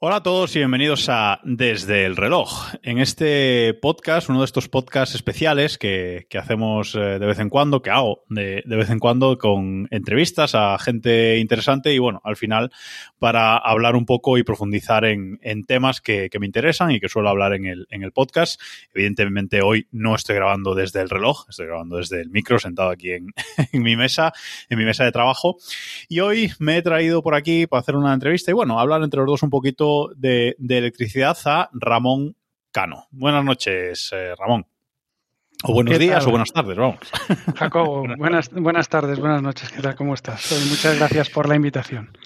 Hola a todos y bienvenidos a Desde el reloj. En este podcast, uno de estos podcasts especiales que, hacemos eh, de vez en cuando, que hago de, vez en cuando con entrevistas a gente interesante y bueno, al final para hablar un poco y profundizar en, temas que, me interesan y que suelo hablar en el, en el podcast. Evidentemente hoy no estoy grabando desde el reloj, estoy grabando desde el micro sentado aquí en, en mi mesa, en mi mesa de trabajo. Y hoy me he traído por aquí para hacer una entrevista y bueno, hablar entre los dos un poquito de, electricidad a Ramón Cano. Buenas noches, eh, Ramón. O buenos días o buenas tardes, vamos. Jacobo, buenas, buenas tardes, buenas noches, ¿qué tal? ¿Cómo estás? Muchas gracias por la invitación.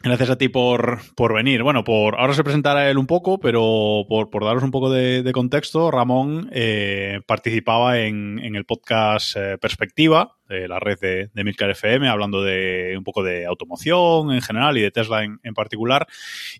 Gracias a ti por, por, venir. Bueno, por ahora se presentará él un poco, pero por, por daros un poco de, contexto, Ramón eh, participaba en, en, el podcast eh, Perspectiva, de la red de, de Milcar FM, hablando de un poco de automoción en general y de Tesla en, en, particular.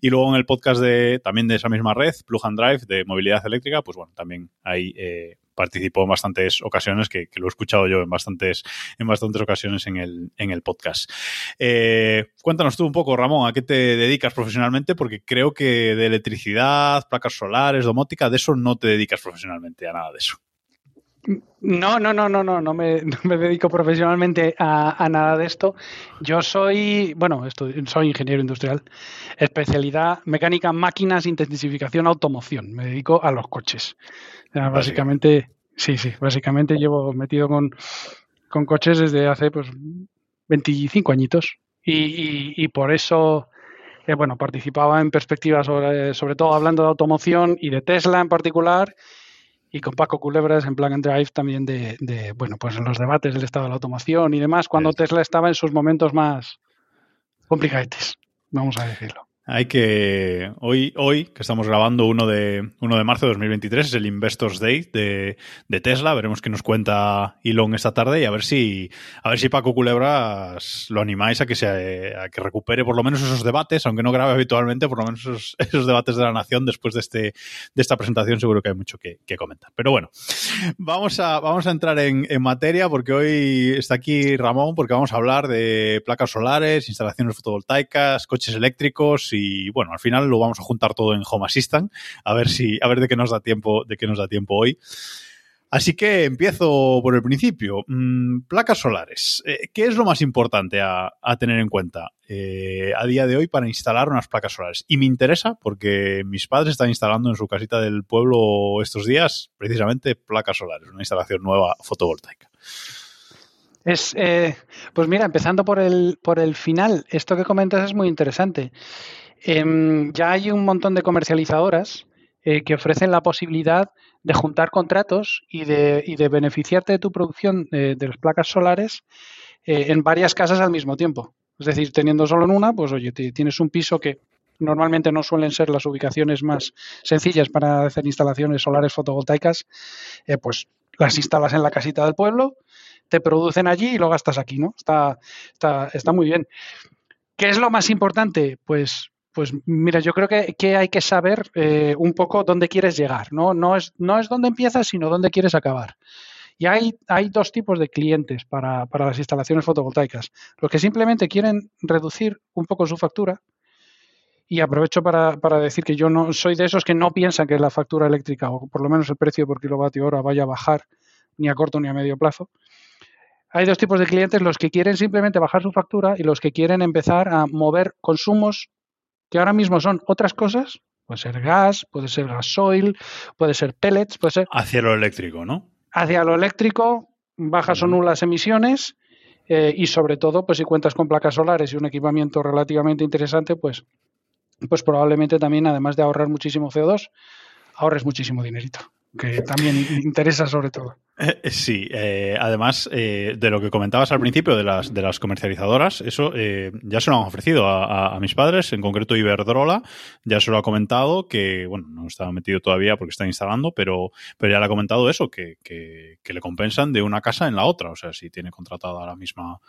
Y luego en el podcast de también de esa misma red, Plug and Drive, de movilidad eléctrica, pues bueno, también ahí eh, participó en bastantes ocasiones, que, lo he escuchado yo en bastantes, en bastantes ocasiones en el, en el podcast. Eh, cuéntanos tú un poco, Ramón, a qué te dedicas profesionalmente, porque creo que de electricidad, placas solares, domótica, de eso no te dedicas profesionalmente, a nada de eso. No, no, no, no, no, no me, me dedico profesionalmente a, a, nada de esto. Yo soy, bueno, soy ingeniero industrial, especialidad mecánica, máquinas, intensificación, automoción. Me dedico a los coches. Básicamente, sí, sí, básicamente llevo metido con, con coches desde hace pues 25 añitos y, y, por eso, eh, bueno, participaba en perspectivas sobre, sobre todo hablando de automoción y de Tesla en particular y con Paco Culebras en Plug and Drive también de, de, bueno, pues en los debates del estado de la automoción y demás, cuando Tesla estaba en sus momentos más complicados, vamos a decirlo. Hay que. Hoy, hoy, que estamos grabando 1 de, 1 de marzo de 2023, es el Investors Day de, de, Tesla. Veremos qué nos cuenta Elon esta tarde y a ver si, a ver si Paco Culebras lo animáis a que, se, a que recupere por lo menos esos debates, aunque no grabe habitualmente, por lo menos esos, esos debates de la nación después de, este, de esta presentación. Seguro que hay mucho que, comentar. Pero bueno, vamos a, vamos a entrar en, en materia porque hoy está aquí Ramón, porque vamos a hablar de placas solares, instalaciones fotovoltaicas, coches eléctricos y y bueno, al final lo vamos a juntar todo en Home Assistant, a ver si, a ver de qué nos da tiempo, de qué nos da tiempo hoy. Así que empiezo por el principio. Mm, placas solares. Eh, ¿Qué es lo más importante a, tener en cuenta eh, a día de hoy para instalar unas placas solares? Y me interesa porque mis padres están instalando en su casita del pueblo estos días precisamente placas solares, una instalación nueva fotovoltaica. Es, eh, pues mira, empezando por el, por el final, esto que comentas es muy interesante. Em, ya hay un montón de comercializadoras eh, que ofrecen la posibilidad de juntar contratos y de, y de beneficiarte de tu producción eh, de las placas solares eh, en varias casas al mismo tiempo. Es decir, teniendo solo en una, pues oye, tienes un piso que normalmente no suelen ser las ubicaciones más sencillas para hacer instalaciones solares fotovoltaicas, pues las instalas en la casita del pueblo, te producen allí y lo gastas aquí, ¿no? Está, muy bien. ¿Qué es lo más importante? Pues pues mira, yo creo que, hay que saber eh, un poco dónde quieres llegar, ¿no? No es, no es dónde empiezas, sino dónde quieres acabar. Y hay, hay dos tipos de clientes para, las instalaciones fotovoltaicas. Los que simplemente quieren reducir un poco su factura, y aprovecho para, para, decir que yo no soy de esos que no piensan que la factura eléctrica, o por lo menos el precio por kilovatio hora, vaya a bajar ni a corto ni a medio plazo. Hay dos tipos de clientes, los que quieren simplemente bajar su factura y los que quieren empezar a mover consumos que ahora mismo son otras cosas, puede ser gas, puede ser gasoil, puede ser pellets, puede ser... Hacia lo eléctrico, ¿no? Hacia lo eléctrico, bajas o nulas emisiones eh, y sobre todo, pues si cuentas con placas solares y un equipamiento relativamente interesante, pues, pues probablemente también, además de ahorrar muchísimo CO2, ahorres muchísimo dinerito, que también interesa sobre todo. Eh, sí, eh, además de lo que comentabas al principio de las, de las comercializadoras, eso ya se lo han ofrecido a, mis padres, en concreto Iberdrola, ya se lo ha comentado que, bueno, no está metido todavía porque está instalando, pero, pero ya le ha comentado eso, que, que, le compensan de una casa en la otra, o sea, si tiene contratada la misma,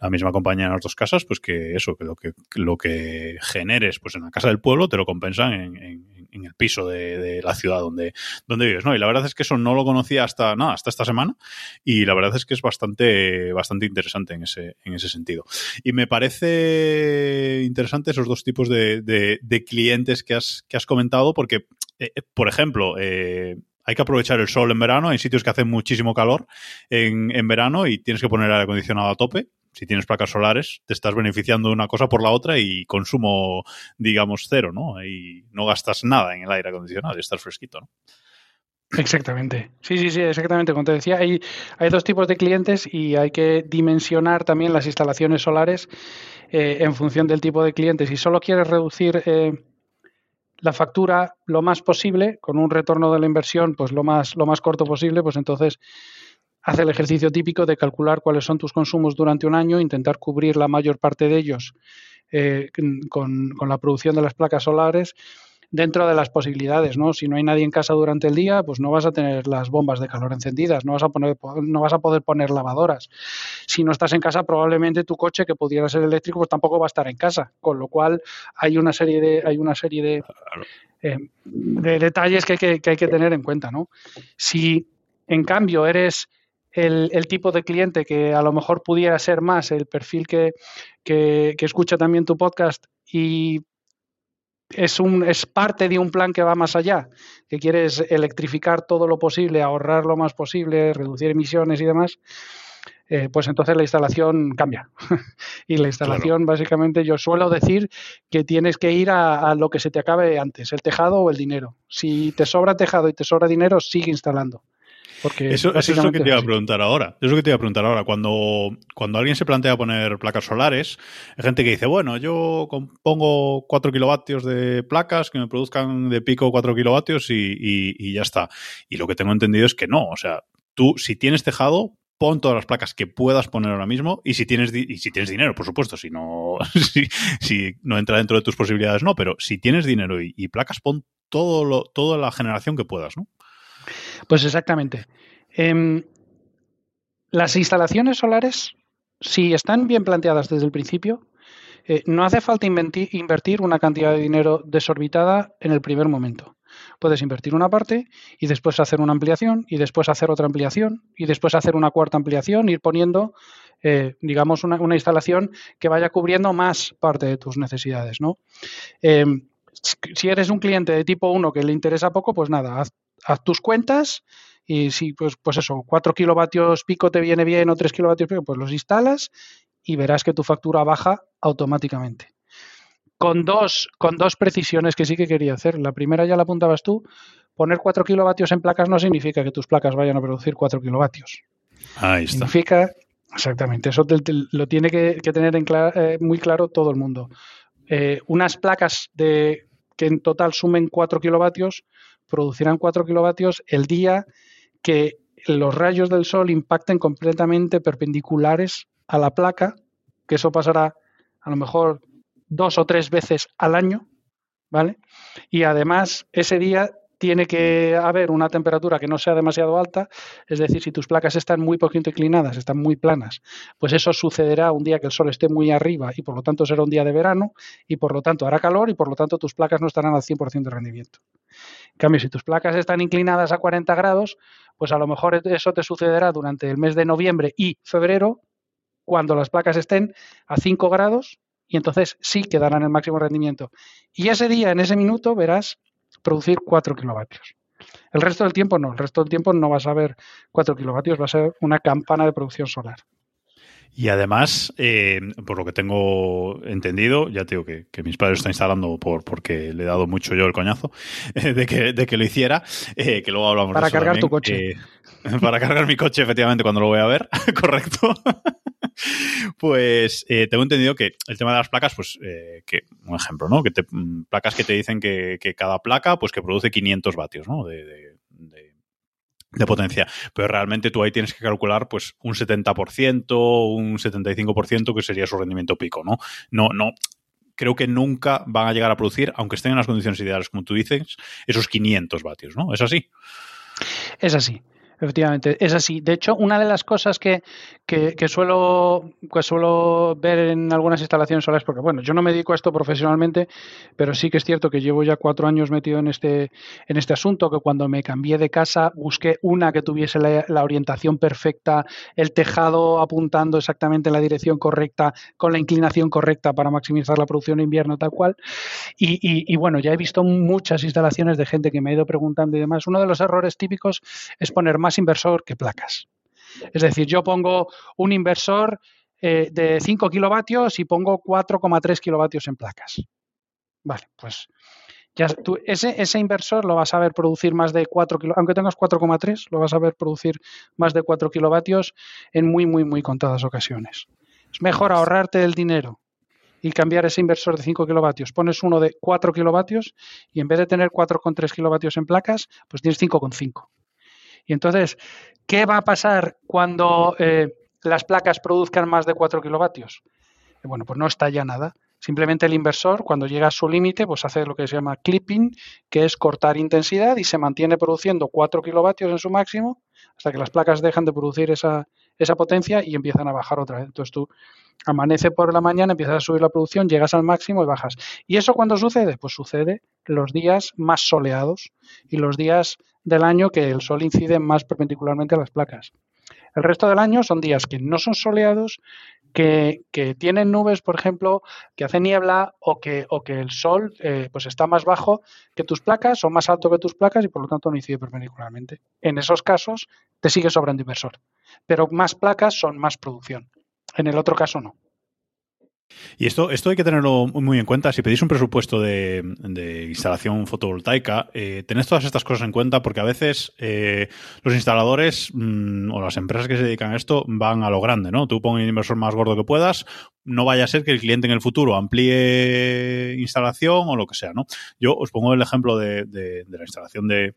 la misma compañía en las dos casas, pues que eso, que lo que, lo que generes pues en la casa del pueblo te lo compensan en en el piso de, la ciudad donde, donde vives, ¿no? Y la verdad es que eso no lo conocía hasta, nada, hasta esta semana y la verdad es que es bastante, bastante interesante en ese, en ese sentido. Y me parece interesante esos dos tipos de, de, clientes que has, que has comentado porque, eh, eh, por ejemplo, eh, hay que aprovechar el sol en verano. Hay sitios que hacen muchísimo calor en, en verano y tienes que poner aire acondicionado a tope si tienes placas solares, te estás beneficiando de una cosa por la otra y consumo, digamos, cero, ¿no? Y no gastas nada en el aire acondicionado y estás fresquito, ¿no? Exactamente. Sí, sí, sí, exactamente. Como te decía, hay, dos tipos de clientes y hay que dimensionar también las instalaciones solares eh, en función del tipo de cliente. Si solo quieres reducir eh, la factura lo más posible, con un retorno de la inversión pues lo más, lo más corto posible, pues entonces Haz el ejercicio típico de calcular cuáles son tus consumos durante un año, intentar cubrir la mayor parte de ellos eh, con, la producción de las placas solares dentro de las posibilidades, ¿no? Si no hay nadie en casa durante el día, pues no vas a tener las bombas de calor encendidas, no vas a poner, no vas a poder poner lavadoras. Si no estás en casa, probablemente tu coche que pudiera ser eléctrico, pues tampoco va a estar en casa. Con lo cual hay una serie de, hay una serie de, eh, de detalles que hay que, que hay que tener en cuenta, ¿no? Si en cambio eres el, tipo de cliente que a lo mejor pudiera ser más el perfil que, que, escucha también tu podcast y es, un, es parte de un plan que va más allá, que quieres electrificar todo lo posible, ahorrar lo más posible, reducir emisiones y demás, eh, pues entonces la instalación cambia. y la instalación, básicamente, yo suelo decir que tienes que ir a, a, lo que se te acabe antes, el tejado o el dinero. Si te sobra tejado y te sobra dinero, sigue instalando eso, es lo que te iba a preguntar ahora. Es lo que te iba a preguntar ahora. Cuando, cuando alguien se plantea poner placas solares, hay gente que dice, bueno, yo pongo 4 kilovatios de placas que me produzcan de pico 4 kilovatios y, ya está. Y lo que tengo entendido es que no. O sea, tú, si tienes tejado, pon todas las placas que puedas poner ahora mismo y si tienes y si tienes dinero, por supuesto, si no si, no entra dentro de tus posibilidades no, pero si tienes dinero y, y placas pon todo lo, toda la generación que puedas, ¿no? Pues exactamente. Em, las instalaciones solares, si están bien planteadas desde el principio, eh, no hace falta invertir una cantidad de dinero desorbitada en el primer momento. Puedes invertir una parte y después hacer una ampliación y después hacer otra ampliación y después hacer una cuarta ampliación, ir poniendo, eh, digamos, una, instalación que vaya cubriendo más parte de tus necesidades. ¿no? Em, si eres un cliente de tipo 1 que le interesa poco, pues nada, haz haz tus cuentas y si, pues, pues eso, 4 kilovatios pico te viene bien o 3 kilovatios pico, pues los instalas y verás que tu factura baja automáticamente. Con dos, con dos precisiones que sí que quería hacer. La primera ya la apuntabas tú. Poner 4 kilovatios en placas no significa que tus placas vayan a producir 4 kilovatios. Ahí está. Significa, exactamente, eso lo tiene que, tener en eh, muy claro todo el mundo. Eh, unas placas de, que en total sumen 4 kilovatios producirán 4 kilovatios el día que los rayos del sol impacten completamente perpendiculares a la placa, que eso pasará a lo mejor dos o tres veces al año, ¿vale? Y además ese día tiene que haber una temperatura que no sea demasiado alta, es decir, si tus placas están muy poquito inclinadas, están muy planas, pues eso sucederá un día que el sol esté muy arriba y por lo tanto será un día de verano y por lo tanto hará calor y por lo tanto tus placas no estarán al 100% de rendimiento. En cambio, si tus placas están inclinadas a 40 grados, pues a lo mejor eso te sucederá durante el mes de noviembre y febrero, cuando las placas estén a 5 grados y entonces sí que darán el máximo rendimiento. Y ese día, en ese minuto, verás producir 4 kilovatios. El resto del tiempo no, el resto del tiempo no vas a ver 4 kilovatios, va a ser una campana de producción solar. Y además, eh, por lo que tengo entendido, ya te digo que, mis padres están instalando por, porque le he dado mucho yo el coñazo de, que, de que lo hiciera, eh, que luego hablamos Para de eso cargar tu coche. Eh, para cargar mi coche, efectivamente, cuando lo voy a ver, correcto. pues eh, tengo entendido que el tema de las placas, pues, eh, que un ejemplo, ¿no? Que te, mm, placas que te dicen que, cada placa, pues, que produce 500 vatios, ¿no? De, potencia. Pero realmente tú ahí tienes que calcular, pues, un 70%, un 75% que sería su rendimiento pico, ¿no? No, no, creo que nunca van a llegar a producir, aunque estén en las condiciones ideales, como tú dices, esos 500 vatios, ¿no? ¿Es así? Es así. Efectivamente, es así. De hecho, una de las cosas que, que, suelo, suelo ver en algunas instalaciones solares, porque bueno, yo no me dedico a esto profesionalmente, pero sí que es cierto que llevo ya cuatro años metido en este, en este asunto, que cuando me cambié de casa busqué una que tuviese la, orientación perfecta, el tejado apuntando exactamente en la dirección correcta, con la inclinación correcta para maximizar la producción en invierno, tal cual. Y, y bueno, ya he visto muchas instalaciones de gente que me ha ido preguntando y demás. Uno de los errores típicos es poner más inversor que placas. Es decir, yo pongo un inversor eh, de 5 kilovatios y pongo 4,3 kilovatios en placas. Vale, pues ya tú, ese, ese, inversor lo vas a ver producir más de 4 kilovatios, aunque tengas 4,3, lo vas a ver producir más de 4 kilovatios en muy, muy, muy contadas ocasiones. Es mejor ahorrarte el dinero y cambiar ese inversor de 5 kilovatios. Pones uno de 4 kilovatios y en vez de tener 4,3 kilovatios en placas, pues tienes 5,5. Y entonces, ¿qué va a pasar cuando eh, las placas produzcan más de 4 kilovatios? Eh, bueno, pues no estalla nada. Simplemente el inversor, cuando llega a su límite, pues hace lo que se llama clipping, que es cortar intensidad y se mantiene produciendo 4 kilovatios en su máximo hasta que las placas dejan de producir esa, esa potencia y empiezan a bajar otra vez. Entonces tú amanece por la mañana, empiezas a subir la producción, llegas al máximo y bajas. ¿Y eso cuándo sucede? Pues sucede los días más soleados y los días del año que el sol incide más perpendicularmente a las placas. El resto del año son días que no son soleados, que, tienen nubes, por ejemplo, que hace niebla o que, el sol eh, pues está más bajo que tus placas o más alto que tus placas y por lo tanto no incide perpendicularmente. En esos casos te sigue sobrando inversor, pero más placas son más producción. En el otro caso no. Y esto, esto hay que tenerlo muy en cuenta. Si pedís un presupuesto de, instalación fotovoltaica, eh, todas estas cosas en cuenta porque a veces eh, los instaladores mm, o las empresas que se dedican a esto van a lo grande, ¿no? Tú pon el inversor más gordo que puedas, no vaya a ser que el cliente en el futuro amplíe instalación o lo que sea, ¿no? Yo os pongo el ejemplo de la instalación de,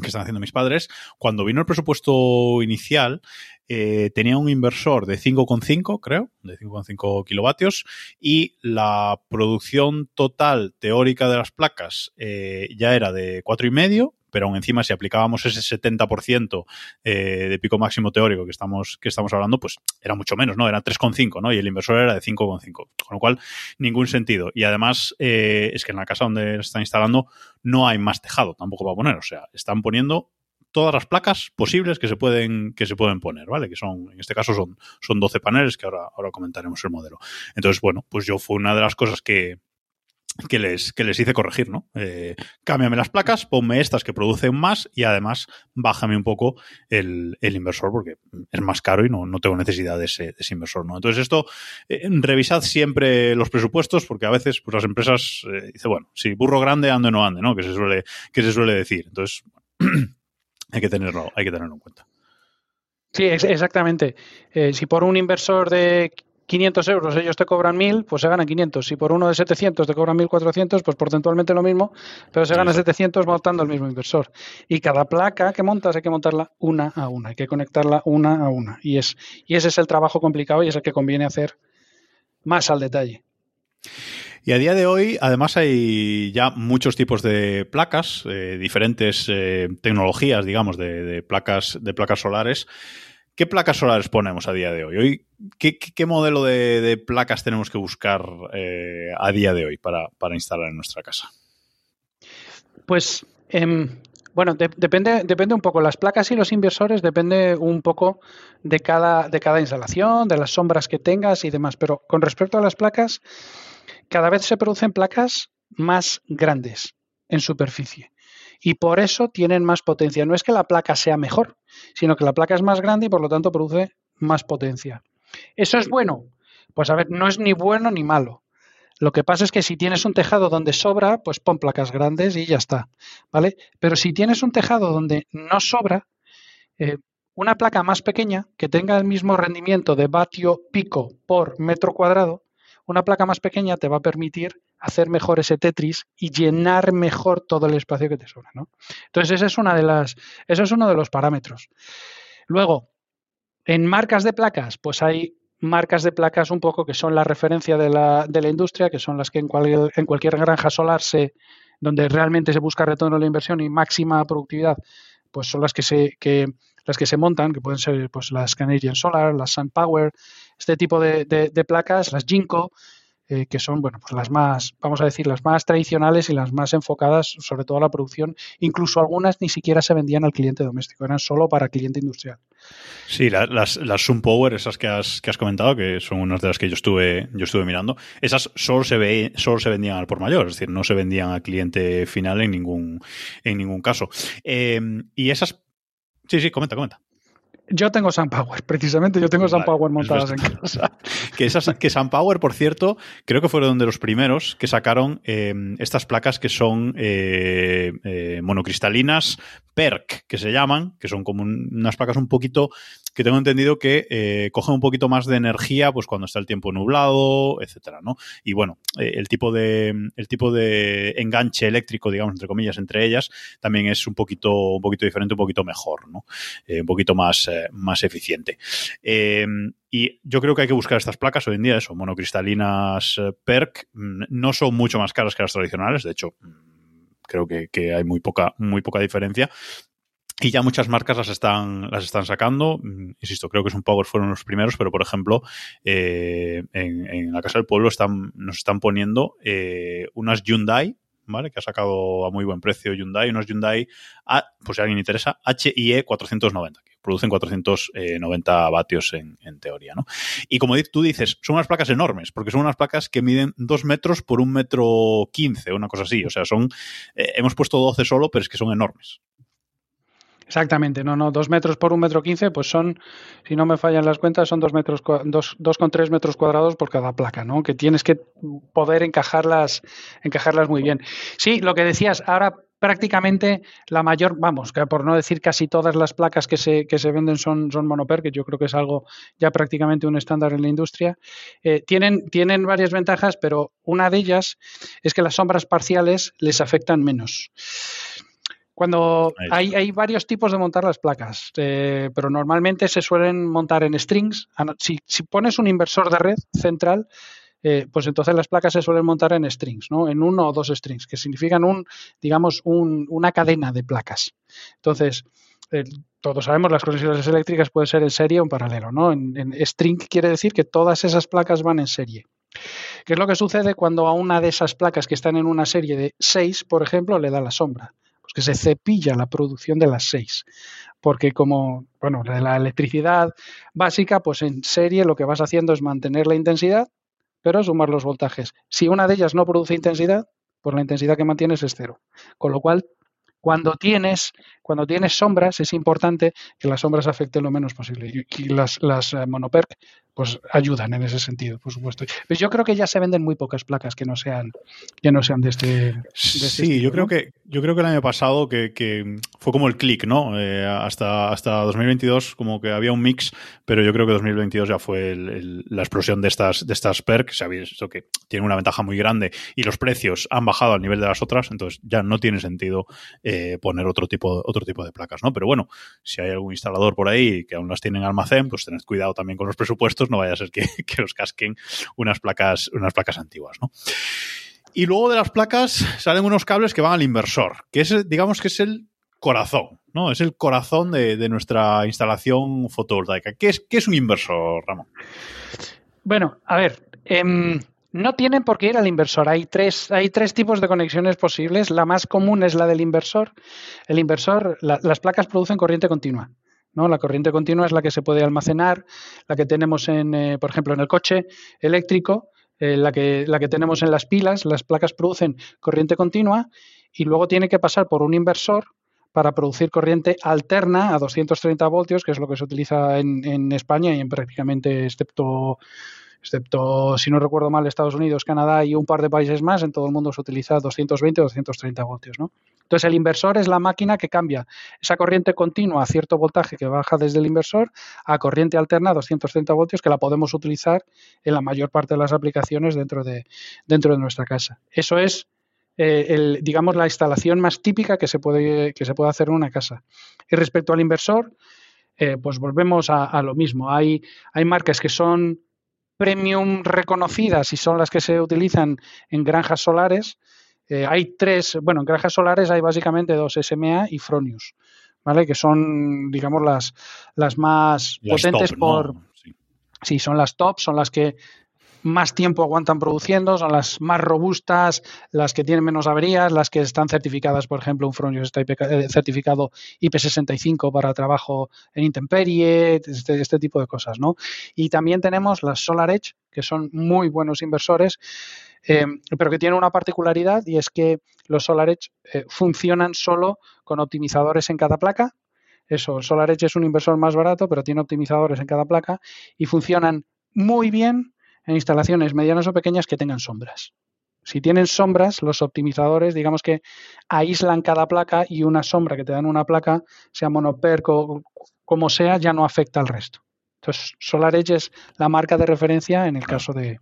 que están haciendo mis padres, cuando vino el presupuesto inicial, eh, tenía un inversor de 5,5, creo, de 5,5 kilovatios, y la producción total teórica de las placas eh, ya era de 4,5, pero aún encima si aplicábamos ese 70% eh, de pico máximo teórico que estamos, que estamos hablando, pues era mucho menos, ¿no? Era 3,5, ¿no? Y el inversor era de 5,5, con lo cual ningún sentido. Y además eh, es que en la casa donde está instalando no hay más tejado tampoco para poner, o sea, están poniendo todas las placas posibles que se pueden, que se pueden poner, ¿vale? Que son, en este caso son, son 12 paneles, que ahora, ahora comentaremos el modelo. Entonces, bueno, pues yo fue una de las cosas que, que les, que les hice corregir, ¿no? Eh, cámbiame las placas, ponme estas que producen más y además bájame un poco el, el inversor porque es más caro y no, no tengo necesidad de ese, inversor, ¿no? Entonces esto, eh, revisad siempre los presupuestos porque a veces pues, las empresas eh, dicen, bueno, si burro grande ande o no ande, ¿no? Que se suele, que se suele decir. Entonces hay que tenerlo, hay que tenerlo en cuenta. Sí, exactamente. Eh, si por un inversor de 500 euros ellos te cobran 1000, pues se ganan 500. Si por uno de 700 te cobran 1400, pues porcentualmente lo mismo, pero se gana 700 montando el mismo inversor. Y cada placa que montas hay que montarla una a una, hay que conectarla una a una. Y, es, y ese es el trabajo complicado y es el que conviene hacer más al detalle. Y a día de hoy, además, hay ya muchos tipos de placas, eh, diferentes eh, tecnologías, digamos, de, placas, de placas solares. ¿Qué placas solares ponemos a día de hoy? hoy ¿qué, modelo de, placas tenemos que buscar eh, a día de hoy para, instalar en nuestra casa? Pues, em, bueno, depende, depende un poco. Las placas y los inversores depende un poco de cada, de cada instalación, de las sombras que tengas y demás. Pero con respecto a las placas, cada vez se producen placas más grandes en superficie y por eso tienen más potencia. No es que la placa sea mejor, sino que la placa es más grande y por lo tanto produce más potencia. ¿Eso es bueno? Pues a ver, no es ni bueno ni malo. Lo que pasa es que si tienes un tejado donde sobra, pues pon placas grandes y ya está, ¿vale? Pero si tienes un tejado donde no sobra, eh, una placa más pequeña que tenga el mismo rendimiento de vatio pico por metro cuadrado, una placa más pequeña te va a permitir hacer mejor ese Tetris y llenar mejor todo el espacio que te sobra. ¿no? Entonces, esa es de eso es uno de los parámetros. Luego, en marcas de placas, pues hay marcas de placas un poco que son la referencia de la, de la industria, que son las que en, en cualquier granja solar se, donde realmente se busca retorno a la inversión y máxima productividad, pues son las que se que las que se montan, que pueden ser pues las Canadian Solar, las SunPower, este tipo de, de placas, las Jinko, eh, que son bueno pues las más vamos a decir las más tradicionales y las más enfocadas sobre todo a la producción. Incluso algunas ni siquiera se vendían al cliente doméstico eran solo para cliente industrial. Sí las, las SunPower esas que has, que has comentado que son unas de las que yo estuve yo estuve mirando esas solo se ve, solo se vendían al por mayor es decir no se vendían al cliente final en ningún en ningún caso. Eh, y esas sí sí comenta comenta yo tengo SunPower, precisamente yo tengo SunPower montadas en casa. que, esas, que SunPower, por cierto, creo que fueron de los primeros que sacaron eh, estas placas que son eh, eh, monocristalinas PERC, que se llaman, que son como unas placas un poquito que tengo entendido que eh, cogen un poquito más de energía pues cuando está el tiempo nublado, etcétera, ¿no? Y bueno, eh, el tipo de el tipo de enganche eléctrico, digamos, entre comillas, entre ellas, también es un poquito, un poquito diferente, un poquito mejor, ¿no? Eh, un poquito más, más eficiente. y yo creo que hay que buscar estas placas hoy en día, eso, monocristalinas PERC, mm, no son mucho más caras que las tradicionales, de hecho, mm, creo que, que, hay muy poca, muy poca diferencia. Y ya muchas marcas las están, las están sacando. Mm, insisto, creo que es un Power fueron los primeros, pero por ejemplo, eh, en, la Casa del Pueblo están, nos están poniendo eh, unas Hyundai, ¿vale? Que ha sacado a muy buen precio Hyundai, unos Hyundai, a, pues si a alguien interesa, HIE 490, que producen 490 vatios en, teoría, ¿no? Y como tú dices, son unas placas enormes, porque son unas placas que miden 2 metros por un metro 15, una cosa así. O sea, son, eh, hemos puesto 12 solo, pero es que son enormes. Exactamente, no, no, dos metros por un metro quince, pues son, si no me fallan las cuentas, son dos metros, dos, dos con tres metros cuadrados por cada placa, ¿no? Que tienes que poder encajarlas, encajarlas muy bien. Sí, lo que decías, ahora prácticamente la mayor, vamos, que por no decir casi todas las placas que se, que se venden son, son que yo creo que es algo ya prácticamente un estándar en la industria, eh, tienen, tienen varias ventajas, pero una de ellas es que las sombras parciales les afectan menos. Cuando hay, hay, varios tipos de montar las placas, eh, pero normalmente se suelen montar en strings. Si, si pones un inversor de red central, eh, pues entonces las placas se suelen montar en strings, ¿no? En uno o dos strings, que significan un, digamos, un, una cadena de placas. Entonces, eh, todos sabemos las conexiones eléctricas pueden ser en serie o en paralelo, ¿no? En, en, string quiere decir que todas esas placas van en serie. ¿Qué es lo que sucede cuando a una de esas placas que están en una serie de seis, por ejemplo, le da la sombra? Pues que se cepilla la producción de las seis. Porque como, bueno, la electricidad básica, pues en serie lo que vas haciendo es mantener la intensidad, pero sumar los voltajes. Si una de ellas no produce intensidad, pues la intensidad que mantienes es cero. Con lo cual, cuando tienes, cuando tienes sombras, es importante que las sombras afecten lo menos posible. Y, las, las eh, monoperc pues ayudan en ese sentido, por supuesto. Pues yo creo que ya se venden muy pocas placas que no sean, que no sean de este. De este sí, yo creo que yo creo que el año pasado que, que fue como el click, ¿no? Eh, hasta, hasta 2022 como que había un mix, pero yo creo que 2022 ya fue el, el, la explosión de estas, de estas perks. Se ha visto que tienen una ventaja muy grande y los precios han bajado al nivel de las otras, entonces ya no tiene sentido eh, poner otro tipo, otro tipo de placas, ¿no? Pero bueno, si hay algún instalador por ahí que aún las tiene en almacén, pues tened cuidado también con los presupuestos no vaya a ser que, que os casquen unas placas, unas placas antiguas, ¿no? Y luego de las placas salen unos cables que van al inversor, que es, digamos que es el corazón, ¿no? Es el corazón de, de nuestra instalación fotovoltaica. ¿Qué es, ¿Qué es un inversor, Ramón? Bueno, a ver, eh, no tienen por qué ir al inversor. Hay tres, hay tres tipos de conexiones posibles. La más común es la del inversor. El inversor, la, las placas producen corriente continua. ¿No? La corriente continua es la que se puede almacenar, la que tenemos en, eh, por ejemplo, en el coche eléctrico, eh, la, que, la que tenemos en las pilas, las placas producen corriente continua y luego tiene que pasar por un inversor para producir corriente alterna a 230 voltios, que es lo que se utiliza en, en España y en prácticamente, excepto excepto, si no recuerdo mal, Estados Unidos, Canadá y un par de países más, en todo el mundo se utiliza 220 o 230 voltios. ¿no? Entonces, el inversor es la máquina que cambia esa corriente continua a cierto voltaje que baja desde el inversor a corriente alterna a 230 voltios que la podemos utilizar en la mayor parte de las aplicaciones dentro de, dentro de nuestra casa. Eso es eh, digamos, la instalación más típica que se puede, que se puede hacer en una casa. Y respecto al inversor, eh, pues volvemos a, a, lo mismo. Hay, hay marcas que son premium reconocidas y son las que se utilizan en granjas solares. Eh, hay tres, bueno, en granjas solares hay básicamente dos, SMA y Fronius. ¿vale? Que son, digamos, las, las más potentes por... sí, son las top, son las que más tiempo aguantan produciendo, son las más robustas, las que tienen menos averías, las que están certificadas, por ejemplo, un Fronius está eh, certificado IP65 para trabajo en intemperie, este, este, tipo de cosas, ¿no? Y también tenemos las Solar Edge, que son muy buenos inversores, eh, pero que tienen una particularidad y es que los Solar Edge eh, funcionan solo con optimizadores en cada placa. Eso, el Solar Edge es un inversor más barato, pero tiene optimizadores en cada placa y funcionan muy bien en instalaciones medianas o pequeñas que tengan sombras. Si tienen sombras, los optimizadores, digamos que aíslan cada placa y una sombra que te dan una placa, sea monoperco, como sea, ya no afecta al resto. Entonces, SolarEdge es la marca de referencia en el caso de,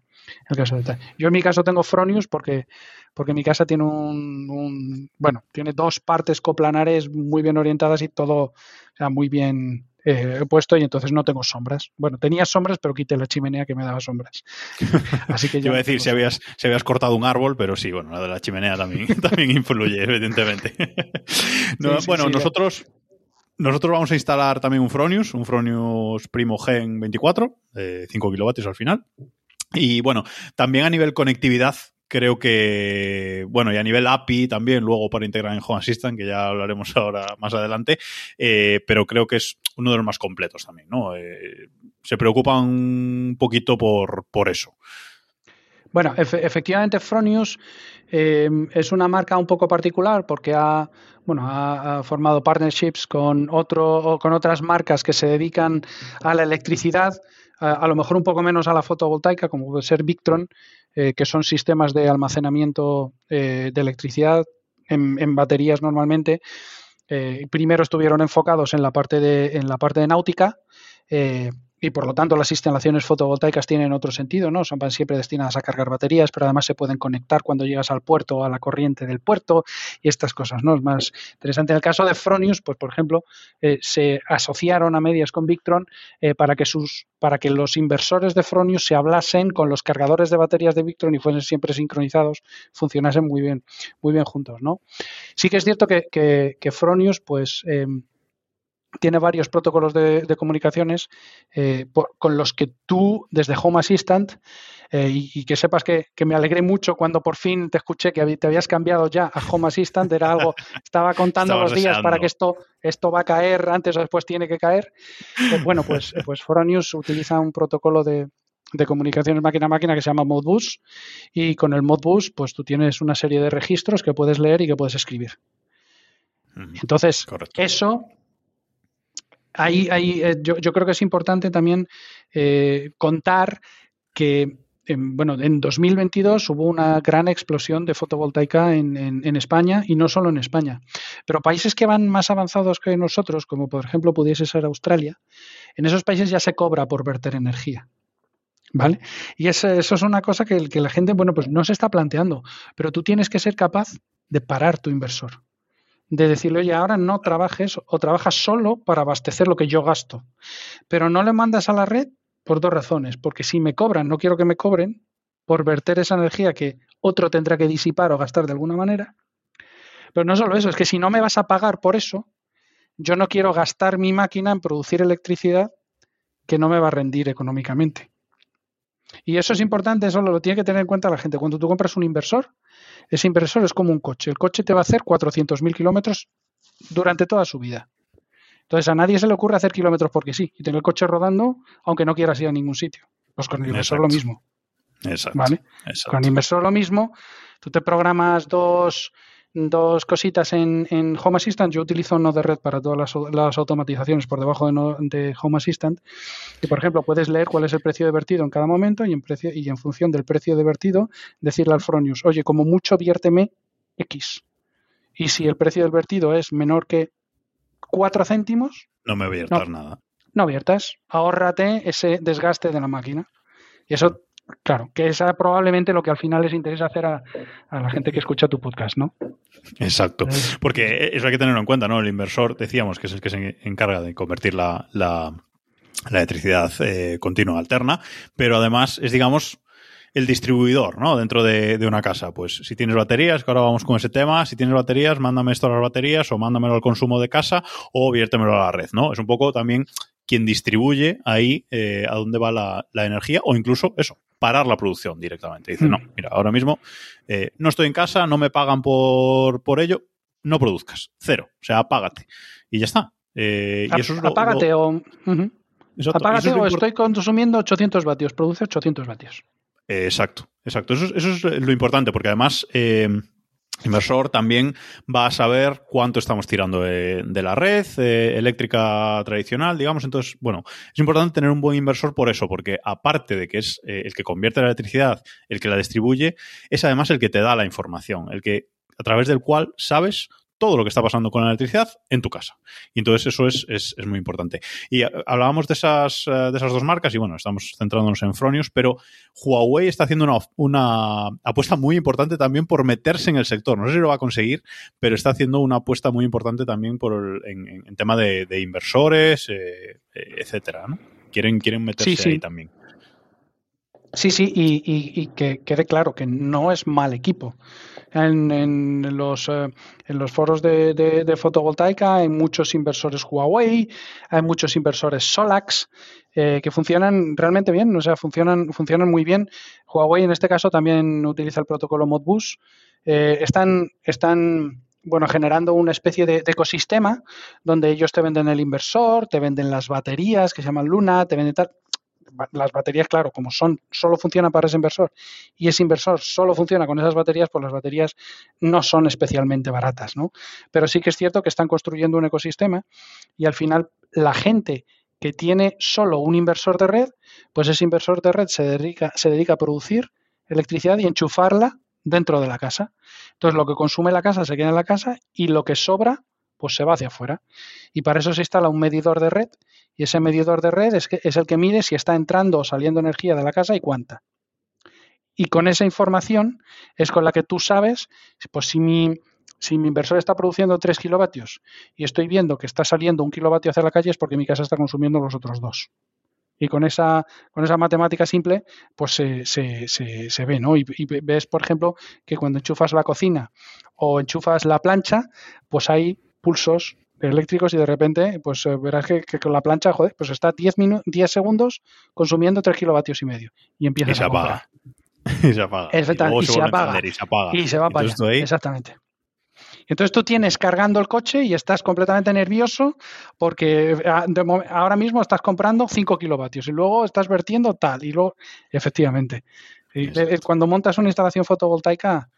el caso de Yo en mi caso tengo Fronius porque, porque mi casa tiene un, bueno, tiene dos partes coplanares muy bien orientadas y todo, o sea, muy bien eh, puesto y entonces no tengo sombras. Bueno, tenía sombras, pero quité la chimenea que me daba sombras. Así que yo. iba a decir si habías, si habías cortado un árbol, pero sí, bueno, la de la chimenea también, también influye, evidentemente. bueno, nosotros. Nosotros vamos a instalar también un Fronius, un Fronius Primo Gen 24, de 5 kilovatios al final. Y bueno, también a nivel conectividad, creo que, bueno, y a nivel API también, luego para integrar en Home Assistant, que ya hablaremos ahora más adelante, eh, pero creo que es uno de los más completos también, ¿no? Eh, se preocupan un poquito por, por eso. Bueno, efectivamente Fronius eh, es una marca un poco particular porque ha, bueno, ha, formado partnerships con, otro, con otras marcas que se dedican a la electricidad, a, lo mejor un poco menos a la fotovoltaica, como puede ser Victron, eh, que son sistemas de almacenamiento eh, de electricidad en, baterías normalmente. Eh, primero estuvieron enfocados en la parte de, en la parte de náutica y por lo tanto las instalaciones fotovoltaicas tienen otro sentido, ¿no? Son siempre destinadas a cargar baterías, pero además se pueden conectar cuando llegas al puerto o a la corriente del puerto y estas cosas, ¿no? Es más interesante. En el caso de Fronius, pues por ejemplo, eh, se asociaron a medias con Victron eh, para que sus para que los inversores de Fronius se hablasen con los cargadores de baterías de Victron y fuesen siempre sincronizados, funcionasen muy bien, muy bien juntos, ¿no? Sí que es cierto que, que, Fronius, pues em, tiene varios protocolos de, comunicaciones eh, con los que tú, desde Home Assistant, eh, y, que sepas que, me alegré mucho cuando por fin te escuché que te habías cambiado ya a Home Assistant, era algo, estaba contando los días para que esto, esto va a caer, antes o después tiene que caer. Eh, bueno, pues, pues News utiliza un protocolo de, de comunicaciones máquina a máquina que se llama Modbus y con el Modbus pues tú tienes una serie de registros que puedes leer y que puedes escribir. Entonces, eso ahí, ahí eh, yo, creo que es importante también eh, contar que en, bueno, en 2022 hubo una gran explosión de fotovoltaica en, en, España y no solo en España. Pero países que van más avanzados que nosotros, como por ejemplo pudiese ser Australia, en esos países ya se cobra por verter energía. ¿Vale? Y eso, eso es una cosa que, que la gente, bueno, pues no se está planteando, pero tú tienes que ser capaz de parar tu inversor de decirle, oye, ahora no trabajes o trabajas solo para abastecer lo que yo gasto. Pero no le mandas a la red por dos razones. Porque si me cobran, no quiero que me cobren por verter esa energía que otro tendrá que disipar o gastar de alguna manera. Pero no solo eso, es que si no me vas a pagar por eso, yo no quiero gastar mi máquina en producir electricidad que no me va a rendir económicamente. Y eso es importante, eso lo tiene que tener en cuenta la gente. Cuando tú compras un inversor, ese inversor es como un coche. El coche te va a hacer 400.000 kilómetros durante toda su vida. Entonces a nadie se le ocurre hacer kilómetros porque sí, y tener el coche rodando aunque no quieras ir a ningún sitio. Pues con el inversor lo mismo. Exacto. ¿Vale? Con el inversor lo mismo. Tú te programas dos, dos cositas en, Home Assistant. Yo utilizo Node Red para todas las, automatizaciones por debajo de, Home Assistant. Y, por ejemplo, puedes leer cuál es el precio de vertido en cada momento y en, precio, y en función del precio de vertido decirle al Fronius, oye, como mucho viérteme X. Y si el precio del vertido es menor que 4 céntimos... No me voy a nada. No viertas. Ahórrate ese desgaste de la máquina. Y eso Claro, que es probablemente lo que al final les interesa hacer a, la gente que escucha tu podcast, ¿no? Exacto, porque eso hay que tenerlo en cuenta, ¿no? El inversor, decíamos, que es el que se encarga de convertir la, la, electricidad eh, continua alterna, pero además es, digamos, el distribuidor, ¿no? Dentro de, de, una casa. Pues si tienes baterías, que ahora vamos con ese tema, si tienes baterías, mándame esto a las baterías o mándamelo al consumo de casa o viértemelo a la red, ¿no? Es un poco también quien distribuye ahí eh, a dónde va la, la, energía o incluso eso, parar la producción directamente. Dice, no, mm. mira, ahora mismo eh, no estoy en casa, no me pagan por, por ello, no produzcas, cero, o sea, apágate. Y ya está. Eh, y eso es lo, apágate lo... o... Uh -huh. Exacto. Apágate o estoy consumiendo 800 vatios, produce 800 vatios. Exacto, exacto. Eso, eso, es lo importante, porque además eh, inversor también va a saber cuánto estamos tirando de, de la red eh, eléctrica tradicional, digamos. Entonces, bueno, es importante tener un buen inversor por eso, porque aparte de que es eh, el que convierte la electricidad, el que la distribuye, es además el que te da la información, el que a través del cual sabes todo lo que está pasando con la electricidad en tu casa. Y entonces eso es, es, es muy importante. Y hablábamos de esas, de esas dos marcas y bueno, estamos centrándonos en Fronius, pero Huawei está haciendo una, una apuesta muy importante también por meterse en el sector. No sé si lo va a conseguir, pero está haciendo una apuesta muy importante también por el, en, en, tema de, de inversores, eh, etcétera. ¿no? Quieren, quieren meterse sí, sí. ahí también. Sí, sí, y, que quede claro que no es mal equipo. En, en los, eh, en los foros de, fotovoltaica hay muchos inversores Huawei, hay muchos inversores Solax, eh, que funcionan realmente bien, o sea, funcionan, funcionan muy bien. Huawei en este caso también utiliza el protocolo Modbus. Eh, están, están bueno, generando una especie de, de, ecosistema donde ellos te venden el inversor, te venden las baterías que se llaman Luna, te venden tal las baterías, claro, como son, solo funcionan para ese inversor y ese inversor solo funciona con esas baterías, pues las baterías no son especialmente baratas, ¿no? Pero sí que es cierto que están construyendo un ecosistema y al final la gente que tiene solo un inversor de red, pues ese inversor de red se dedica, se dedica a producir electricidad y enchufarla dentro de la casa. Entonces lo que consume la casa se queda en la casa y lo que sobra pues se va hacia afuera. Y para eso se instala un medidor de red y ese medidor de red es, que, es el que mide si está entrando o saliendo energía de la casa y cuánta. Y con esa información es con la que tú sabes, pues si mi, si mi inversor está produciendo 3 kilovatios y estoy viendo que está saliendo un kilovatio hacia la calle es porque mi casa está consumiendo los otros dos. Y con esa, con esa matemática simple, pues se, se, se, se ve, ¿no? Y, y, ves, por ejemplo, que cuando enchufas la cocina o enchufas la plancha, pues hay pulsos eléctricos y de repente pues eh, verás que, que, con la plancha joder, pues está 10, 10 segundos consumiendo 3 kilovatios y medio y empieza y se a apaga. y se apaga. Y, y, se apaga. y, se apaga. Y se va para allá. Ahí... Exactamente. Entonces tú tienes cargando el coche y estás completamente nervioso porque ah, ahora mismo estás comprando 5 kilovatios y luego estás vertiendo tal y luego, efectivamente, Exacto. cuando montas una instalación fotovoltaica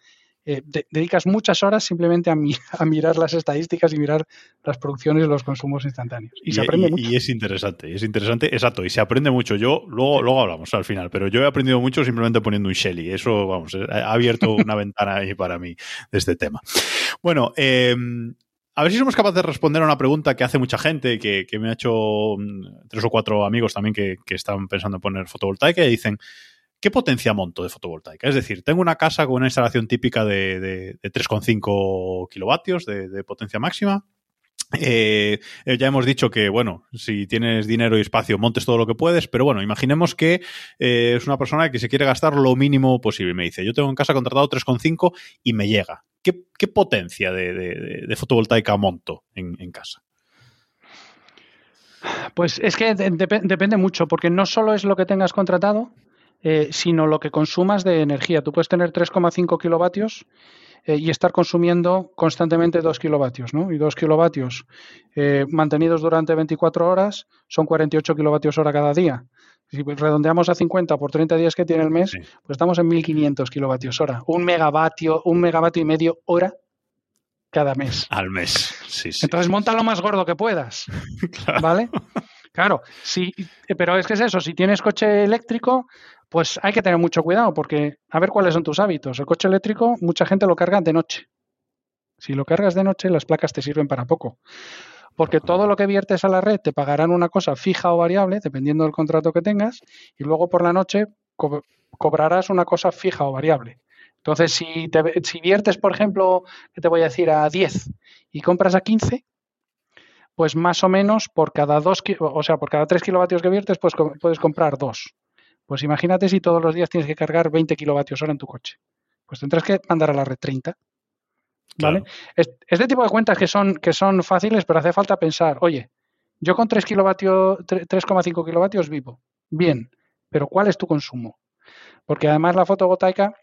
eh, de, dedicas muchas horas simplemente a, mi, a, mirar las estadísticas y mirar las producciones y los consumos instantáneos. Y, y se aprende y, mucho. Y es interesante, es interesante, exacto, y se aprende mucho. Yo, luego, luego hablamos al final, pero yo he aprendido mucho simplemente poniendo un Shelly. Eso, vamos, ha abierto una ventana ahí para mí de este tema. Bueno, eh, a ver si somos capaces de responder a una pregunta que hace mucha gente, que, que me ha hecho mm, tres o cuatro amigos también que, que están pensando en poner fotovoltaica y dicen, ¿qué potencia monto de fotovoltaica? Es decir, tengo una casa con una instalación típica de, de, de 3,5 kilovatios de, potencia máxima. Eh, ya hemos dicho que, bueno, si tienes dinero y espacio, montes todo lo que puedes, pero bueno, imaginemos que eh, es una persona que se quiere gastar lo mínimo posible. Me dice, yo tengo en casa contratado 3,5 y me llega. ¿Qué, potencia de, fotovoltaica monto en, casa? Pues es que de, depende mucho, porque no solo es lo que tengas contratado, eh, sino lo que consumas de energía. Tú puedes tener 3,5 kilovatios eh, y estar consumiendo constantemente 2 kilovatios, ¿no? Y 2 kilovatios eh, mantenidos durante 24 horas son 48 kilovatios hora cada día. Si redondeamos a 50 por 30 días que tiene el mes, sí. pues estamos en 1500 kilovatios hora. Un megavatio, un megavatio y medio hora cada mes. Al mes, sí, sí. Entonces monta lo más gordo que puedas, claro. ¿vale? Claro, sí, pero es que es eso, si tienes coche eléctrico, pues hay que tener mucho cuidado porque a ver cuáles son tus hábitos. El coche eléctrico, mucha gente lo carga de noche. Si lo cargas de noche, las placas te sirven para poco. Porque todo lo que viertes a la red te pagarán una cosa fija o variable, dependiendo del contrato que tengas, y luego por la noche co cobrarás una cosa fija o variable. Entonces, si, te, si viertes, por ejemplo, que te voy a decir a 10 y compras a 15, pues más o menos por cada dos, o sea, por cada 3 kilovatios que viertes, pues puedes comprar dos. Pues imagínate si todos los días tienes que cargar 20 kilovatios hora en tu coche. Pues tendrás que mandar a la red 30. ¿Vale? Este tipo de cuentas que son, que son fáciles, pero hace falta pensar, oye, yo con 3 kilovatios, 3,5 kilovatios vivo. Bien, pero ¿cuál es tu consumo? Porque además la fotovoltaica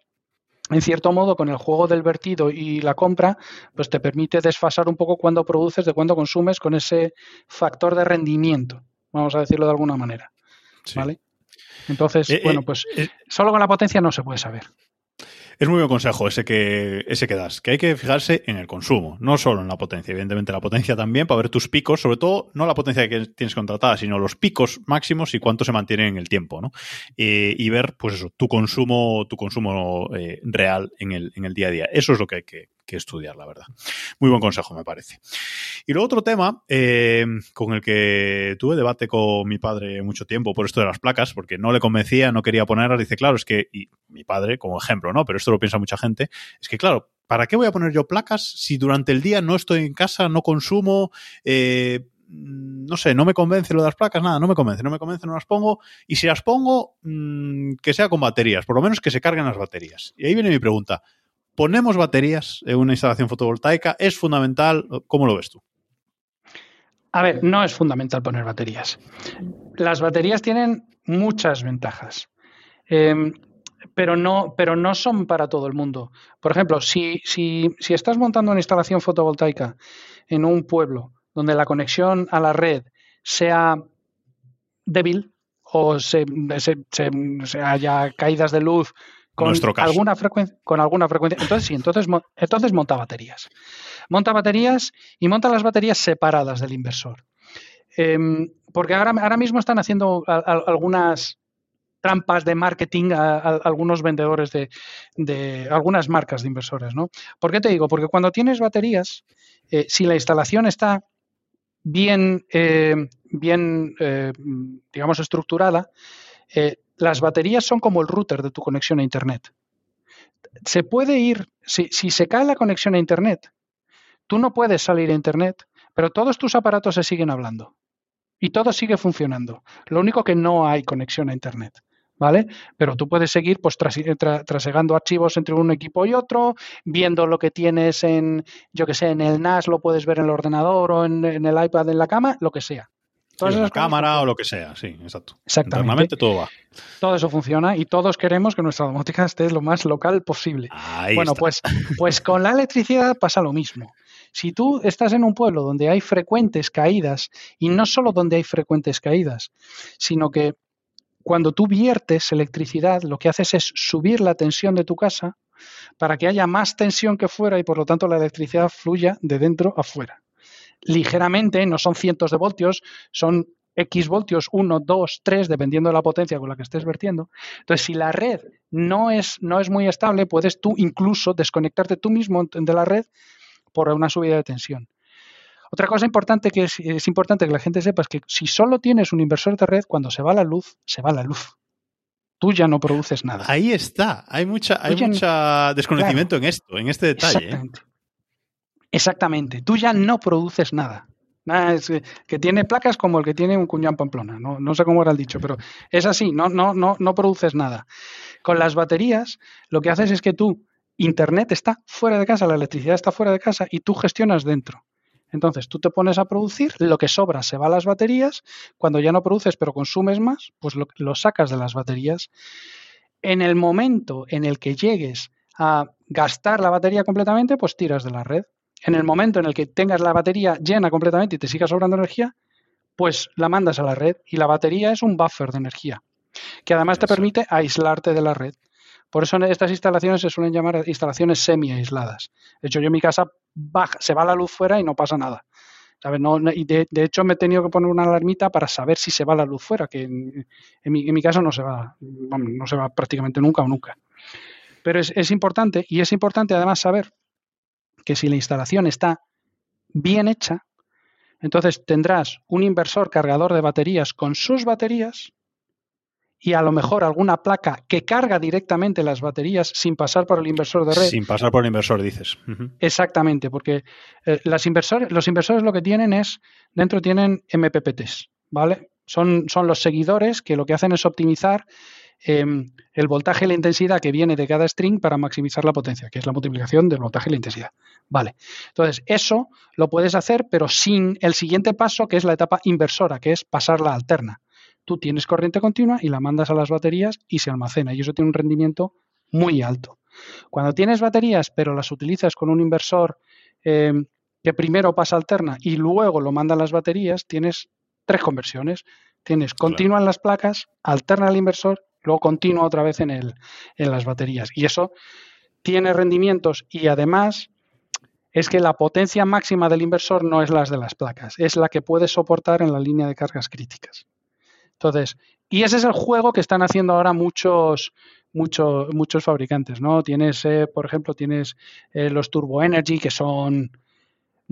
en cierto modo, con el juego del vertido y la compra, pues te permite desfasar un poco cuando produces de cuándo consumes con ese factor de rendimiento, vamos a decirlo de alguna manera. ¿Vale? Entonces, eh, bueno, eh, pues eh. solo con la potencia no se puede saber. Es muy buen consejo ese que, ese que das, que hay que fijarse en el consumo, no solo en la potencia. Evidentemente la potencia también para ver tus picos, sobre todo no la potencia que tienes contratada, sino los picos máximos y cuánto se mantiene en el tiempo, ¿no? y ver, pues eso, tu consumo, tu consumo real en el, en el día a día. Eso es lo que hay que, que estudiar, la verdad. Muy buen consejo, me parece. Y luego otro tema eh, con el que tuve debate con mi padre mucho tiempo por esto de las placas, porque no le convencía, no quería ponerlas. Dice, claro, es que, y mi padre como ejemplo, ¿no? Pero esto lo piensa mucha gente, es que, claro, ¿para qué voy a poner yo placas si durante el día no estoy en casa, no consumo? Eh, no sé, no me convence lo de las placas, nada, no me convence, no me convence, no las pongo. Y si las pongo, mm, que sea con baterías, por lo menos que se carguen las baterías. Y ahí viene mi pregunta ponemos baterías en una instalación fotovoltaica? ¿Es fundamental? ¿Cómo lo ves tú? A ver, no es fundamental poner baterías. Las baterías tienen muchas ventajas, em, pero, no, pero no son para todo el mundo. Por ejemplo, si, si, si estás montando una instalación fotovoltaica en un pueblo donde la conexión a la red sea débil o se, se haya caídas de luz con alguna frecuencia con alguna frecuencia entonces sí entonces entonces monta baterías monta baterías y monta las baterías separadas del inversor em, porque ahora, ahora mismo están haciendo algunas trampas de marketing a, algunos vendedores de, algunas marcas de inversores ¿no? ¿por qué te digo? porque cuando tienes baterías eh, si la instalación está bien eh, bien eh, digamos estructurada las baterías son como el router de tu conexión a Internet. Se puede ir, si, se cae la conexión a Internet, tú no puedes salir a Internet, pero todos tus aparatos se siguen hablando y todo sigue funcionando. Lo único que no hay conexión a Internet. ¿Vale? Pero tú puedes seguir pues trasegando archivos entre un equipo y otro, viendo lo que tienes en, yo que sé, en el NAS, lo puedes ver en el ordenador o en el iPad en la cama, lo que sea. Todas cámara o lo que sea, sí, exacto. Exactamente. Normalmente todo va. Todo eso funciona y todos queremos que nuestra domótica esté lo más local posible. bueno, pues, pues con la electricidad pasa lo mismo. Si tú estás en un pueblo donde hay frecuentes caídas, y no solo donde hay frecuentes caídas, sino que cuando tú viertes electricidad, lo que haces es subir la tensión de tu casa para que haya más tensión que fuera y por lo tanto la electricidad fluya de dentro a fuera ligeramente, no son cientos de voltios, son X voltios, 1, 2, 3, dependiendo de la potencia con la que estés vertiendo. Entonces, si la red no es, no es muy estable, puedes tú incluso desconectarte tú mismo de la red por una subida de tensión. Otra cosa importante que es, importante que la gente sepa es que si solo tienes un inversor de red, cuando se va la luz, se va la luz. Tú ya no produces nada. Ahí está. Hay mucha, hay mucha desconocimiento en esto, en este detalle. ¿eh? Exactamente. Tú ya no produces nada. Es que tiene placas como el que tiene un cuñado Pamplona. No, no sé cómo era el dicho, pero es así. No, no, no, no produces nada. Con las baterías, lo que haces es que tú, Internet está fuera de casa, la electricidad está fuera de casa y tú gestionas dentro. Entonces, tú te pones a producir, lo que sobra se va a las baterías, cuando ya no produces pero consumes más, pues lo, lo, sacas de las baterías. En el momento en el que llegues a gastar la batería completamente, pues tiras de la red en el momento en el que tengas la batería llena completamente y te siga sobrando energía, pues la mandas a la red y la batería es un buffer de energía, que además te permite aislarte de la red. Por eso estas instalaciones se suelen llamar instalaciones semi-aisladas. De hecho, yo en mi casa se va la luz fuera y no pasa nada. y de, hecho me he tenido que poner una alarmita para saber si se va la luz fuera, que en, mi, caso no se va, no se va prácticamente nunca o nunca. Pero es importante, y es importante además saber que si la instalación está bien hecha, entonces tendrás un inversor cargador de baterías con sus baterías y a lo mejor alguna placa que carga directamente las baterías sin pasar por el inversor de red. Sin pasar por el inversor, dices. Exactamente, porque eh, las inversores, los inversores lo que tienen es, dentro tienen MPPTs, ¿vale? Son, son los seguidores que lo que hacen es optimizar em, el voltaje y la intensidad que viene de cada string para maximizar la potencia, que es la multiplicación del voltaje y la intensidad. Vale. Entonces, eso lo puedes hacer, pero sin el siguiente paso, que es la etapa inversora, que es pasar la alterna. Tú tienes corriente continua y la mandas a las baterías y se almacena. Y eso tiene un rendimiento muy alto. Cuando tienes baterías, pero las utilizas con un inversor em, que primero pasa alterna y luego lo manda a las baterías, tienes tres conversiones. Tienes continua en las placas, alterna el inversor, luego continua otra vez en, el, en las baterías. Y eso tiene rendimientos y además es que la potencia máxima del inversor no es la de las placas, es la que puede soportar en la línea de cargas críticas. Entonces, y ese es el juego que están haciendo ahora muchos, muchos, muchos fabricantes, ¿no? Tienes, eh, por ejemplo, tienes eh, los Turbo Energy, que son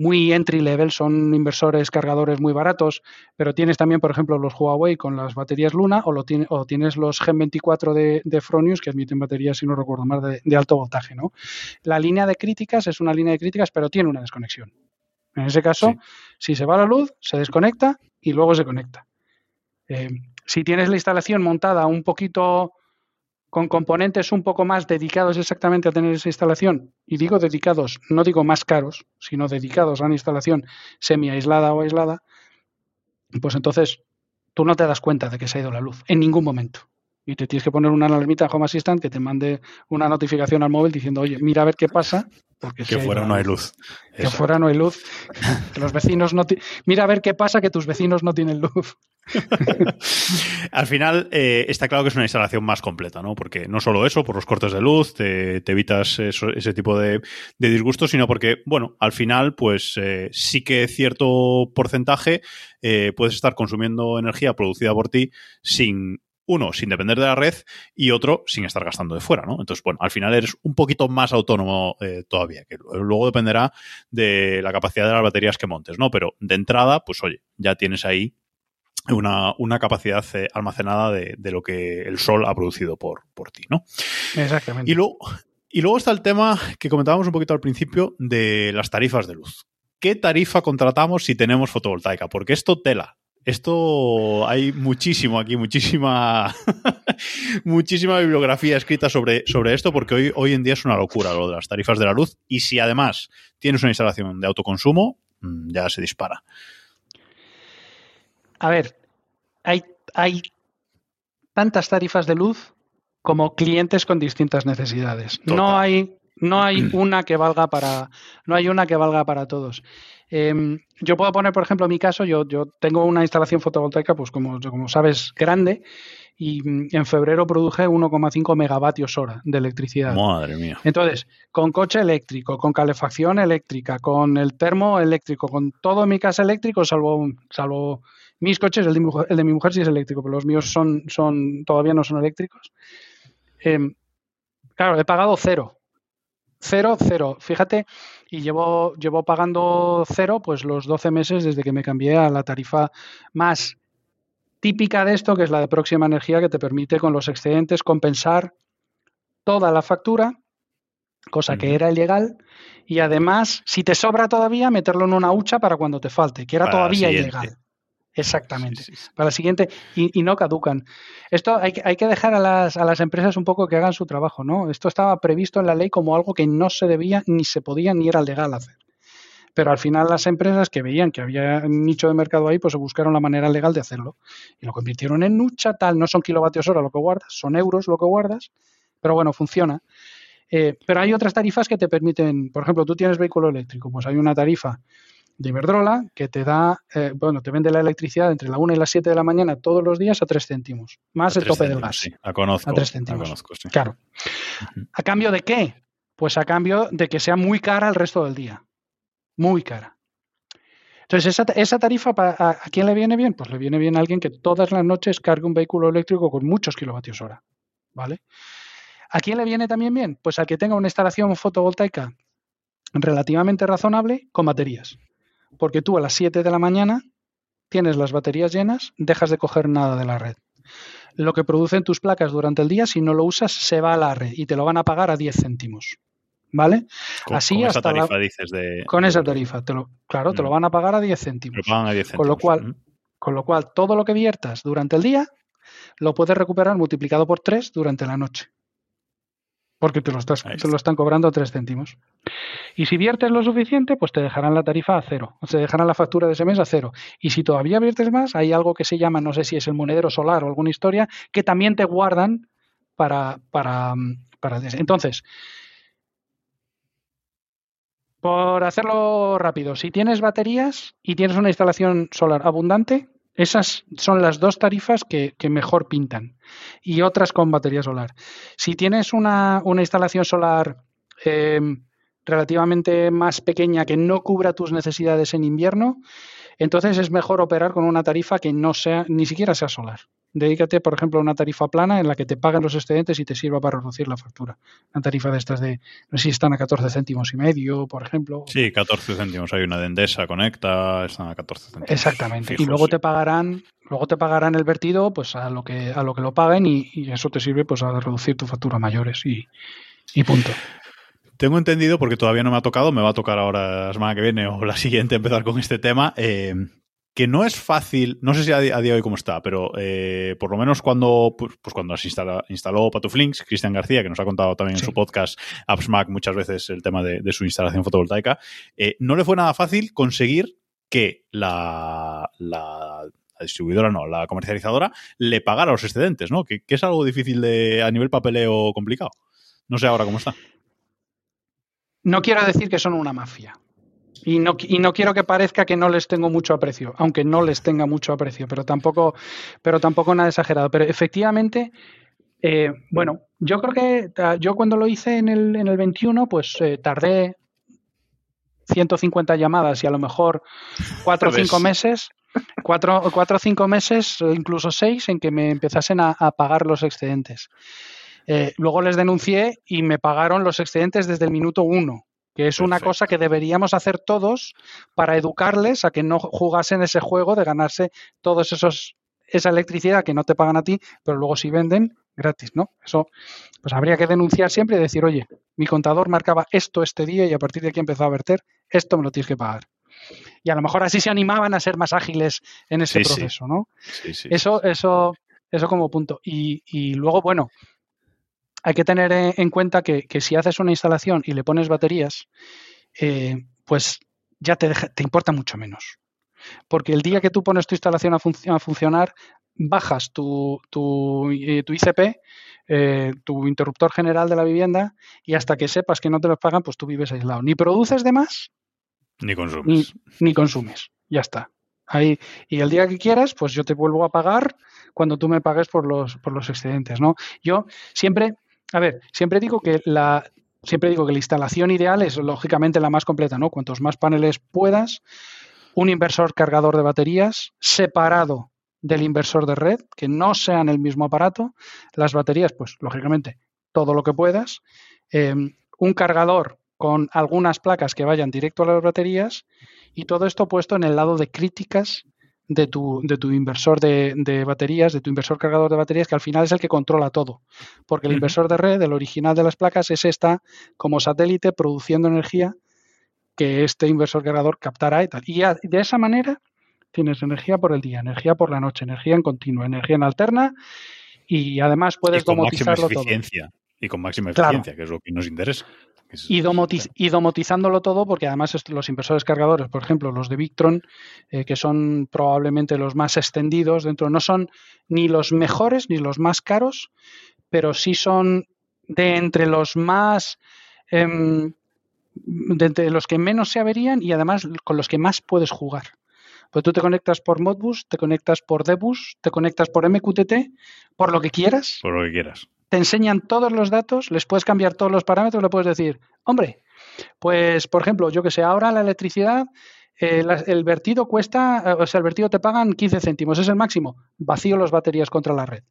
muy entry level, son inversores cargadores muy baratos, pero tienes también, por ejemplo, los Huawei con las baterías Luna o, lo o tienes los Gen 24 de, de Fronius que admiten baterías, si no recuerdo más, de, alto voltaje. ¿no? La línea de críticas es una línea de críticas, pero tiene una desconexión. En ese caso, si se va la luz, se desconecta y luego se conecta. Eh, si tienes la instalación montada un poquito con componentes un poco más dedicados exactamente a tener esa instalación, y digo dedicados, no digo más caros, sino dedicados a una instalación semi aislada o aislada, pues entonces tú no te das cuenta de que se ha ido la luz en ningún momento. Y te tienes que poner una alarmita Home Assistant que te mande una notificación al móvil diciendo, oye, mira a ver qué pasa. Porque que fuera no hay luz. Que fuera no hay luz. Que los vecinos no... Mira a ver qué pasa que tus vecinos no tienen luz. Al final eh, está claro que es una instalación más completa, ¿no? Porque no solo eso, por los cortes de luz, te, evitas ese tipo de, disgustos, sino porque, bueno, al final, pues eh, sí que cierto porcentaje eh, puedes estar consumiendo energía producida por ti sin uno, sin depender de la red y otro, sin estar gastando de fuera, ¿no? Entonces, bueno, al final eres un poquito más autónomo todavía, que luego dependerá de la capacidad de las baterías que montes, ¿no? Pero de entrada, pues oye, ya tienes ahí una, capacidad eh, almacenada de, lo que el sol ha producido por, por ti, ¿no? Exactamente. Y luego, y luego está el tema que comentábamos un poquito al principio de las tarifas de luz. ¿Qué tarifa contratamos si tenemos fotovoltaica? Porque esto tela. Esto hay muchísimo aquí, muchísima, muchísima bibliografía escrita sobre, sobre esto, porque hoy, hoy en día es una locura lo de las tarifas de la luz. Y si además tienes una instalación de autoconsumo, mm, ya se dispara. A ver, hay, hay tantas tarifas de luz como clientes con distintas necesidades. No hay, no hay una que valga para, no hay una que valga para todos. Em, yo puedo poner, por ejemplo, en mi caso, yo, yo tengo una instalación fotovoltaica, pues como, como sabes, grande, y mm, en febrero produje 1,5 megavatios hora de electricidad. Madre mía. Entonces, con coche eléctrico, con calefacción eléctrica, con el termo eléctrico, con todo mi casa eléctrico, salvo, salvo mis coches, el de mi, mujer, el de mi mujer sí es eléctrico, pero los míos son, son todavía no son eléctricos. Em, claro, he pagado cero. Cero, cero. Fíjate, y llevo, llevo pagando cero pues los 12 meses desde que me cambié a la tarifa más típica de esto, que es la de próxima energía, que te permite con los excedentes compensar toda la factura, cosa que era ilegal, y además, si te sobra todavía, meterlo en una hucha para cuando te falte, que era todavía ilegal. Exactamente. Para la siguiente, y, no caducan. Esto hay, hay que dejar a las, a las, empresas un poco que hagan su trabajo, ¿no? Esto estaba previsto en la ley como algo que no se debía, ni se podía, ni era legal hacer. Pero al final las empresas que veían que había nicho de mercado ahí, pues se buscaron la manera legal de hacerlo. Y lo convirtieron en nucha, tal, no son kilovatios hora lo que guardas, son euros lo que guardas, pero bueno, funciona. Eh, pero hay otras tarifas que te permiten, por ejemplo, tú tienes vehículo eléctrico, pues hay una tarifa de Iberdrola que te da, eh, bueno, te vende la electricidad entre la 1 y las 7 de la mañana todos los días a 3 céntimos, más el tope del gas. Sí, la conozco. A 3 céntimos. Claro. ¿A cambio de qué? Pues a cambio de que sea muy cara el resto del día. Muy cara. Entonces, esa, tarifa, a, ¿a, quién le viene bien? Pues le viene bien a alguien que todas las noches cargue un vehículo eléctrico con muchos kilovatios hora. ¿Vale? ¿A quién le viene también bien? Pues al que tenga una instalación fotovoltaica relativamente razonable con baterías porque tú a las 7 de la mañana tienes las baterías llenas, dejas de coger nada de la red. Lo que producen tus placas durante el día, si no lo usas, se va a la red y te lo van a pagar a 10 céntimos. ¿Vale? Con, Así esa tarifa dices de. Con esa tarifa, te lo, claro, te lo mm. van a pagar a 10 céntimos. Lo pagan a 10 céntimos. Con lo cual, con lo cual, todo lo que viertas durante el día lo puedes recuperar multiplicado por 3 durante la noche. Porque te lo, estás, te lo están cobrando a 3 céntimos. Y si viertes lo suficiente, pues te dejarán la tarifa a cero. O te dejarán la factura de ese mes a cero. Y si todavía viertes más, hay algo que se llama, no sé si es el monedero solar o alguna historia, que también te guardan para. para, para entonces, por hacerlo rápido, si tienes baterías y tienes una instalación solar abundante, esas son las dos tarifas que, mejor pintan y otras con batería solar. Si tienes una, instalación solar em, relativamente más pequeña que no cubra tus necesidades en invierno, entonces es mejor operar con una tarifa que no sea ni siquiera sea solar. Dedícate, por ejemplo, a una tarifa plana en la que te pagan los excedentes y te sirva para reducir la factura. Una tarifa de estas de, no sé si están a 14 céntimos y medio, por ejemplo. Sí, 14 céntimos. Hay una de Endesa, Conecta, están a 14 céntimos. Exactamente. y luego te pagarán, luego te pagarán el vertido pues a lo que, a lo que lo paguen y, eso te sirve pues a reducir tu factura mayores y, y punto. Tengo entendido, porque todavía no me ha tocado, me va a tocar ahora la semana que viene o la siguiente empezar con este tema, eh, que no es fácil, no sé si a, día de hoy cómo está, pero eh, por lo menos cuando, pues, pues cuando se instaló Patuflinks, Cristian García, que nos ha contado también en su podcast AppsMac muchas veces el tema de, su instalación fotovoltaica, eh, no le fue nada fácil conseguir que la, la distribuidora no, la comercializadora le pagara los excedentes, ¿no? Que, que, es algo difícil de a nivel papeleo complicado. No sé ahora cómo está. No quiero decir que son una mafia, y no, y no quiero que parezca que no les tengo mucho aprecio, aunque no les tenga mucho aprecio, pero tampoco, pero tampoco nada exagerado. Pero efectivamente, eh, bueno, yo creo que yo cuando lo hice en el, en el 21, pues eh, tardé 150 llamadas y a lo mejor 4 o 5 meses, 4 o 5 meses, incluso 6, en que me empezasen a, pagar los excedentes. Eh, luego les denuncié y me pagaron los excedentes desde el minuto 1 que es una cosa que deberíamos hacer todos para educarles a que no jugasen ese juego de ganarse todos esos esa electricidad que no te pagan a ti, pero luego sí venden gratis, ¿no? Eso pues habría que denunciar siempre y decir, "Oye, mi contador marcaba esto este día y a partir de aquí empezó a verter, esto me lo tienes que pagar." Y a lo mejor así se animaban a ser más ágiles en ese proceso, ¿no? eso eso eso como punto. Y, y luego, bueno, hay que tener en cuenta que, si haces una instalación y le pones baterías, eh, pues ya te, te importa mucho menos. Porque el día que tú pones tu instalación a, funcionar, bajas tu, tu, eh, ICP, eh, tu interruptor general de la vivienda, y hasta que sepas que no te lo pagan, pues tú vives aislado. Ni produces de más, ni consumes. Ni, consumes. Ya está. Ahí, y el día que quieras, pues yo te vuelvo a pagar cuando tú me pagues por los, por los excedentes, ¿no? Yo siempre, a ver, siempre digo que la, siempre digo que la instalación ideal es lógicamente la más completa, ¿no? Cuantos más paneles puedas, un inversor cargador de baterías separado del inversor de red, que no sean el mismo aparato, las baterías, pues lógicamente todo lo que puedas, eh, un cargador con algunas placas que vayan directo a las baterías y todo esto puesto en el lado de críticas de tu, de tu inversor de, baterías, de tu inversor cargador de baterías, que al final es el que controla todo. Porque el inversor de red, el original de las placas, es esta como satélite produciendo energía que este inversor cargador captará y tal. Y de esa manera tienes energía por el día, energía por la noche, energía en continuo, energía en alterna y además puedes domotizarlo todo. Y con máxima eficiencia, que es lo que nos interesa. Y, domotizándolo todo, porque además los inversores cargadores, por ejemplo, los de Victron, eh, que son probablemente los más extendidos dentro, no son ni los mejores ni los más caros, pero sí son de entre los más, em, de entre los que menos se averían y además con los que más puedes jugar. Pues tú te conectas por Modbus, te conectas por Debus, te conectas por MQTT, por lo que quieras. Por lo que quieras te enseñan todos los datos, les puedes cambiar todos los parámetros, le puedes decir, hombre, pues por ejemplo, yo que sé, ahora la electricidad, eh, el vertido cuesta, eh, o sea, el vertido te pagan 15 céntimos, es el máximo, vacío las baterías contra la red.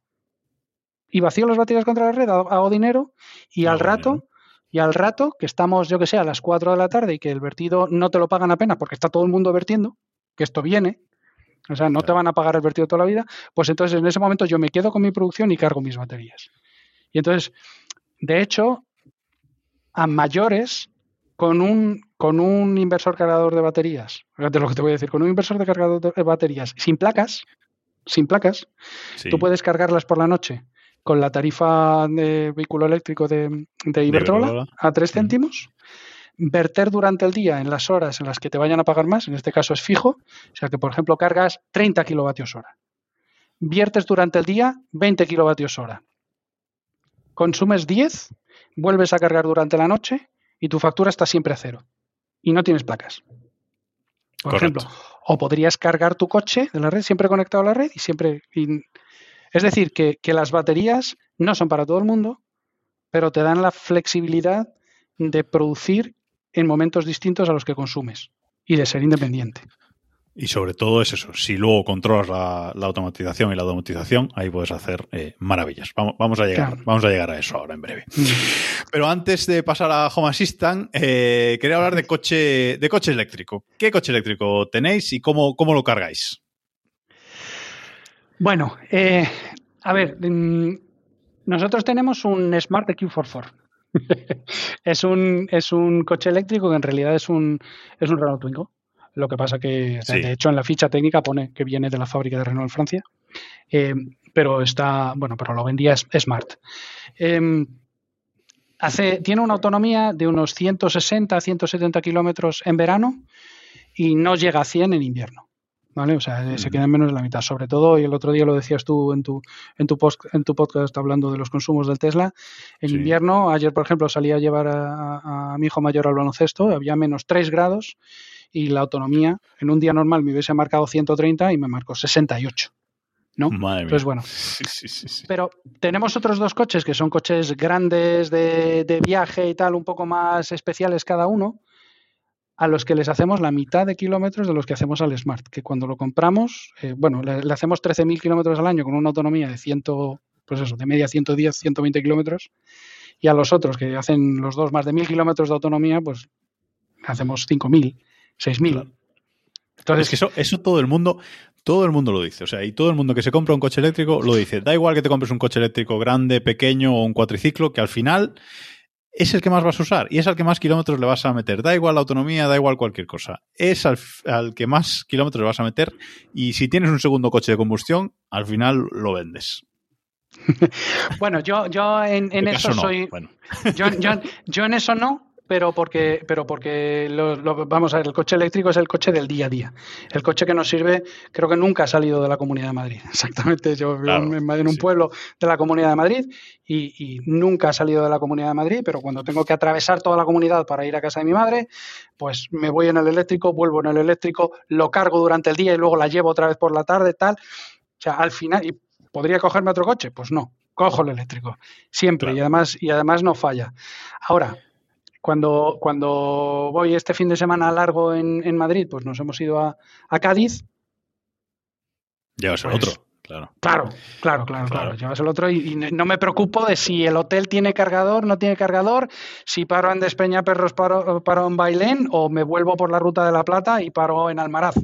Y vacío las baterías contra la red, hago dinero y al rato... Y al rato, que estamos, yo que sé, a las 4 de la tarde y que el vertido no te lo pagan apenas porque está todo el mundo vertiendo, que esto viene, o sea, no te van a pagar el vertido toda la vida, pues entonces en ese momento yo me quedo con mi producción y cargo mis baterías. Y entonces, de hecho, a mayores, con un, con un inversor cargador de baterías, fíjate lo que te voy a decir, con un inversor de cargador de baterías sin placas, sin placas. Tú puedes cargarlas por la noche con la tarifa de vehículo eléctrico de, de Iberdrola a 3 céntimos. Verter durante el día en las horas en las que te vayan a pagar más, en este caso es fijo, o sea que por ejemplo cargas 30 kilovatios hora. Viertes durante el día 20 kilovatios hora. Consumes 10, vuelves a cargar durante la noche y tu factura está siempre a cero. Y no tienes placas. Por ejemplo, o podrías cargar tu coche de la red siempre conectado a la red y siempre es decir, que, las baterías no son para todo el mundo, pero te dan la flexibilidad de producir en momentos distintos a los que consumes y de ser independiente. Y sobre todo es eso, si luego controlas la, automatización y la automatización, ahí puedes hacer eh, maravillas. Vamos, vamos, a llegar, vamos a llegar a eso ahora en breve. Mm. Pero antes de pasar a Home Assistant, eh, quería hablar de coche, de coche eléctrico. ¿Qué coche eléctrico tenéis y cómo, cómo lo cargáis? Bueno, eh, a ver, mm, nosotros tenemos un Smart EQ44. es, un, es un coche eléctrico que en realidad es un, es un Renault Twingo. Lo que pasa que, de hecho, en la ficha técnica pone que viene de la fábrica de Renault en Francia. Eh, pero está, bueno, pero lo vendía Smart. Em, hace, tiene una autonomía de unos 160, 170 kilómetros en verano y no llega a 100 en invierno. ¿vale? O sea, se queda en menos de la mitad. Sobre todo, y el otro día lo decías tú en tu, en tu, post, en tu podcast hablando de los consumos del Tesla, en invierno, ayer por ejemplo salí a llevar a, mi hijo mayor al baloncesto, había menos 3 grados y la autonomía en un día normal me hubiese marcado 130 y me marcó 68. ¿no? Entonces, bueno. Pero tenemos otros dos coches que son coches grandes de, de viaje y tal, un poco más especiales cada uno, a los que les hacemos la mitad de kilómetros de los que hacemos al Smart, que cuando lo compramos, eh, bueno, le, hacemos 13.000 kilómetros al año con una autonomía de 100, pues eso, de media 110, 120 kilómetros, y a los otros que hacen los dos más de 1.000 kilómetros de autonomía, pues hacemos 5.000, 6.000. Entonces, es que eso, eso todo el mundo, todo el mundo lo dice. O sea, y todo el mundo que se compra un coche eléctrico lo dice. Da igual que te compres un coche eléctrico grande, pequeño o un cuatriciclo, que al final es el que más vas a usar y es al que más kilómetros le vas a meter. Da igual la autonomía, da igual cualquier cosa. Es al, que más kilómetros le vas a meter y si tienes un segundo coche de combustión, al final lo vendes. bueno, yo, yo en, eso soy. yo en eso no, pero porque, pero porque lo, vamos a ver, el coche eléctrico es el coche del día a día. El coche que nos sirve, creo que nunca ha salido de la Comunidad de Madrid. Exactamente, yo vivo en, un pueblo de la Comunidad de Madrid y, nunca ha salido de la Comunidad de Madrid, pero cuando tengo que atravesar toda la comunidad para ir a casa de mi madre, pues me voy en el eléctrico, vuelvo en el eléctrico, lo cargo durante el día y luego la llevo otra vez por la tarde, tal. O sea, al final, ¿y ¿podría cogerme otro coche? Pues no, cojo el eléctrico, siempre, y, además, y además no falla. Ahora, cuando, cuando voy este fin de semana largo en, en Madrid, pues nos hemos ido a, a Cádiz. Llevas el pues otro, claro. Claro, claro, claro, claro. Llevas el otro y, no me preocupo de si el hotel tiene cargador, no tiene cargador, si paro en Despeña Perros, paro, paro en Bailén o me vuelvo por la Ruta de la Plata y paro en Almaraz.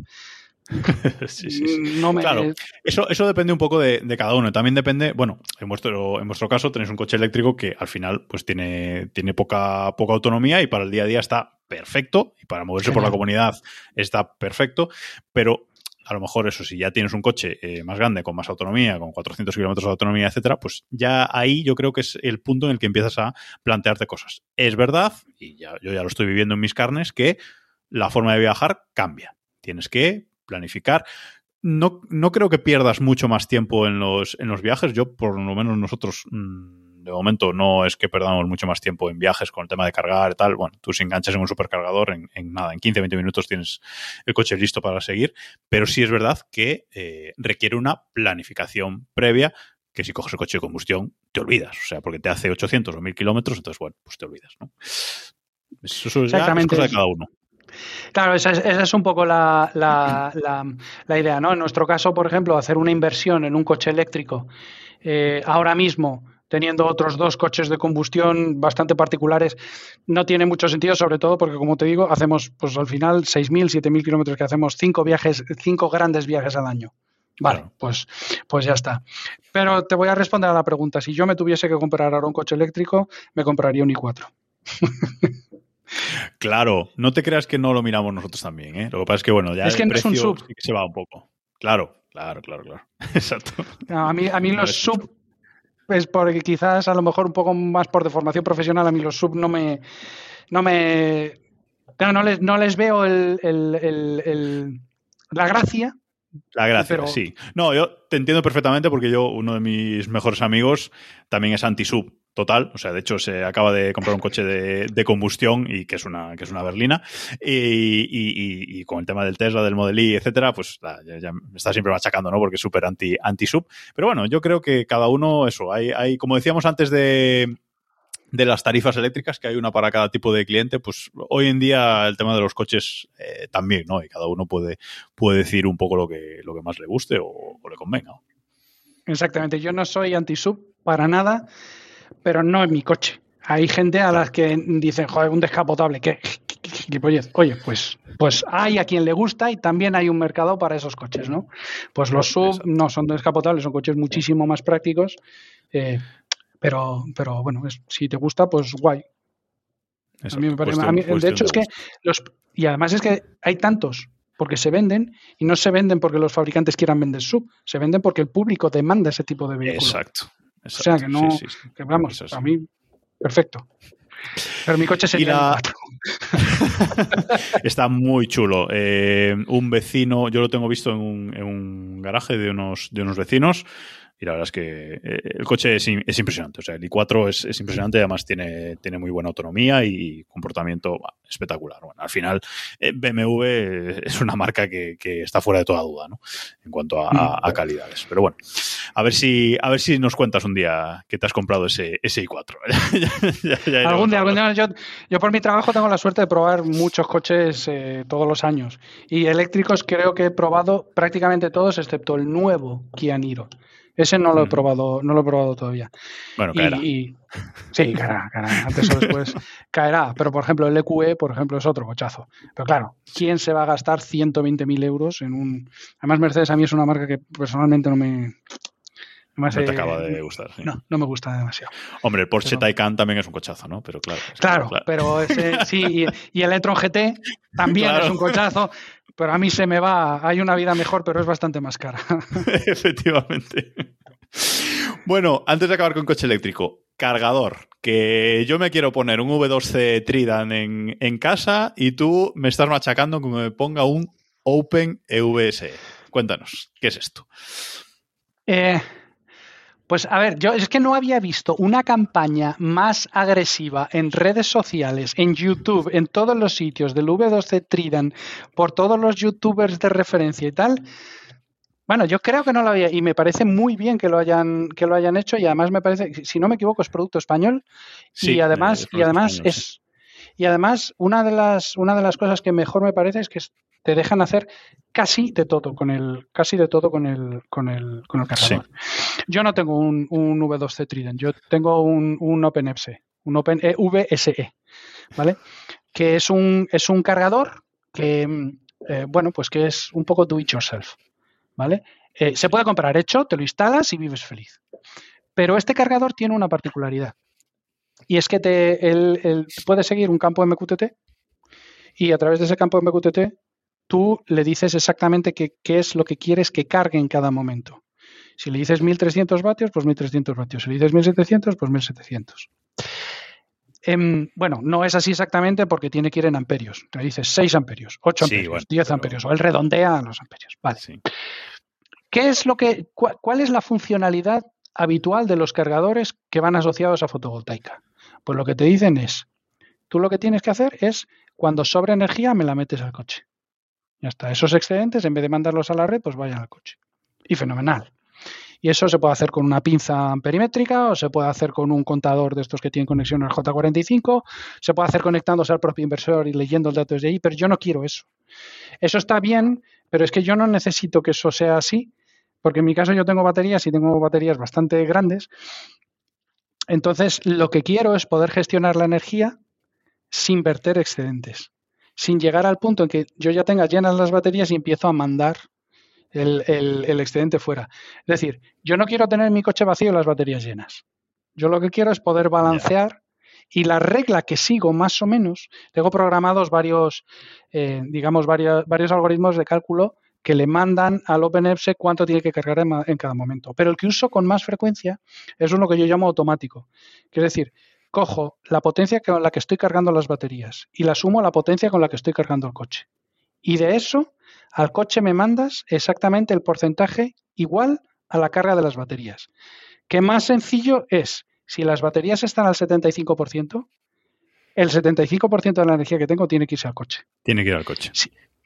sí, sí, Claro, eso, eso depende un poco de, cada uno. También depende, bueno, en vuestro, en vuestro caso tenéis un coche eléctrico que al final pues tiene, tiene poca, poca autonomía y para el día a día está perfecto y para moverse por la comunidad está perfecto, pero a lo mejor eso, si ya tienes un coche eh, más grande, con más autonomía, con 400 kilómetros de autonomía, etcétera, pues ya ahí yo creo que es el punto en el que empiezas a plantearte cosas. Es verdad, y ya, yo ya lo estoy viviendo en mis carnes, que la forma de viajar cambia. Tienes que planificar. No, no creo que pierdas mucho más tiempo en los, en los viajes. Yo, por lo menos nosotros, mm, de momento, no es que perdamos mucho más tiempo en viajes con el tema de cargar y tal. Bueno, tú si enganchas en un supercargador, en, nada, en 15, 20 minutos tienes el coche listo para seguir. Pero sí es verdad que eh, requiere una planificación previa que si coges el coche de combustión, te olvidas. O sea, porque te hace 800 o 1000 kilómetros, entonces, bueno, pues te olvidas, ¿no? Eso es, ya cosa de cada uno. Claro, esa es, un poco la, idea, ¿no? En nuestro caso, por ejemplo, hacer una inversión en un coche eléctrico eh, ahora mismo teniendo otros dos coches de combustión bastante particulares, no tiene mucho sentido, sobre todo porque, como te digo, hacemos, pues al final, 6.000, 7.000 kilómetros que hacemos, cinco viajes, cinco grandes viajes al año. Vale, pues, pues ya está. Pero te voy a responder a la pregunta. Si yo me tuviese que comprar ahora un coche eléctrico, me compraría un i4. Claro, no te creas que no lo miramos nosotros también, ¿eh? Lo que pasa es que, bueno, ya el precio sí que se va un poco. Claro, Claro, claro, claro. Exacto. a mí, a mí los sub, pues porque quizás a lo mejor un poco más por deformación profesional, a mí los sub no me. No me. no les, no les veo el, el, la gracia. La gracia, sí. No, yo te entiendo perfectamente porque yo, uno de mis mejores amigos, también es anti-sub total. O sea, de hecho, se acaba de comprar un coche de, combustión y que es una, que es una berlina. Y, con el tema del Tesla, del Model Y, etcétera, pues ya, me está siempre machacando, ¿no? Porque es súper anti, anti-sub. Pero bueno, yo creo que cada uno, eso, hay, hay como decíamos antes de, de las tarifas eléctricas, que hay una para cada tipo de cliente, pues hoy en día el tema de los coches eh, también, ¿no? Y cada uno puede, puede decir un poco lo que, lo que más le guste o, o le convenga. Exactamente, yo no soy anti-sub para nada pero no en mi coche. Hay gente a las que dicen, joder, un descapotable, ¿qué? Oye, pues, pues hay a quien le gusta y también hay un mercado para esos coches, ¿no? Pues los sub no son descapotables, son coches muchísimo más prácticos, eh, pero, pero bueno, si te gusta, pues guay. a mí me parece, de hecho, es que los. Y además es que hay tantos porque se venden y no se venden porque los fabricantes quieran vender sub, se venden porque el público demanda ese tipo de vehículos. Exacto. O sea que no, que vamos, a mí, perfecto. Pero mi coche sería Está muy chulo. Eh, un vecino, yo lo tengo visto en un, en un garaje de unos, de unos vecinos y la verdad es que eh, el coche es, impresionante. O sea, el i4 es, impresionante, además tiene, tiene muy buena autonomía y comportamiento espectacular. Bueno, al final, eh, BMW es una marca que, está fuera de toda duda, ¿no? En cuanto a, mm. calidades. Pero bueno, a ver si, a ver si nos cuentas un día que te has comprado ese, ese i4. algún día, algún día. Yo, por mi trabajo tengo la suerte de probar muchos coches eh, todos los años. Y eléctricos creo que he probado prácticamente todos, excepto el nuevo Kia Niro. Ese no lo he probado, no lo he probado todavía. Bueno, caerá. sí, caerá, caerá. Antes o después caerá. Pero, por ejemplo, el EQE, por ejemplo, es otro cochazo. Pero claro, ¿quién se va a gastar 120.000 euros en un... Además, Mercedes a mí es una marca que personalmente no me... no te acaba de gustar. No, no me gusta demasiado. Hombre, el Porsche Taycan también es un cochazo, ¿no? Pero claro. Claro, pero ese, sí, y, el e-tron GT también es un cochazo pero a mí se me va, hay una vida mejor, pero es bastante más cara. Efectivamente. Bueno, antes de acabar con coche eléctrico, cargador, que yo me quiero poner un V12 Tridan en, en casa y tú me estás machacando con que me ponga un Open EVS. Cuéntanos, ¿qué es esto? Eh, pues a ver, yo es que no había visto una campaña más agresiva en redes sociales, en YouTube, en todos los sitios del V2C Tridan, por todos los youtubers de referencia y tal. Bueno, yo creo que no lo había y me parece muy bien que lo hayan que lo hayan hecho y además me parece, si no me equivoco, es producto español y además y además es y además una de las una de las cosas que mejor me parece es que te dejan hacer casi de todo con el, casi de todo con el, con el, con el cargador. Yo no tengo un, un, V2C Trident, yo tengo un, un OpenVSE, un Open e VSE, ¿vale? Que es un, es un cargador que, eh, bueno, pues que es un poco do it yourself, ¿vale? Eh, se puede comprar hecho, te lo instalas y vives feliz. Pero este cargador tiene una particularidad. Y es que te, el, puede seguir un campo MQTT y a través de ese campo MQTT tú le dices exactamente qué, es lo que quieres que cargue en cada momento. Si le dices 1300 vatios, pues 1300 vatios. Si le dices 1700, pues 1700. Em, bueno, no es así exactamente porque tiene que ir en amperios. Le dices 6 amperios, 8 amperios, 10 amperios, o él redondea los amperios. Vale. ¿Qué es lo que, ¿Cuál es la funcionalidad habitual de los cargadores que van asociados a fotovoltaica? Pues lo que te dicen es, tú lo que tienes que hacer es, cuando sobre energía, me la metes al coche. Ya está. Esos excedentes, en vez de mandarlos a la red, pues vayan al coche. Y fenomenal. Y eso se puede hacer con una pinza perimétrica o se puede hacer con un contador de estos que tienen conexión al J45, se puede hacer conectándose al propio inversor y leyendo el dato desde ahí, pero yo no quiero eso. Eso está bien, pero es que yo no necesito que eso sea así, porque en mi caso yo tengo baterías y tengo baterías bastante grandes. Entonces, lo que quiero es poder gestionar la energía sin verter excedentes sin llegar al punto en que yo ya tenga llenas las baterías y empiezo a mandar el, excedente fuera. Es decir, yo no quiero tener mi coche vacío y las baterías llenas. Yo lo que quiero es poder balancear y la regla que sigo más o menos, tengo programados varios, eh, digamos, varios, varios algoritmos de cálculo que le mandan al OpenEPSE cuánto tiene que cargar en, cada momento. Pero el que uso con más frecuencia es uno que yo llamo automático. Es decir, cojo la potencia con la que estoy cargando las baterías y la sumo a la potencia con la que estoy cargando el coche. Y de eso, al coche me mandas exactamente el porcentaje igual a la carga de las baterías. ¿Qué más sencillo es, si las baterías están al 75%, el 75% de la energía que tengo tiene que irse al coche. Tiene que ir al coche.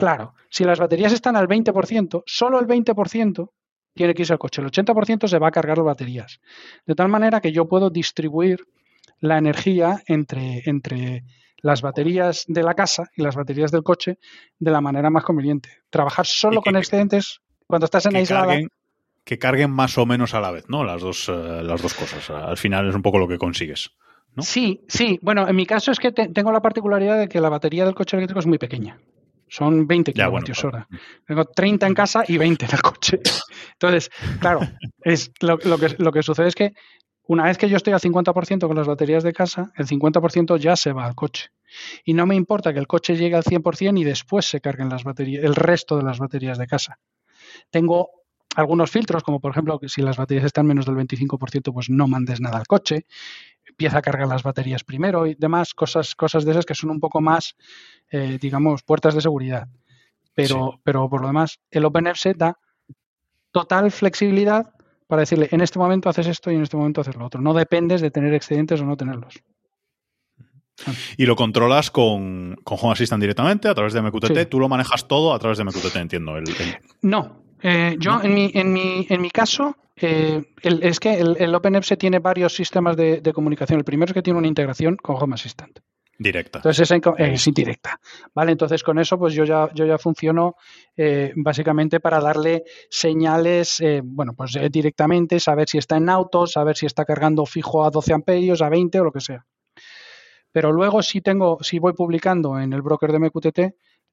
Claro, si las baterías están al 20%, solo el 20% tiene que irse al coche. El 80% se va a cargar las baterías. De tal manera que yo puedo distribuir la energía entre, entre las baterías de la casa y las baterías del coche de la manera más conveniente. Trabajar solo con excedentes cuando estás en aislada. que carguen más o menos a la vez, ¿no? Las dos, eh, las dos cosas. Al final es un poco lo que consigues. Sí, sí. Bueno, en mi caso es que tengo la particularidad de que la batería del coche eléctrico es muy pequeña. Son 20 kilovatios hora. Tengo 30 en casa y 20 en el coche. Entonces, claro, es lo, que, lo que sucede es que una vez que yo estoy al 50% con las baterías de casa, el 50% ya se va al coche. Y no me importa que el coche llegue al 100% y después se carguen las baterías, el resto de las baterías de casa. Tengo algunos filtros, como por ejemplo que si las baterías están menos del 25%, pues no mandes nada al coche empieza a cargar las baterías primero y demás, cosas, cosas de esas que son un poco más, eh, digamos, puertas de seguridad. Pero, pero por lo demás, el OpenFS da total flexibilidad para decirle, en este momento haces esto y en este momento haces lo otro. No dependes de tener excedentes o no tenerlos. Y lo controlas con, con Home Assistant directamente a través de MQTT. Tú lo manejas todo a través de MQTT, entiendo. No. Eh, yo, En, mi, en, mi, en mi caso, eh, es que el, el OpenEPSE tiene varios sistemas de, comunicación. El primero es que tiene una integración con Home Assistant. Directa. Entonces es, indirecta. Vale, entonces con eso pues yo ya, yo ya funciono eh, básicamente para darle señales, eh, bueno, pues directamente, saber si está en auto, saber si está cargando fijo a 12 amperios, a 20 o lo que sea. Pero luego si tengo, si voy publicando en el broker de MQTT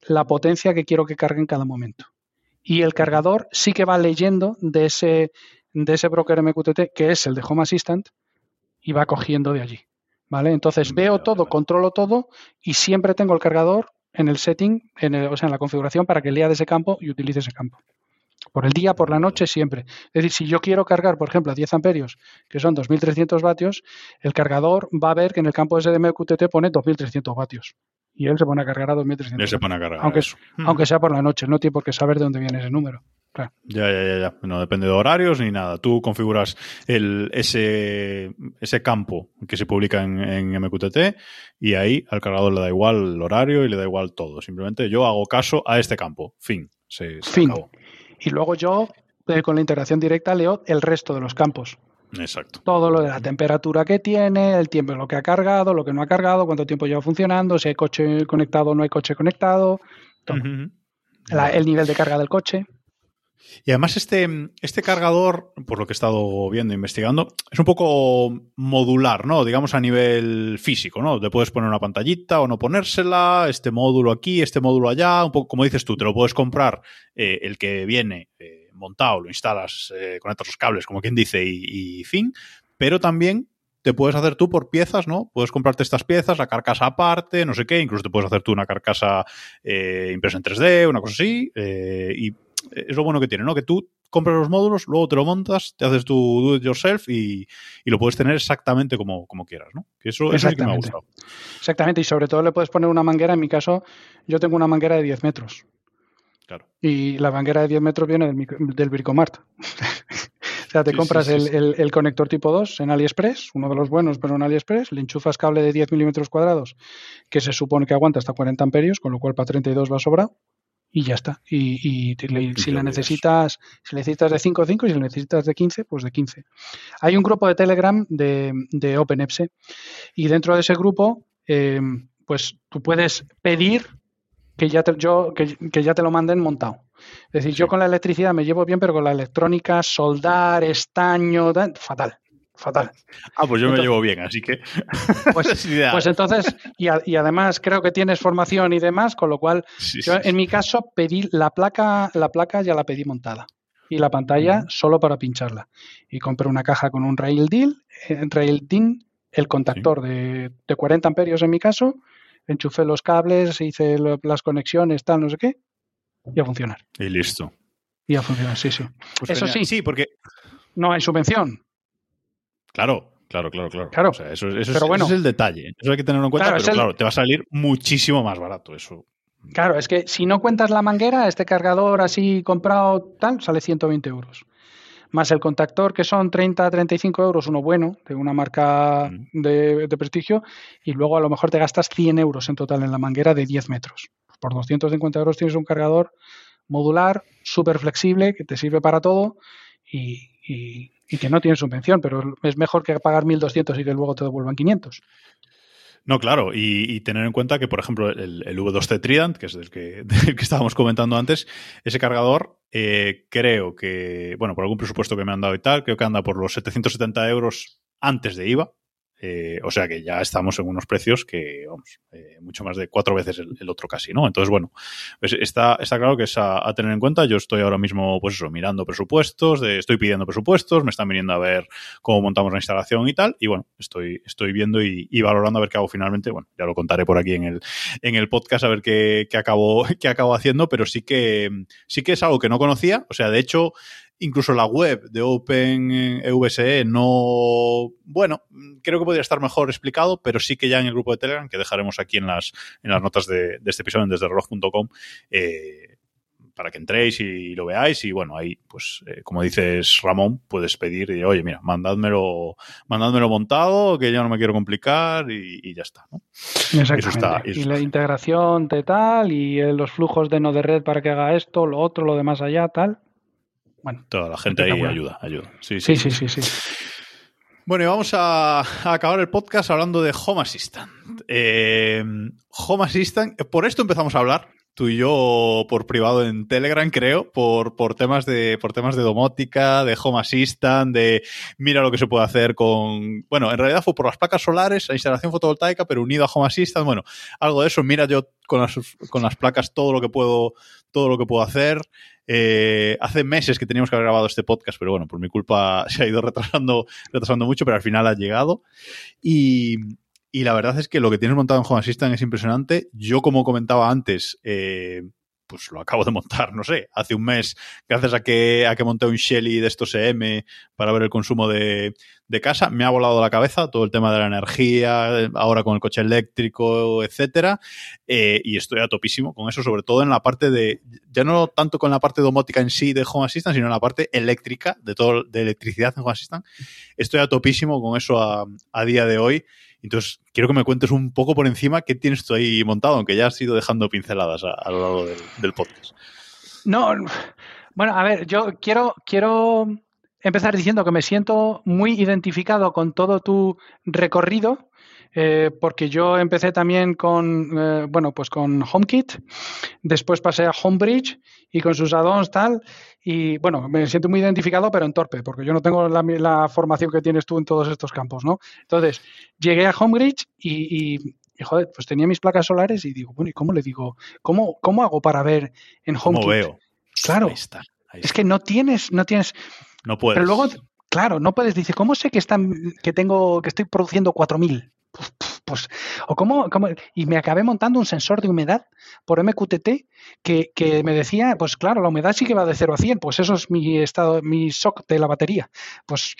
la potencia que quiero que cargue en cada momento. Y el cargador sí que va leyendo de ese, de ese broker MQTT, que es el de Home Assistant, y va cogiendo de allí. ¿Vale? Entonces veo todo, controlo todo y siempre tengo el cargador en el setting, en o sea, en la configuración para que lea de ese campo y utilice ese campo. Por el día, por la noche, siempre. Es decir, si yo quiero cargar, por ejemplo, a 10 amperios, que son 2.300 vatios, el cargador va a ver que en el campo de MQTT pone 2.300 vatios. Y él se pone a cargar a 2.300. Él se pone a cargar. Aunque, aunque sea por la noche, no tiene por qué saber de dónde viene ese número. Ya, ya, ya, ya. No depende de horarios ni nada. Tú configuras el, ese, ese campo que se publica en, MQTT y ahí al cargador le da igual el horario y le da igual todo. Simplemente yo hago caso a este campo. Fin. fin. Y luego yo, eh, con la integración directa, leo el resto de los campos. Exacto. Todo lo de la temperatura que tiene, el tiempo en lo que ha cargado, lo que no ha cargado, cuánto tiempo lleva funcionando, si hay coche conectado o no hay coche conectado, el nivel de carga del coche. Y además este, este cargador, por lo que he estado viendo, investigando, es un poco modular, ¿no? Digamos a nivel físico, ¿no? Te puedes poner una pantallita o no ponérsela, este módulo aquí, este módulo allá, un poco como dices tú, te lo puedes comprar eh, el que viene eh, montado, lo instalas, eh, conectas los cables, como quien dice, y, fin, pero también te puedes hacer tú por piezas, ¿no? Puedes comprarte estas piezas, la carcasa aparte, no sé qué, incluso te puedes hacer tú una carcasa impresa en 3D, una cosa así, y es lo bueno que tiene, ¿no? Que tú compras los módulos, luego te lo montas, te haces tu do it yourself y, lo puedes tener exactamente como, como quieras, ¿no? Que eso, es que me ha gustado. Exactamente, y sobre todo le puedes poner una manguera. En mi caso, yo tengo una manguera de 10 metros. Claro. Y la manguera de 10 metros viene del, del Bricomart. o sea, te compras el, conector tipo 2 en AliExpress, uno de los buenos, pero en AliExpress, le enchufas cable de 10 milímetros cuadrados, que se supone que aguanta hasta 40 amperios, con lo cual para 32 va sobrado y ya está. Y, si la necesitas, si necesitas de 5, 5 y si la necesitas de 15, pues de 15. Hay un grupo de Telegram de, de OpenEPSE y dentro de ese grupo, eh, pues tú puedes pedir que ya te, yo, que, ya te lo manden montado. Es decir, yo con la electricidad me llevo bien, pero con la electrónica, soldar, estaño, fatal fatal. Ah, pues yo me llevo bien, así que. Pues, pues entonces, y, además creo que tienes formación y demás, con lo cual, yo en mi caso pedí la placa, la placa ya la pedí montada. Y la pantalla solo para pincharla. Y compré una caja con un Rail Deal, eh, Rail DIN, el contactor de, de 40 amperios en mi caso, enchufé los cables, hice las conexiones, tal, no sé qué, y a funcionar. Y listo. Y ya funciona, sí, sí. Pues Eso genial. sí. Sí, porque. No hay subvención. Claro, claro, claro, claro. Claro. O sea, eso, eso Pero es, bueno. ese es el detalle. Eso hay que tenerlo en cuenta, Claro, pero el- claro, te va a salir muchísimo más barato eso. Claro, es que si no cuentas la manguera, este cargador así comprado tal, sale 120 euros. Más el contactor, que son 30 35 euros, uno bueno, de una marca de, de prestigio, y luego a lo mejor te gastas 100 euros en total en la manguera de 10 metros. Por 250 euros tienes un cargador modular, súper flexible, que te sirve para todo y, y- y que no tiene subvención, pero es mejor que pagar 1.200 y que luego te devuelvan 500. No, claro, y, tener en cuenta que, por ejemplo, el, el V2C Trident, que es del que, que estábamos comentando antes, ese cargador eh, creo que, bueno, por algún presupuesto que me han dado y tal, creo que anda por los 770 euros antes de IVA. Eh, o sea que ya estamos en unos precios que, vamos, eh, mucho más de cuatro veces el, otro casi, ¿no? Entonces, bueno, pues está, está claro que es a, a tener en cuenta. Yo estoy ahora mismo, pues eso, mirando presupuestos, de, estoy pidiendo presupuestos, me están viniendo a ver cómo montamos la instalación y tal. Y bueno, estoy, estoy viendo y, y valorando a ver qué hago finalmente. Bueno, ya lo contaré por aquí en el, en el podcast a ver qué, qué acabo, qué acabo haciendo, pero sí que, sí que es algo que no conocía. O sea, de hecho, incluso la web de OpenVSE no, bueno, creo que podría estar mejor explicado, pero sí que ya en el grupo de Telegram, que dejaremos aquí en las, en las notas de, de este episodio en desdereloj.com, eh, para que entréis y lo veáis y bueno, ahí pues eh, como dices Ramón, puedes pedir y oye, mira, mandádmelo, mandádmelo montado, que yo no me quiero complicar y, y ya está, ¿no? Exactamente. está- eso y está. la integración de tal, y eh, los flujos de no de red para que haga esto, lo otro, lo demás allá, tal. Bueno, Toda la gente ahí ayuda, ayuda. Sí, sí, sí, sí, sí. Bueno, y vamos a, a acabar el podcast hablando de Home Assistant. Eh, Home Assistant, por esto empezamos a hablar, tú y yo por privado en Telegram, creo, por, por, temas, de, por temas de domótica, de Home Assistant, de mira lo que se puede hacer con... Bueno, en realidad fue por las placas solares, la instalación fotovoltaica, pero unido a Home Assistant, bueno, algo de eso, mira yo con las, con las placas todo lo que puedo, todo lo que puedo hacer. Eh, hace meses que teníamos que haber grabado este podcast, pero bueno, por mi culpa se ha ido retrasando, retrasando mucho, pero al final ha llegado. Y, y la verdad es que lo que tienes montado en Home Assistant es impresionante. Yo, como comentaba antes, eh, pues lo acabo de montar, no sé, hace un mes, gracias a que, a que monté un Shelly de estos EM para ver el consumo de, de casa, me ha volado la cabeza todo el tema de la energía, ahora con el coche eléctrico, etcétera, eh, y estoy a topísimo con eso, sobre todo en la parte de, ya no tanto con la parte domótica en sí de Home Assistant, sino en la parte eléctrica, de todo, de electricidad en Home Assistant, estoy a topísimo con eso a, a día de hoy. Entonces, quiero que me cuentes un poco por encima qué tienes tú ahí montado, aunque ya has ido dejando pinceladas a, a lo largo del, podcast. No, bueno, a ver, yo quiero, quiero empezar diciendo que me siento muy identificado con todo tu recorrido. Eh, porque yo empecé también con, eh, bueno, pues con HomeKit, después pasé a HomeBridge y con sus add-ons tal, y bueno, me siento muy identificado, pero en torpe, porque yo no tengo la, la, formación que tienes tú en todos estos campos, ¿no? Entonces, llegué a HomeBridge y, y, y, joder, pues tenía mis placas solares y digo, bueno, ¿y cómo le digo? ¿Cómo, cómo hago para ver en HomeKit? ¿Cómo veo? Claro, ahí está, ahí es que no tienes, no tienes... No puedes. Pero luego, claro, no puedes decir, ¿cómo sé que están, que tengo, que estoy produciendo 4000? Pues, pues, o cómo, cómo, y me acabé montando un sensor de humedad por MQTT que, que, me decía, pues claro, la humedad sí que va de 0 a 100, pues eso es mi estado, mi shock de la batería. Pues,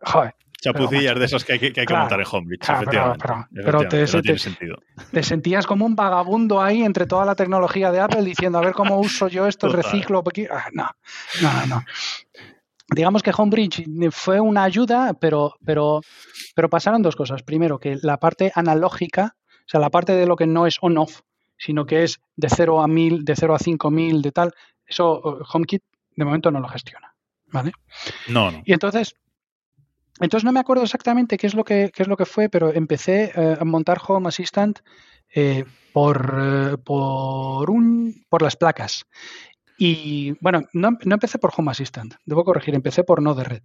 joder. Chapucillas pero, de esas que hay que, que, hay claro, que montar en Homebridge, claro, efectivamente. Pero, efectivamente, te, no tiene te, sentido. te, sentías como un vagabundo ahí entre toda la tecnología de Apple diciendo, a ver cómo uso yo esto, Total. reciclo. Ah, no, no, no digamos que Homebridge fue una ayuda, pero, pero, pero pasaron dos cosas. Primero, que la parte analógica, o sea, la parte de lo que no es on-off, sino que es de 0 a 1000, de 0 a 5000, de tal, eso HomeKit de momento no lo gestiona. ¿Vale? No, no. Y entonces, entonces no me acuerdo exactamente qué es lo que, qué es lo que fue, pero empecé eh, a montar Home Assistant eh, por, eh, por, un, por las placas. Y bueno, no, no, empecé por Home Assistant, debo corregir, empecé por Node Red.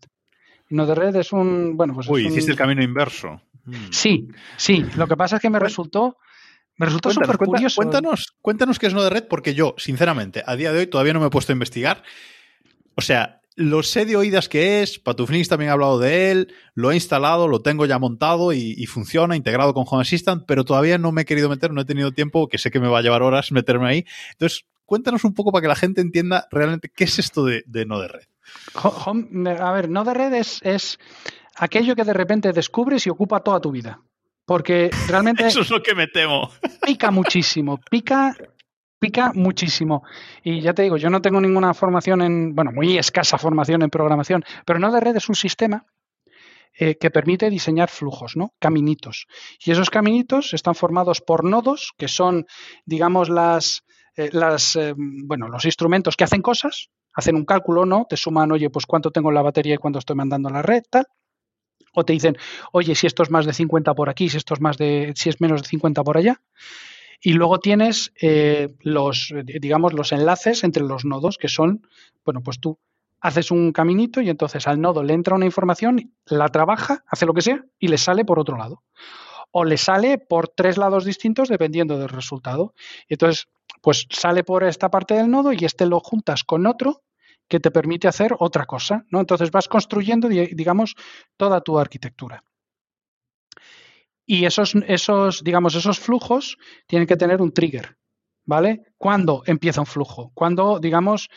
Node Red es un. Bueno, pues Uy, hiciste el camino inverso. Sí, sí. Lo que pasa es que me resultó. Me resultó súper curioso. Cuéntanos, cuéntanos qué es Node Red, porque yo, sinceramente, a día de hoy todavía no me he puesto a investigar. O sea, lo sé de oídas que es, Patufnix también ha hablado de él, lo he instalado, lo tengo ya montado y, y, funciona, integrado con Home Assistant, pero todavía no me he querido meter, no he tenido tiempo, que sé que me va a llevar horas meterme ahí. Entonces, cuéntanos un poco para que la gente entienda realmente qué es esto de, no de red. a ver, no de red es, es aquello que de repente descubres y ocupa toda tu vida. Porque realmente. Eso es lo que me temo. Pica muchísimo. Pica pica muchísimo. Y ya te digo, yo no tengo ninguna formación en, bueno, muy escasa formación en programación, pero no de red es un sistema eh, que permite diseñar flujos, ¿no? Caminitos. Y esos caminitos están formados por nodos, que son, digamos, las, eh, las eh, bueno, los instrumentos que hacen cosas, hacen un cálculo, ¿no? Te suman, oye, pues cuánto tengo en la batería y cuánto estoy mandando a la red, tal. O te dicen, oye, si esto es más de 50 por aquí, si esto es más de, si es menos de 50 por allá. Y luego tienes eh, los, digamos, los enlaces entre los nodos, que son, bueno, pues tú haces un caminito y entonces al nodo le entra una información, la trabaja, hace lo que sea y le sale por otro lado. O le sale por tres lados distintos dependiendo del resultado. Entonces, pues sale por esta parte del nodo y este lo juntas con otro que te permite hacer otra cosa, ¿no? Entonces vas construyendo, digamos, toda tu arquitectura. Y esos, esos, digamos, esos flujos tienen que tener un trigger, ¿vale? ¿Cuándo empieza un flujo? Cuando, digamos,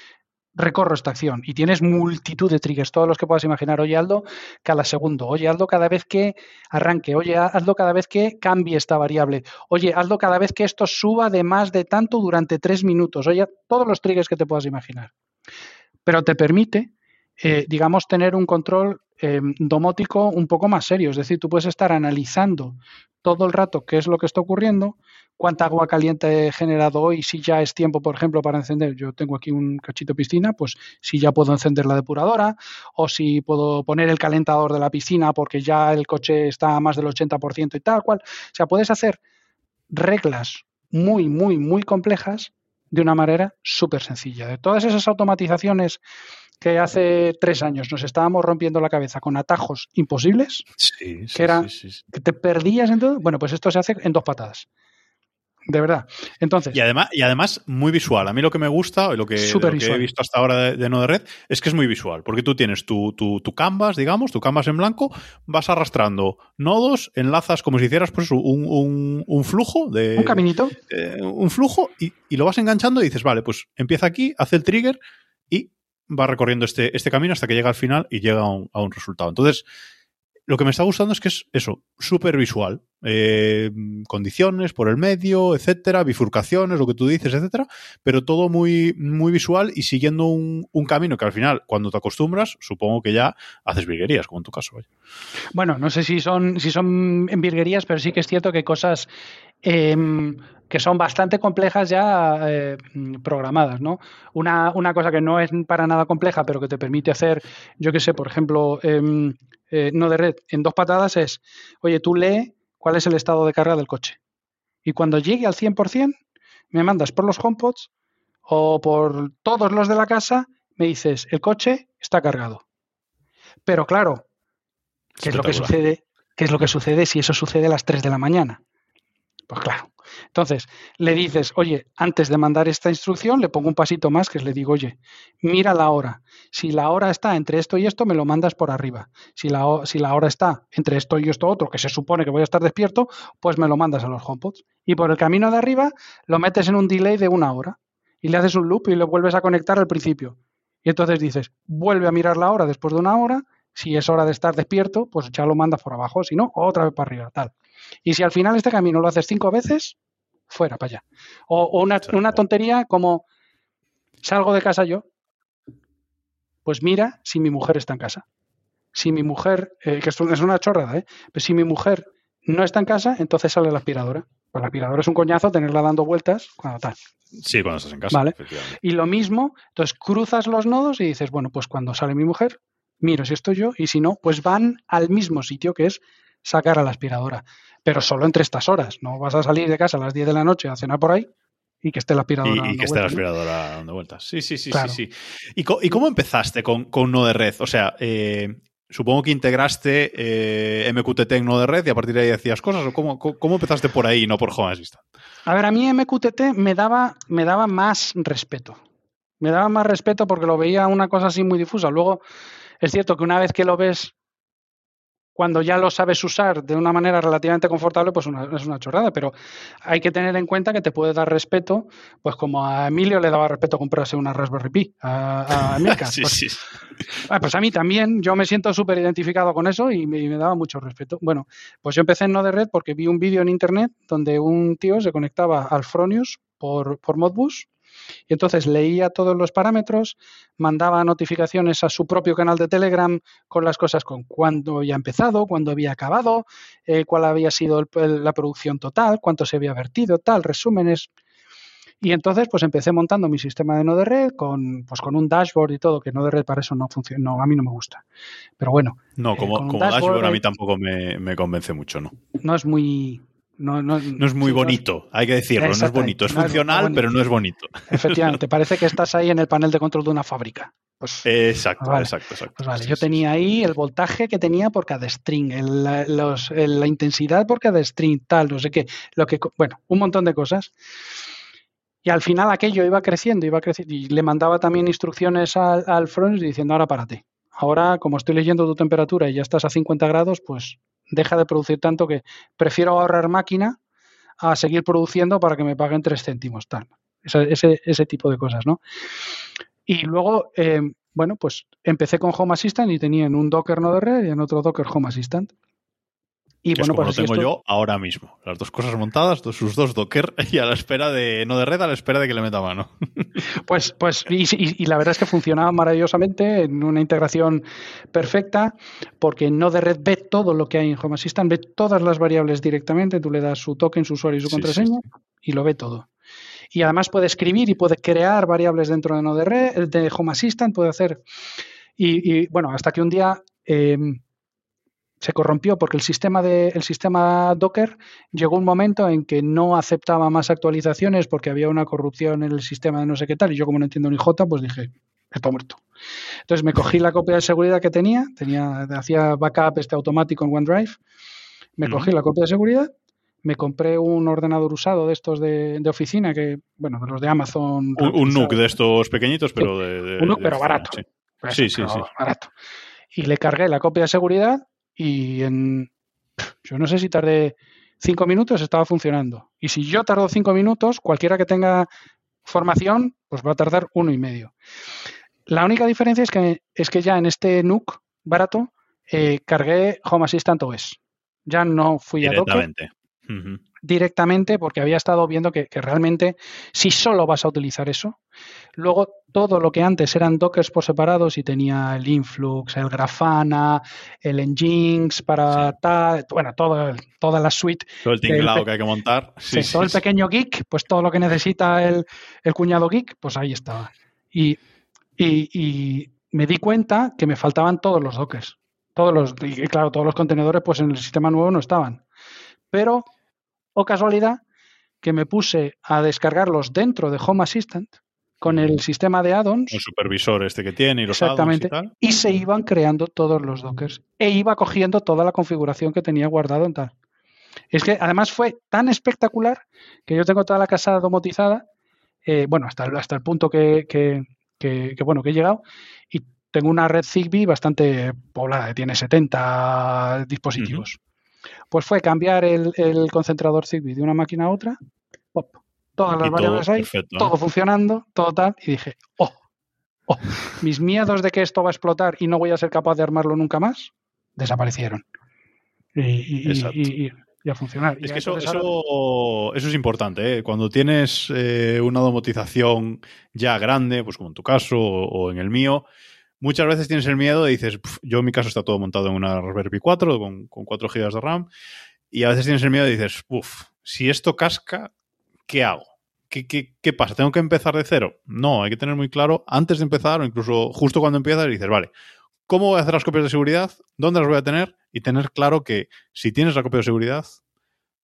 recorro esta acción y tienes multitud de triggers, todos los que puedas imaginar. Oye, Aldo, cada segundo. Oye, Aldo, cada vez que arranque. Oye, Aldo, cada vez que cambie esta variable. Oye, Aldo, cada vez que esto suba de más de tanto durante tres minutos. Oye, todos los triggers que te puedas imaginar. Pero te permite, eh, digamos, tener un control eh, domótico un poco más serio. Es decir, tú puedes estar analizando todo el rato qué es lo que está ocurriendo, cuánta agua caliente he generado hoy, si ya es tiempo, por ejemplo, para encender. Yo tengo aquí un cachito piscina, pues si ya puedo encender la depuradora o si puedo poner el calentador de la piscina porque ya el coche está a más del 80% y tal cual. O sea, puedes hacer reglas muy, muy, muy complejas de una manera súper sencilla. De todas esas automatizaciones que hace tres años nos estábamos rompiendo la cabeza con atajos imposibles, que, era, que te perdías en todo, bueno, pues esto se hace en dos patadas. De verdad. Entonces. Y además, y además, muy visual. A mí lo que me gusta, y lo que, he visto hasta ahora de, de Red, es que es muy visual. Porque tú tienes tu, tu, tu, canvas, digamos, tu canvas en blanco, vas arrastrando nodos, enlazas como si hicieras pues, un, un, flujo de. Un caminito. un flujo, y, y, lo vas enganchando y dices, vale, pues empieza aquí, hace el trigger y va recorriendo este, este camino hasta que llega al final y llega a un, a un resultado. Entonces, lo que me está gustando es que es eso, súper visual. Eh, condiciones por el medio, etcétera, bifurcaciones, lo que tú dices, etcétera, pero todo muy, muy visual y siguiendo un, camino que al final, cuando te acostumbras, supongo que ya haces virguerías, como en tu caso. Bueno, no sé si son, si son virguerías, pero sí que es cierto que cosas em, que son bastante complejas ya eh, programadas, ¿no? Una, una, cosa que no es para nada compleja, pero que te permite hacer, yo qué sé, por ejemplo, em, eh, no de red, en dos patadas es, oye, tú lee cuál es el estado de carga del coche. Y cuando llegue al 100%, me mandas por los HomePods o por todos los de la casa, me dices, el coche está cargado. Pero claro, ¿qué es lo que sucede? ¿Qué es lo que sucede si eso sucede a las 3 de la mañana? Pues claro, entonces, le dices, oye, antes de mandar esta instrucción, le pongo un pasito más que le digo, oye, mira la hora. Si la hora está entre esto y esto, me lo mandas por arriba. Si la, si la hora está entre esto y esto otro, que se supone que voy a estar despierto, pues me lo mandas a los HomePods. Y por el camino de arriba, lo metes en un delay de una hora. Y le haces un loop y lo vuelves a conectar al principio. Y entonces dices, vuelve a mirar la hora después de una hora. Si es hora de estar despierto, pues ya lo mandas por abajo. Si no, otra vez para arriba, tal. Y si al final este camino lo haces cinco veces, fuera para allá. O, una, tontería como salgo de casa yo, pues mira si mi mujer está en casa. Si mi mujer, eh, que esto es una chorrada, ¿eh? Pero si mi mujer no está en casa, entonces sale la aspiradora. Pues la aspiradora es un coñazo tenerla dando vueltas cuando tal. Sí, cuando estás en casa. Vale. Y lo mismo, entonces cruzas los nodos y dices, bueno, pues cuando sale mi mujer, miro si estoy yo, y si no, pues van al mismo sitio que es sacar a la aspiradora pero solo entre estas horas. No vas a salir de casa a las 10 de la noche a cenar por ahí y que esté la aspiradora. Y, que esté la aspiradora dando vueltas. Sí, sí, sí, sí, sí. ¿Y, cómo empezaste con, con No de Red? O sea, eh, supongo que integraste eh, MQTT en No de Red y a partir de ahí hacías cosas. ¿O cómo, cómo empezaste por ahí y no por Home Assistant? A ver, a mí MQTT me daba, me daba más respeto. Me daba más respeto porque lo veía una cosa así muy difusa. Luego, es cierto que una vez que lo ves cuando ya lo sabes usar de una manera relativamente confortable, pues es una chorrada, pero hay que tener en cuenta que te puede dar respeto, pues como a Emilio le daba respeto comprarse una Raspberry Pi, a, a sí, pues, sí. Ah, pues, a mí también, yo me siento súper identificado con eso y me, daba mucho respeto. Bueno, pues yo empecé en No de Red porque vi un vídeo en internet donde un tío se conectaba al Fronius por, por Modbus y entonces leía todos los parámetros, mandaba notificaciones a su propio canal de Telegram con las cosas con cuándo había empezado, cuándo había acabado, eh, cuál había sido la producción total, cuánto se había vertido, tal, resúmenes. Y entonces, pues empecé montando mi sistema de Node red con, pues con un dashboard y todo, que Node red para eso no funciona, no, a mí no me gusta. Pero bueno. No, eh, como, dashboard, a mí tampoco me, me, convence mucho, ¿no? No es muy, no, no, no, es muy bonito, hay que decirlo, no es bonito. Es funcional, pero no es bonito. Efectivamente, parece que estás ahí en el panel de control de una fábrica. Pues, exacto, exacto, exacto. Pues vale, yo tenía ahí el voltaje que tenía por cada string, la intensidad por cada string, tal, no sé qué, lo que, bueno, un montón de cosas. Y al final aquello iba creciendo, iba creciendo, y le mandaba también instrucciones al, al front diciendo, ahora párate. Ahora, como estoy leyendo tu temperatura y ya estás a 50 grados, pues deja de producir tanto que prefiero ahorrar máquina a seguir produciendo para que me paguen 3 céntimos, tal. Ese, ese, tipo de cosas, ¿no? Y luego, eh, bueno, pues empecé con Home Assistant y tenía en un Docker no de red y en otro Docker Home Assistant. Y bueno, pues lo tengo yo ahora mismo. Las dos cosas montadas, sus dos Docker y a la espera de, no de red, a la espera de que le meta mano. Pues, pues, y, la verdad es que funcionaba maravillosamente en una integración perfecta, porque no de red ve todo lo que hay en Home Assistant, ve todas las variables directamente, tú le das su token, su usuario y su contraseña y lo ve todo. Y además puede escribir y puede crear variables dentro de no de red, de Home Assistant, puede hacer. Y, bueno, hasta que un día. Eh, se corrompió porque el sistema, de, el sistema Docker llegó un momento en que no aceptaba más actualizaciones porque había una corrupción en el sistema de no sé qué tal. Y yo, como no entiendo ni J, pues dije, está muerto. Entonces me cogí la copia de seguridad que tenía, tenía hacía backup este automático en OneDrive, me cogí la copia de seguridad, me compré un ordenador usado de estos de, oficina, que, bueno, de los de Amazon. Un, NUC de estos pequeñitos, pero de. un NUC, pero barato. Sí, sí, sí. Barato. Y le cargué la copia de seguridad y en, yo no sé si tardé cinco minutos, estaba funcionando. Y si yo tardo cinco minutos, cualquiera que tenga formación, pues va a tardar uno y medio. La única diferencia es que, es que ya en este NUC barato eh, cargué Home Assistant OS. Ya no fui a Docker directamente porque había estado viendo que, realmente si solo vas a utilizar eso, luego todo lo que antes eran dockers por separados y tenía el Influx, el Grafana, el Nginx para tal, bueno, todo, toda la suite. Todo el tinglado que hay que montar. Sí, todo el pequeño geek, pues todo lo que necesita el, cuñado geek, pues ahí estaba. Y, y, me di cuenta que me faltaban todos los dockers. Todos los, y claro, todos los contenedores, pues en el sistema nuevo no estaban. Pero o casualidad que me puse a descargarlos dentro de Home Assistant con el sistema de add-ons. El supervisor este que tiene y los Exactamente. Y, tal. y, se iban creando todos los dockers. E iba cogiendo toda la configuración que tenía guardado en tal. Es que además fue tan espectacular que yo tengo toda la casa domotizada, eh, bueno, hasta hasta el punto que, bueno, que he llegado, y tengo una red Zigbee bastante poblada, tiene 70 dispositivos. Pues fue cambiar el, concentrador Zigbee de una máquina a otra, todas las variables ahí, todo funcionando, todo tal, y dije, oh, oh, mis miedos de que esto va a explotar y no voy a ser capaz de armarlo nunca más, desaparecieron. Y, a funcionar. Es que eso, eso, es importante. ¿eh? Cuando tienes eh, una domotización ya grande, pues como en tu caso o en el mío, muchas veces tienes el miedo y dices, yo en mi caso está todo montado en una Raspberry Pi 4 con, 4 GB de RAM, y a veces tienes el miedo y dices, uff, si esto casca, ¿qué hago? ¿Qué, ¿Qué, pasa? ¿Tengo que empezar de cero? No, hay que tener muy claro antes de empezar o incluso justo cuando empiezas dices, vale, ¿cómo voy a hacer las copias de seguridad? ¿Dónde las voy a tener? Y tener claro que si tienes la copia de seguridad,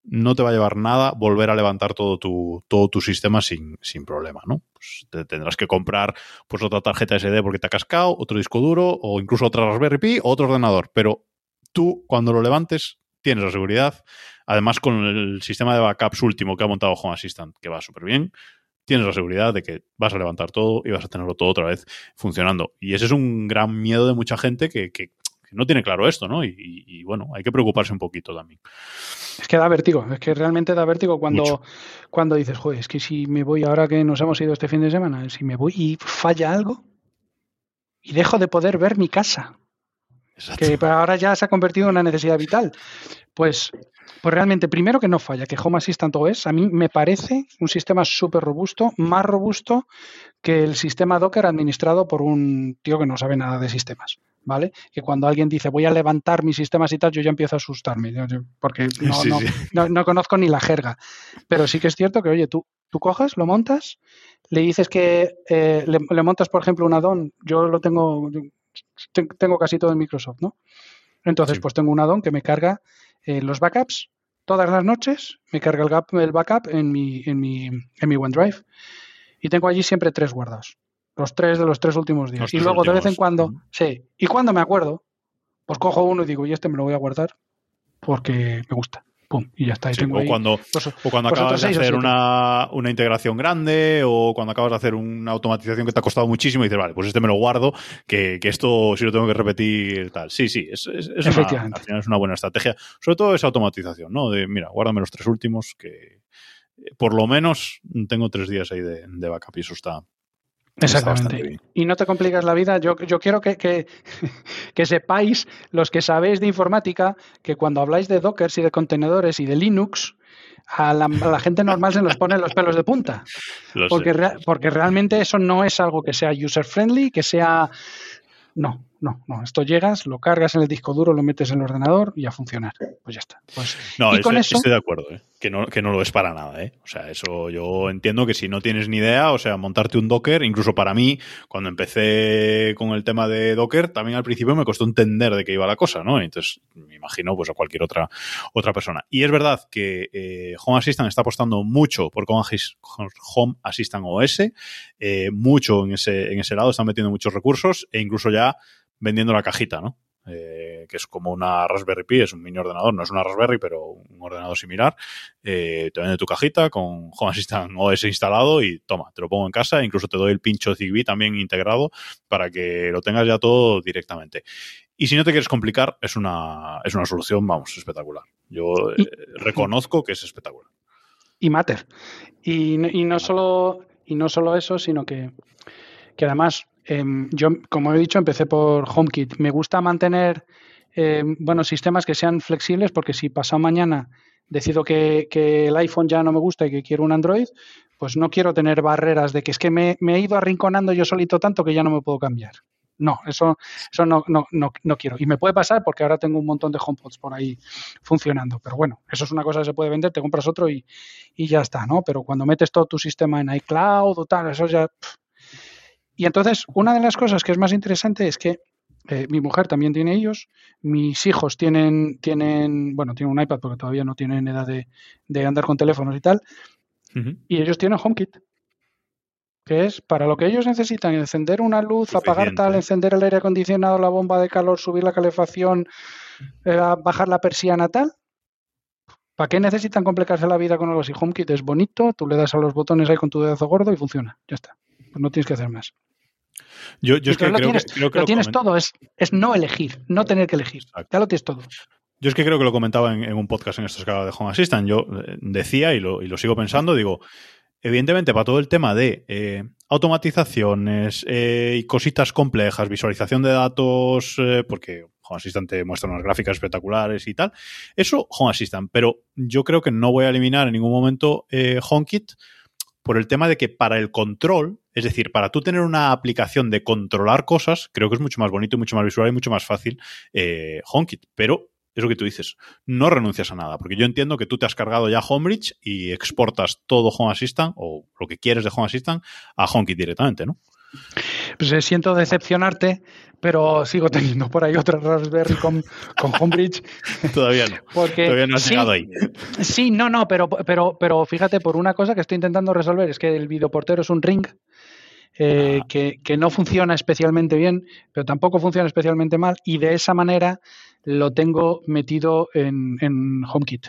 no te va a llevar nada volver a levantar todo tu, todo tu sistema sin, sin problema, ¿no? Pues te tendrás que comprar pues otra tarjeta SD porque te ha cascado, otro disco duro o incluso otra Raspberry Pi o otro ordenador, pero tú cuando lo levantes tienes la seguridad, además con el sistema de backups último que ha montado Home Assistant, que va súper bien, tienes la seguridad de que vas a levantar todo y vas a tenerlo todo otra vez funcionando. Y ese es un gran miedo de mucha gente que, que no tiene claro esto, ¿no? Y, bueno, hay que preocuparse un poquito también. Es que da vértigo, es que realmente da vértigo cuando, cuando dices, joder, es que si me voy ahora que nos hemos ido este fin de semana, si me voy y falla algo y dejo de poder ver mi casa, que ahora ya se ha convertido en una necesidad vital, pues pues realmente, primero que no falla, que Home Assistant OS a mí me parece un sistema súper robusto, más robusto que el sistema Docker administrado por un tío que no sabe nada de sistemas. ¿Vale? Que cuando alguien dice voy a levantar mis sistemas y tal, yo ya empiezo a asustarme, porque no, conozco ni la jerga. Pero sí que es cierto que, oye, tú, tú cojas, lo montas, le dices que eh, le, montas, por ejemplo, un addon, yo lo tengo, tengo casi todo en Microsoft, ¿no? Entonces, pues tengo un addon que me carga eh, los backups todas las noches, me carga el, el backup en mi, en, mi, en mi OneDrive. Y tengo allí siempre tres guardados. Los tres de los tres últimos días. y luego de vez en cuando, sí, y cuando me acuerdo, pues cojo uno y digo, y este me lo voy a guardar porque me gusta y ya está. o, cuando, o cuando acabas de hacer una, integración grande o cuando acabas de hacer una automatización que te ha costado muchísimo y dices, vale, pues este me lo guardo, que, esto si lo tengo que repetir, tal. Sí, sí, es, es, una, es una buena estrategia. Sobre todo esa automatización, ¿no? De, mira, guárdame los tres últimos que por lo menos tengo tres días ahí de, de backup y eso está, Exactamente. Y no te complicas la vida. Yo, yo quiero que, que, sepáis, los que sabéis de informática, que cuando habláis de Docker y de contenedores y de Linux, a la, a la gente normal se nos pone los pelos de punta. porque, porque realmente eso no es algo que sea user-friendly, que sea... No, no, no. Esto llegas, lo cargas en el disco duro, lo metes en el ordenador y a funcionar. Pues ya está. Pues, no, y con eso, estoy de acuerdo, ¿eh? que, no, que no lo es para nada. ¿eh? O sea, eso yo entiendo que si no tienes ni idea, o sea, montarte un Docker, incluso para mí, cuando empecé con el tema de Docker, también al principio me costó entender de qué iba la cosa, ¿no? Entonces, me imagino pues a cualquier otra, otra persona. Y es verdad que eh, Home Assistant está apostando mucho por Home Assistant OS, eh, mucho en ese, en ese lado, están metiendo muchos recursos e incluso ya vendiendo la cajita, ¿no? Eh, que es como una Raspberry Pi, es un mini ordenador, no es una Raspberry, pero un ordenador similar. Eh, te vende tu cajita con Home Assistant OS instalado y toma, te lo pongo en casa, incluso te doy el pincho Zigbee también integrado para que lo tengas ya todo directamente. Y si no te quieres complicar, es una, es una solución, vamos, espectacular. Yo eh, reconozco que es espectacular. Y Matter. Y, y, no solo, y no solo eso, sino que, que además Em, yo, como he dicho, empecé por HomeKit. Me gusta mantener em, bueno, sistemas que sean flexibles porque si pasado mañana decido que, el iPhone ya no me gusta y que quiero un Android, pues no quiero tener barreras de que es que me, he ido arrinconando yo solito tanto que ya no me puedo cambiar. No, eso, eso no, no, no, quiero. Y me puede pasar porque ahora tengo un montón de HomePods por ahí funcionando. Pero bueno, eso es una cosa que se puede vender, te compras otro y, ya está, ¿no? Pero cuando metes todo tu sistema en iCloud o tal, eso ya y entonces, una de las cosas que es más interesante es que eh, mi mujer también tiene ellos, mis hijos tienen, tienen, bueno, tienen un iPad porque todavía no tienen edad de, andar con teléfonos y tal, y ellos tienen HomeKit, que es para lo que ellos necesitan, encender una luz, apagar tal, encender el aire acondicionado, la bomba de calor, subir la calefacción, eh, bajar la persiana tal. ¿Para qué necesitan complicarse la vida con algo así? HomeKit es bonito, tú le das a los botones ahí con tu dedo gordo y funciona, ya está. Pues no tienes que hacer más. Yo, es que lo creo tienes, que, lo, tienes todo, es, es no elegir, no tener que elegir. Ya lo tienes todo. Yo es que creo que lo comentaba en, un podcast en estos casos de Home Assistant. Yo eh, decía y lo, y lo sigo pensando, digo, evidentemente para todo el tema de eh, automatizaciones eh, y cositas complejas, visualización de datos, porque Home Assistant te muestra unas gráficas espectaculares y tal, eso Home Assistant, pero yo creo que no voy a eliminar en ningún momento HomeKit por el tema de que para el control, es decir, para tú tener una aplicación de controlar cosas, creo que es mucho más bonito, mucho más visual y mucho más fácil eh, HomeKit. Pero es lo que tú dices, no renuncias a nada, porque yo entiendo que tú te has cargado ya HomeBridge y exportas todo Home Assistant o lo que quieres de Home Assistant a HomeKit directamente, ¿no? Pues eh, siento decepcionarte, pero sigo teniendo por ahí otra Raspberry con, con Homebridge. Todavía no. Porque, Todavía no has llegado ahí. Sí, no, no, pero, pero, pero fíjate, por una cosa que estoy intentando resolver, es que el videoportero es un ring eh, ah. que, que, no funciona especialmente bien, pero tampoco funciona especialmente mal, y de esa manera lo tengo metido en, en HomeKit.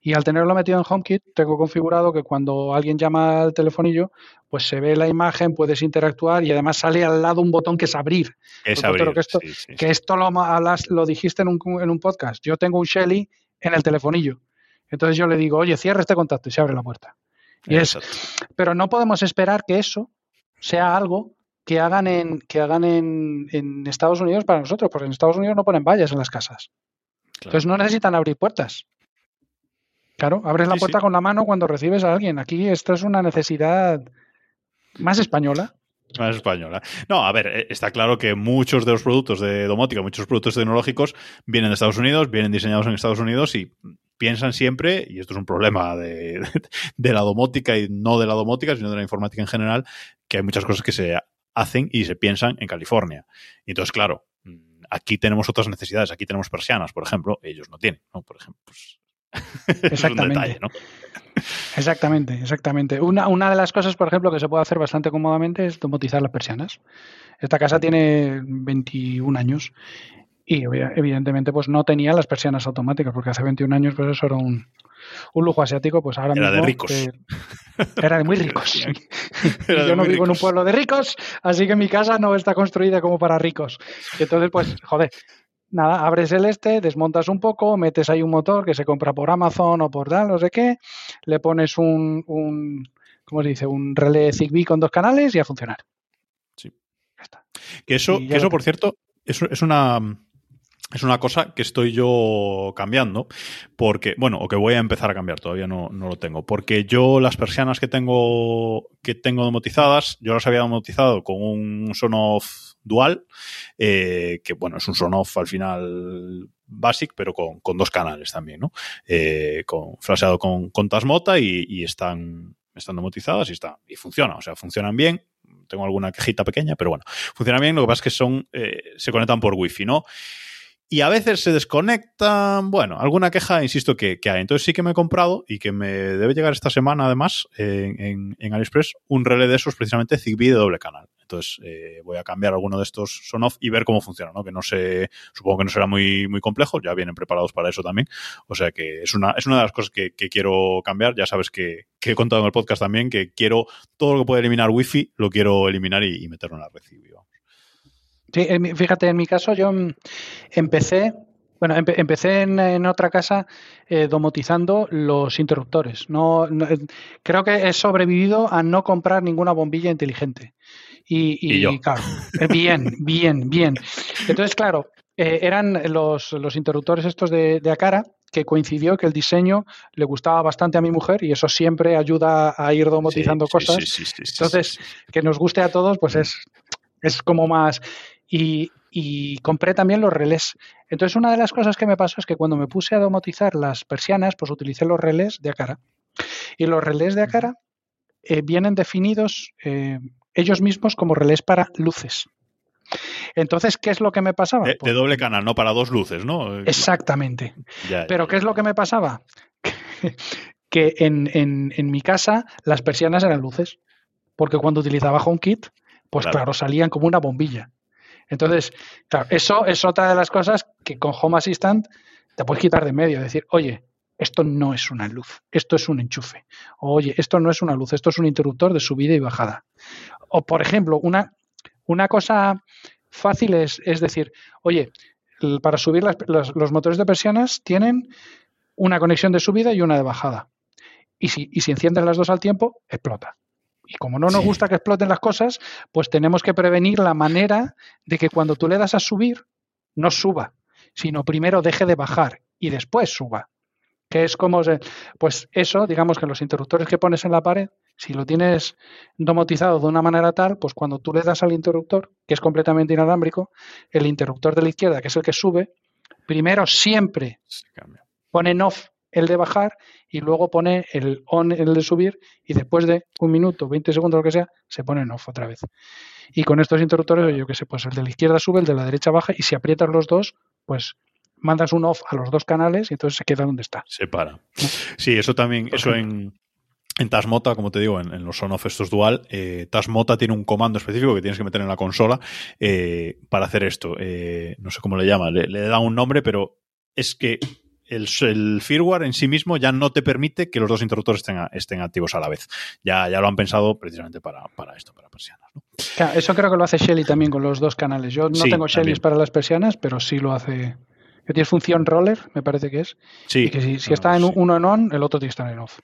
Y al tenerlo metido en HomeKit, tengo configurado que cuando alguien llama al telefonillo, pues se ve la imagen, puedes interactuar y además sale al lado un botón que es abrir. Es abrir que esto, que esto lo, lo, dijiste en un, en un podcast. Yo tengo un Shelly en el telefonillo. Entonces yo le digo, oye, cierra este contacto y se abre la puerta. Y es, pero no podemos esperar que eso sea algo que hagan en, que hagan en, en, Estados Unidos para nosotros, porque en Estados Unidos no ponen vallas en las casas. Entonces no necesitan abrir puertas. Claro, abres la puerta con la mano cuando recibes a alguien. Aquí esto es una necesidad más española. Más española. No, a ver, eh, está claro que muchos de los productos de domótica, muchos productos tecnológicos vienen de Estados Unidos, vienen diseñados en Estados Unidos y piensan siempre, y esto es un problema de, de, la domótica y no de la domótica, sino de la informática en general, que hay muchas cosas que se hacen y se piensan en California. Y entonces, claro, aquí tenemos otras necesidades, aquí tenemos persianas, por ejemplo, ellos no tienen, ¿no? Por ejemplo, pues, Exactamente. Exactamente, exactamente. Una, una de las cosas, por ejemplo, que se puede hacer bastante cómodamente es domotizar las persianas. Esta casa tiene 21 años y evidentemente pues no tenía las persianas automáticas porque hace 21 años pues eso era un, un lujo asiático pues ahora era de ricos era de muy ricos yo no vivo en un pueblo de ricos así que mi casa no está construida como para ricos entonces pues joder nada, abres el este, desmontas un poco, metes ahí un motor que se compra por Amazon o por tal, no sé qué, le pones un, un ¿cómo se dice? Un relé Zigbee con dos canales y a funcionar. Sí. Ya está. Que eso, que eso por cierto, eso es una es una cosa que estoy yo cambiando, porque, bueno, o que voy a empezar a cambiar, todavía no, no lo tengo, porque yo las persianas que tengo, que tengo domotizadas, yo las había domotizado con un Sonoff dual, eh, que bueno, es un Sonoff al final basic, pero con, con dos canales también, ¿no? Eh, con, flasheado con, con Tasmota y, están, están y, está, y funciona, o sea, funcionan bien, tengo alguna quejita pequeña, pero bueno, funcionan bien, lo que pasa es que son, eh, se conectan por wifi, ¿no? y a veces se desconectan. Bueno, alguna queja, insisto, que, hay. Entonces sí que me he comprado y que me debe llegar esta semana, además, en, en, AliExpress, un relé de esos, precisamente Zigbee de doble canal. Entonces eh, voy a cambiar alguno de estos son off y ver cómo funciona, ¿no? Que no sé, supongo que no será muy, muy complejo, ya vienen preparados para eso también. O sea que es una, es una de las cosas que, quiero cambiar. Ya sabes que, he contado en el podcast también que quiero todo lo que puede eliminar Wi-Fi, lo quiero eliminar y, meterlo en la red. Sí, fíjate, en mi caso yo empecé, bueno, empecé en, otra casa eh, domotizando los interruptores. No, eh, creo que he sobrevivido a no comprar ninguna bombilla inteligente. Y, claro, eh, bien, bien, bien. Entonces, claro, eran los, los, interruptores estos de, de Acara, que coincidió que el diseño le gustaba bastante a mi mujer y eso siempre ayuda a ir domotizando cosas. Entonces, que nos guste a todos, pues es, es como más y, compré también los relés. Entonces, una de las cosas que me pasó es que cuando me puse a domotizar las persianas, pues utilicé los relés de Acara. Y los relés de Acara eh, vienen definidos eh, ellos mismos como relés para luces. Entonces, ¿qué es lo que me pasaba? De, pues doble canal, no para dos luces, ¿no? Exactamente. Pero, ¿qué es lo que me pasaba? que en, en, mi casa las persianas eran luces. Porque cuando utilizaba HomeKit, pues claro, salían como una bombilla. Entonces, claro, eso es otra de las cosas que con Home Assistant te puedes quitar de medio, decir, oye, esto no es una luz, esto es un enchufe. oye, esto no es una luz, esto es un interruptor de subida y bajada. O, por ejemplo, una, una cosa fácil es, es decir, oye, para subir los, los, motores de persianas tienen una conexión de subida y una de bajada. Y si, y si enciendes las dos al tiempo, explota. Y como no nos gusta que exploten las cosas, pues tenemos que prevenir la manera de que cuando tú le das a subir, no suba, sino primero deje de bajar y después suba. Que es como, pues eso, digamos que los interruptores que pones en la pared, si lo tienes domotizado de una manera tal, pues cuando tú le das al interruptor, que es completamente inalámbrico, el interruptor de la izquierda, que es el que sube, primero siempre pone en off el de bajar y luego pone el on, el de subir y después de un minuto, 20 segundos, lo que sea, se pone en off otra vez. Y con estos interruptores, yo qué sé, pues el de la izquierda sube, el de la derecha baja y si aprietas los dos, pues mandas un off a los dos canales y entonces se queda donde está. Se para. Sí, eso también, eso en, en Tasmota, como te digo, en, los on-off estos dual, eh, Tasmota tiene un comando específico que tienes que meter en la consola eh, para hacer esto. Eh, no sé cómo le llama, le, le da un nombre, pero es que el, el, firmware en sí mismo ya no te permite que los dos interruptores estén, estén activos a la vez. Ya, ya lo han pensado precisamente para, para esto, para persianas. ¿no? Claro, eso creo que lo hace Shelly también con los dos canales. Yo no sí, tengo Shelly para las persianas, pero sí lo hace. Que tiene función roller, me parece que es. Sí. Y que si, si está en uno en on, el otro tiene que estar en off.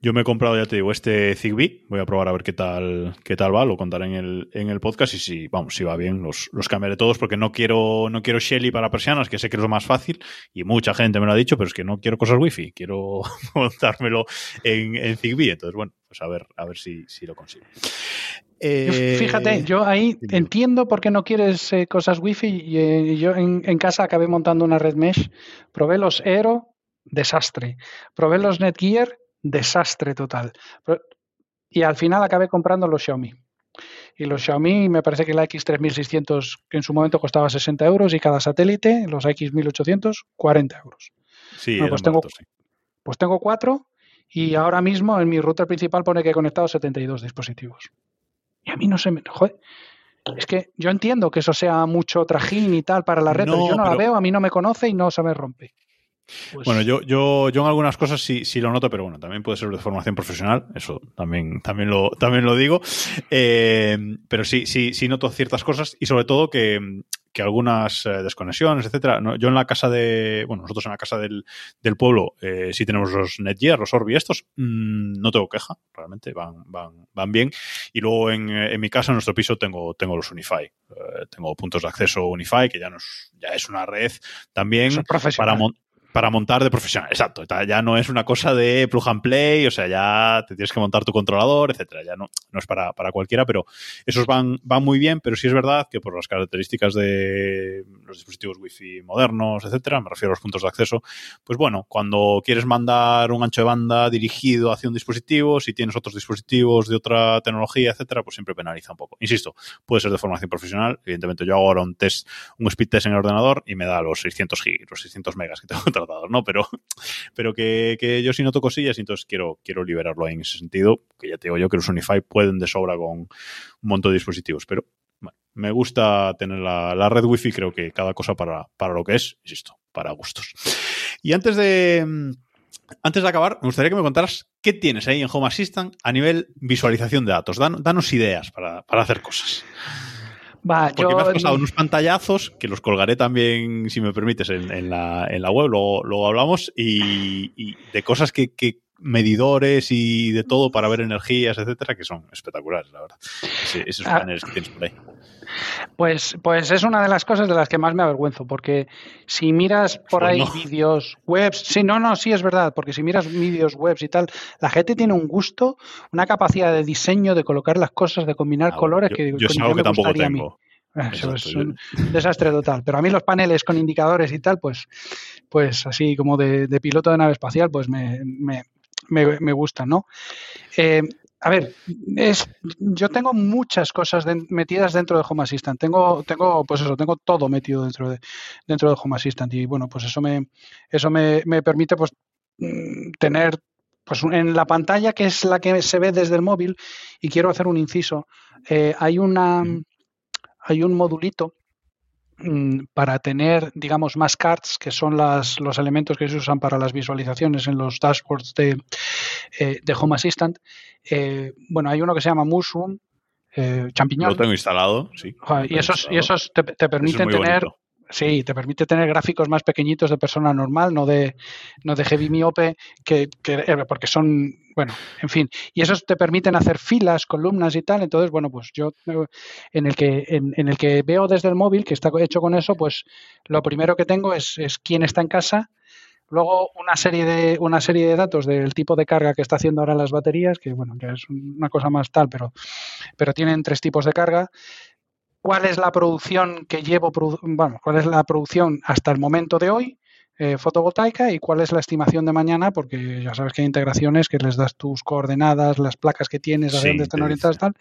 Yo me he comprado, ya te digo, este Zigbee. Voy a probar a ver qué tal, qué tal va. Lo contaré en el, en el podcast y si, vamos, si va bien, los, los cambiaré todos porque no quiero, no quiero Shelly para persianas, que sé que es lo más fácil y mucha gente me lo ha dicho, pero es que no quiero cosas wifi. Quiero montármelo en, en Zigbee. Entonces, bueno, pues a ver, a ver si, si lo consigo. Eh, Fíjate, yo ahí entiendo por qué no quieres eh, cosas wifi. Y, eh, yo en, en, casa acabé montando una red mesh. Probé los Aero, desastre. Probé los Netgear, desastre total. Y al final acabé comprando los Xiaomi. Y los Xiaomi, me parece que la X3600, que en su momento costaba 60 euros, y cada satélite, los X1800, 40 euros. Sí, bueno, pues, tengo, sí. pues tengo cuatro y ahora mismo en mi router principal pone que he conectado 72 dispositivos. Y a mí no se me... Joder, es que yo entiendo que eso sea mucho trajín y tal para la red, no, pero yo no pero... la veo, a mí no me conoce y no se me rompe. Pues... Bueno, yo, yo, yo en algunas cosas sí, sí lo noto, pero bueno, también puede ser de formación profesional, eso también, también, lo, también lo digo. Eh, pero sí, sí, sí noto ciertas cosas y sobre todo que, que algunas eh, desconexiones, etcétera. No, yo en la casa de, bueno, nosotros en la casa del, del pueblo eh, sí tenemos los Netgear, los Orbi estos, mmm, no tengo queja, realmente van, van, van bien. Y luego en, en mi casa, en nuestro piso, tengo, tengo los Unify. Eh, tengo puntos de acceso Unify, que ya, no es, ya es una red también para, mon para montar de profesional, exacto. Ya no es una cosa de plug and play, o sea, ya te tienes que montar tu controlador, etcétera. Ya no, no es para, para cualquiera, pero esos van, van muy bien, pero sí es verdad que por las características de los dispositivos wifi modernos, etcétera, me refiero a los puntos de acceso, pues bueno, cuando quieres mandar un ancho de banda dirigido hacia un dispositivo, si tienes otros dispositivos de otra tecnología, etcétera, pues siempre penaliza un poco. Insisto, puede ser de formación profesional. Evidentemente, yo hago ahora un test, un speed test en el ordenador y me da los 600 gigas, los 600 megas que tengo ¿no? Pero, pero que, que, yo sí noto cosillas y entonces quiero, quiero liberarlo en ese sentido, que ya te digo yo que los Unify pueden de sobra con un montón de dispositivos, pero bueno, me gusta tener la, la, red wifi, creo que cada cosa para, para lo que es, insisto, para gustos. Y antes de... Antes de acabar, me gustaría que me contaras qué tienes ahí en Home Assistant a nivel visualización de datos. Dan, danos ideas para, para hacer cosas. Va, Porque yo... me has pasado unos pantallazos que los colgaré también, si me permites, en, en, la, en la, web, luego, luego hablamos, y, y, de cosas que, que, medidores y de todo para ver energías, etcétera, que son espectaculares, la verdad. Ese, esos ah. paneles que tienes por ahí. Pues, pues es una de las cosas de las que más me avergüenzo, porque si miras por pues ahí no. vídeos webs, sí, no, no, sí es verdad, porque si miras vídeos webs y tal, la gente tiene un gusto, una capacidad de diseño, de colocar las cosas, de combinar colores yo, que, yo es algo que tampoco tengo. Eso es un desastre total. Pero a mí los paneles con indicadores y tal, pues, pues así como de, de piloto de nave espacial, pues me, me, me, me gustan, ¿no? Eh, a ver, es, yo tengo muchas cosas de, metidas dentro de Home Assistant. Tengo, tengo, pues eso, tengo todo metido dentro de, dentro de Home Assistant. Y bueno, pues eso me, eso me, me permite pues mm, tener pues en la pantalla que es la que se ve desde el móvil y quiero hacer un inciso eh, hay una hay un modulito mm, para tener, digamos, más cards, que son las, los elementos que se usan para las visualizaciones en los dashboards de, eh, de Home Assistant. Eh, bueno, hay uno que se llama Mushroom, eh, champiñón. Lo tengo instalado, sí. Y esos, y esos te, te permiten tener... Bonito. Sí, te permite tener gráficos más pequeñitos de persona normal, no de, no de heavy miope, que, que, porque son, bueno, en fin. Y esos te permiten hacer filas, columnas y tal. Entonces, bueno, pues yo en el que, en, en el que veo desde el móvil, que está hecho con eso, pues lo primero que tengo es, es quién está en casa, Luego una serie de una serie de datos del tipo de carga que está haciendo ahora las baterías, que bueno, que es una cosa más tal, pero, pero tienen tres tipos de carga cuál es la producción que llevo, bueno, cuál es la producción hasta el momento de hoy eh, fotovoltaica y cuál es la estimación de mañana, porque ya sabes que hay integraciones que les das tus coordenadas, las placas que tienes, a sí, dónde están orientadas tal,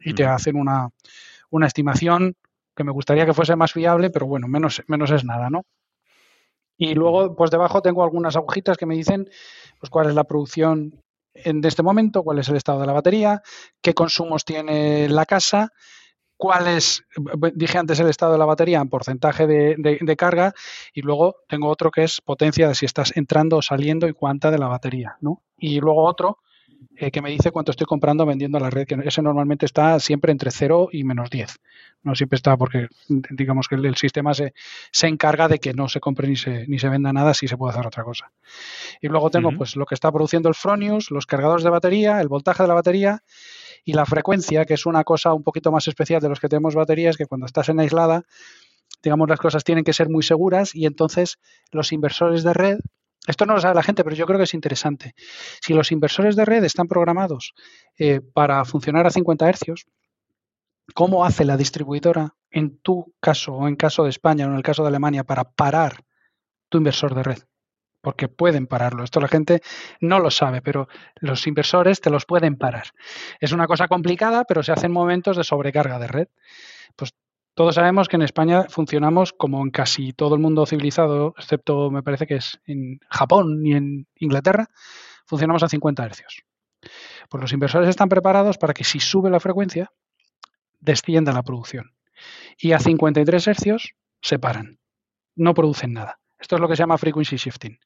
y mm. te hacen una, una estimación que me gustaría que fuese más fiable, pero bueno, menos, menos es nada, ¿no? Y luego, pues debajo tengo algunas agujitas que me dicen pues cuál es la producción en este momento, cuál es el estado de la batería, qué consumos tiene la casa, cuál es, dije antes el estado de la batería en porcentaje de, carga y luego tengo otro que es potencia de si estás entrando o saliendo y cuánta de la batería, ¿no? Y luego otro eh, que me dice cuánto estoy comprando vendiendo a la red, que ese normalmente está siempre entre 0 y menos 10. No siempre está porque digamos que el, sistema se, se, encarga de que no se compre ni se, ni se venda nada si se puede hacer otra cosa. Y luego tengo pues lo que está produciendo el Fronius, los cargadores de batería, el voltaje de la batería y la frecuencia, que es una cosa un poquito más especial de los que tenemos baterías, que cuando estás en aislada, digamos, las cosas tienen que ser muy seguras y entonces los inversores de red esto no lo sabe la gente, pero yo creo que es interesante. Si los inversores de red están programados eh, para funcionar a 50 hercios, ¿cómo hace la distribuidora en tu caso o en caso de España o en el caso de Alemania para parar tu inversor de red? Porque pueden pararlo. Esto la gente no lo sabe, pero los inversores te los pueden parar. Es una cosa complicada, pero se hacen momentos de sobrecarga de red. Pues todos sabemos que en España funcionamos como en casi todo el mundo civilizado, excepto me parece que es en Japón y en Inglaterra, funcionamos a 50 hercios. Pues los inversores están preparados para que si sube la frecuencia, descienda la producción. Y a 53 hercios se paran. No producen nada. Esto es lo que se llama frequency shifting.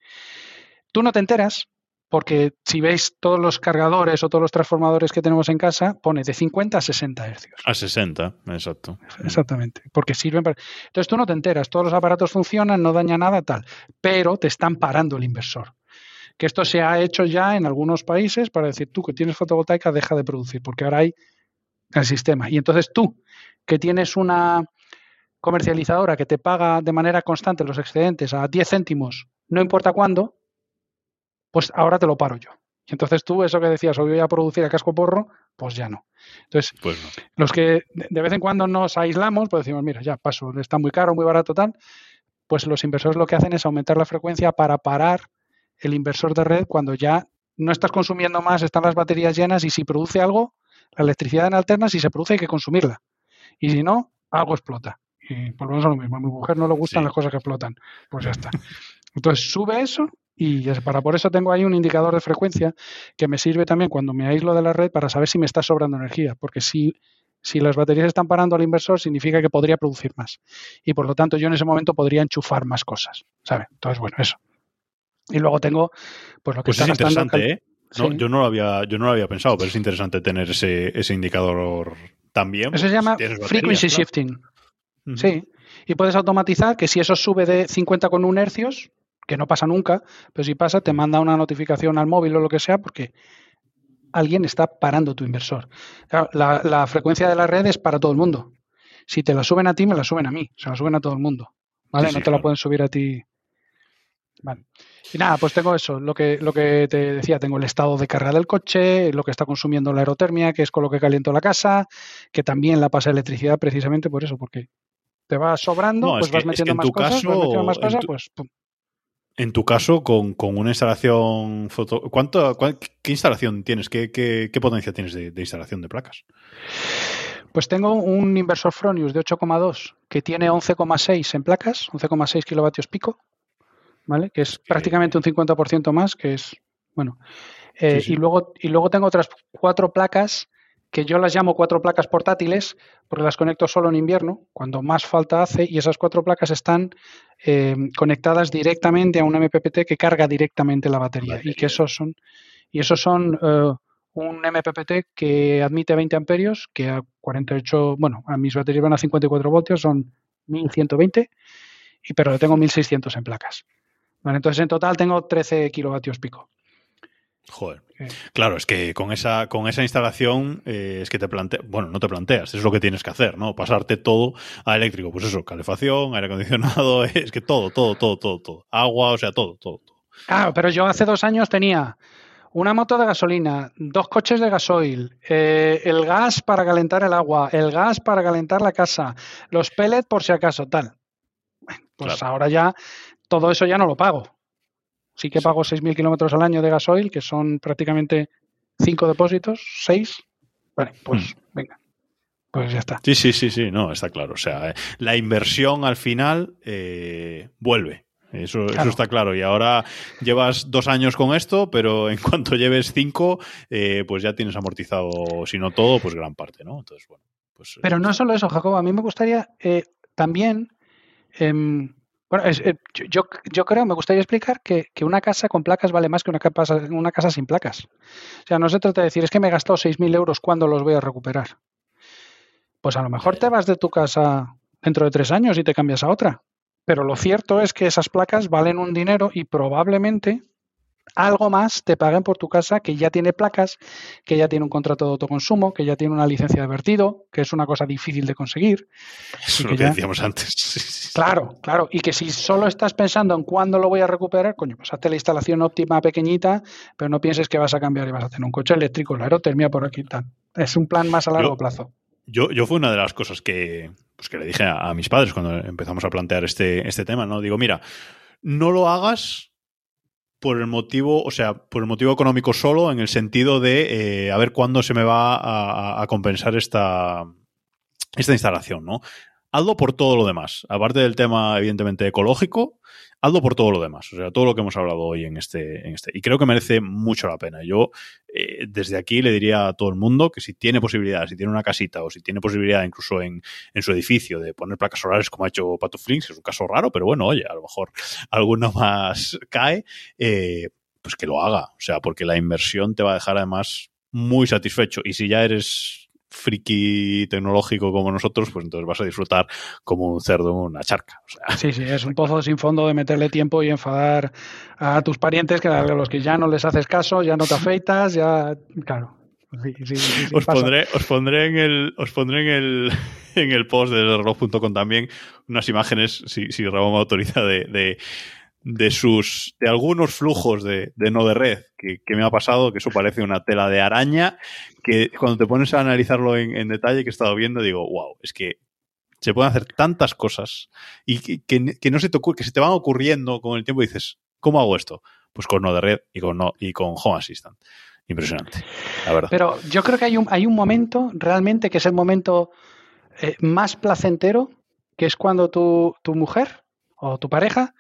Tú no te enteras porque si veis todos los cargadores o todos los transformadores que tenemos en casa, pone de 50 a 60 hercios. A 60, exacto. Exactamente, porque sirven para... Entonces tú no te enteras, todos los aparatos funcionan, no daña nada, tal, pero te están parando el inversor. Que esto se ha hecho ya en algunos países para decir, tú que tienes fotovoltaica, deja de producir, porque ahora hay el sistema. Y entonces tú, que tienes una comercializadora que te paga de manera constante los excedentes a 10 céntimos, no importa cuándo, pues ahora te lo paro yo. Y entonces tú, eso que decías, hoy voy a producir a casco porro, pues ya no. Entonces, pues los que de vez en cuando nos aislamos, pues decimos, mira, ya paso, está muy caro, muy barato, tal, pues los inversores lo que hacen es aumentar la frecuencia para parar el inversor de red cuando ya no estás consumiendo más, están las baterías llenas y si produce algo, la electricidad en alterna, si se produce hay que consumirla. Y si no, algo explota. Y por lo menos lo mismo. A mi mujer no le gustan las cosas que explotan. Pues ya está. Entonces sube eso y para por eso tengo ahí un indicador de frecuencia que me sirve también cuando me aíslo de la red para saber si me está sobrando energía, porque si, si las baterías están parando al inversor significa que podría producir más. Y por lo tanto yo en ese momento podría enchufar más cosas, ¿sabes? Entonces, bueno, eso. Y luego tengo pues lo que pues está es interesante, ¿eh? yo, no lo había, yo no lo había pensado, pero es interesante tener ese, ese indicador también. Eso se llama frequency shifting. Sí. Y puedes automatizar que si eso sube de 50,1 hercios, que no pasa nunca, pero si pasa, te manda una notificación al móvil o lo que sea, porque alguien está parando tu inversor. la, frecuencia de la red es para todo el mundo. Si te la suben a ti, me la suben a mí, se la suben a todo el mundo. ¿Vale? no te la pueden subir a ti. Vale. Y nada, pues tengo eso, lo que, lo que te decía, tengo el estado de carga del coche, lo que está consumiendo la aerotermia, que es con lo que caliento la casa, que también la pasa electricidad precisamente por eso, porque te va sobrando, pues vas metiendo más cosas, vas metiendo más cosas, pues pum. En tu caso, con, una instalación foto, ¿cuánto, ¿qué instalación tienes? ¿Qué, qué, potencia tienes de, instalación de placas? Pues tengo un inversor Fronius de 8,2 que tiene 11,6 en placas, 11,6 kilovatios pico, ¿vale? Que es prácticamente un 50% más, que es, bueno. Eh, y, luego, y luego tengo otras cuatro placas que yo las llamo cuatro placas portátiles porque las conecto solo en invierno, cuando más falta hace, y esas cuatro placas están eh, conectadas directamente a un MPPT que carga directamente la batería. Y que esos son, y esos son eh, un MPPT que admite 20 amperios, que a 48, bueno, a mis baterías van a 54 voltios, son 1120, y, pero tengo 1600 en placas. entonces en total tengo 13 kilovatios pico. Joder. Claro, es que con esa, con esa instalación eh, es que te planteas, bueno, no te planteas, es lo que tienes que hacer, ¿no? Pasarte todo a eléctrico. Pues eso, calefacción, aire acondicionado, es que todo, todo, todo, todo, todo. Agua, o sea, todo, todo, todo. Claro, pero yo hace dos años tenía una moto de gasolina, dos coches de gasoil, eh, el gas para calentar el agua, el gas para calentar la casa, los pellets por si acaso, tal. Pues ahora ya todo eso ya no lo pago sí que pago 6.000 kilómetros al año de gasoil, que son prácticamente 5 depósitos, 6. Vale, pues hmm. venga. Pues ya está. Sí, sí, sí, sí, no, está claro. O sea, eh, la inversión al final eh, vuelve. Eso, eso, está claro. Y ahora llevas dos años con esto, pero en cuanto lleves cinco, eh, pues ya tienes amortizado, si no todo, pues gran parte, ¿no? Entonces, bueno. Pues, Pero no solo eso, Jacobo, a mí me gustaría también, em, bueno, es, eh, yo, yo creo, me gustaría explicar que, que, una casa con placas vale más que una casa, una casa sin placas. O sea, no se trata de decir, es que me he gastado 6.000 euros, ¿cuándo los voy a recuperar? Pues a lo mejor te vas de tu casa dentro de tres años y te cambias a otra. Pero lo cierto es que esas placas valen un dinero y probablemente algo más te paguen por tu casa que ya tiene placas, que ya tiene un contrato de autoconsumo, que ya tiene una licencia de vertido, que es una cosa difícil de conseguir. Eso es lo que ya... decíamos antes. Claro, claro. Y que si solo estás pensando en cuándo lo voy a recuperar, coño, pues hazte la instalación óptima pequeñita, pero no pienses que vas a cambiar y vas a tener un coche eléctrico, la aerotermia por aquí tal. Es un plan más a largo yo, plazo. Yo, yo fue una de las cosas que, pues que le dije a, a mis padres cuando empezamos a plantear este, este tema, ¿no? Digo, mira, no lo hagas por el motivo, o sea, por el motivo económico solo, en el sentido de eh, a ver cuándo se me va a, compensar esta, esta instalación, ¿no? Hazlo por todo lo demás. Aparte del tema, evidentemente, ecológico, hazlo por todo lo demás. O sea, todo lo que hemos hablado hoy en este. En este. Y creo que merece mucho la pena. Yo, eh, desde aquí, le diría a todo el mundo que si tiene posibilidad, si tiene una casita o si tiene posibilidad incluso en, en su edificio de poner placas solares como ha hecho Pato Flinks, es un caso raro, pero bueno, oye, a lo mejor alguno más cae, eh, pues que lo haga. O sea, porque la inversión te va a dejar además muy satisfecho. Y si ya eres friki tecnológico como nosotros, pues entonces vas a disfrutar como un cerdo en una charca. O sea. Sí, sí, es un pozo sin fondo de meterle tiempo y enfadar a tus parientes, que a los que ya no les haces caso, ya no te afeitas, ya. Claro. Sí, sí, sí, os, pondré, os pondré en el os pondré en el en el post de reloj.com también unas imágenes si, si Ramón me autoriza de, de, de sus de algunos flujos de, de no de red que, que, me ha pasado, que eso parece una tela de araña, que cuando te pones a analizarlo en, detalle que he estado viendo, digo, wow, es que se pueden hacer tantas cosas y que, que, no se te que se te van ocurriendo con el tiempo y dices, ¿cómo hago esto? Pues con no de red y con no y con Home Assistant. Impresionante, la verdad. Pero yo creo que hay un, hay un momento realmente que es el momento eh, más placentero, que es cuando tu, tu mujer o tu pareja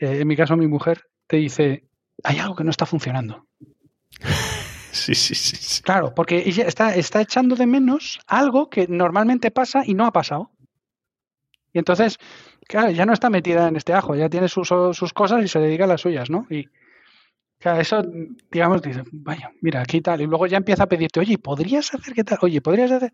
eh, en mi caso mi mujer, te dice, hay algo que no está funcionando. Sí, sí, sí, sí. Claro, porque ella está, está echando de menos algo que normalmente pasa y no ha pasado. Y entonces, claro, ya no está metida en este ajo, ya tiene sus, sus cosas y se dedica a las suyas, ¿no? Y claro, eso, digamos, dice, vaya, mira, aquí tal. Y luego ya empieza a pedirte, oye, ¿podrías hacer qué tal? Oye, ¿podrías hacer...?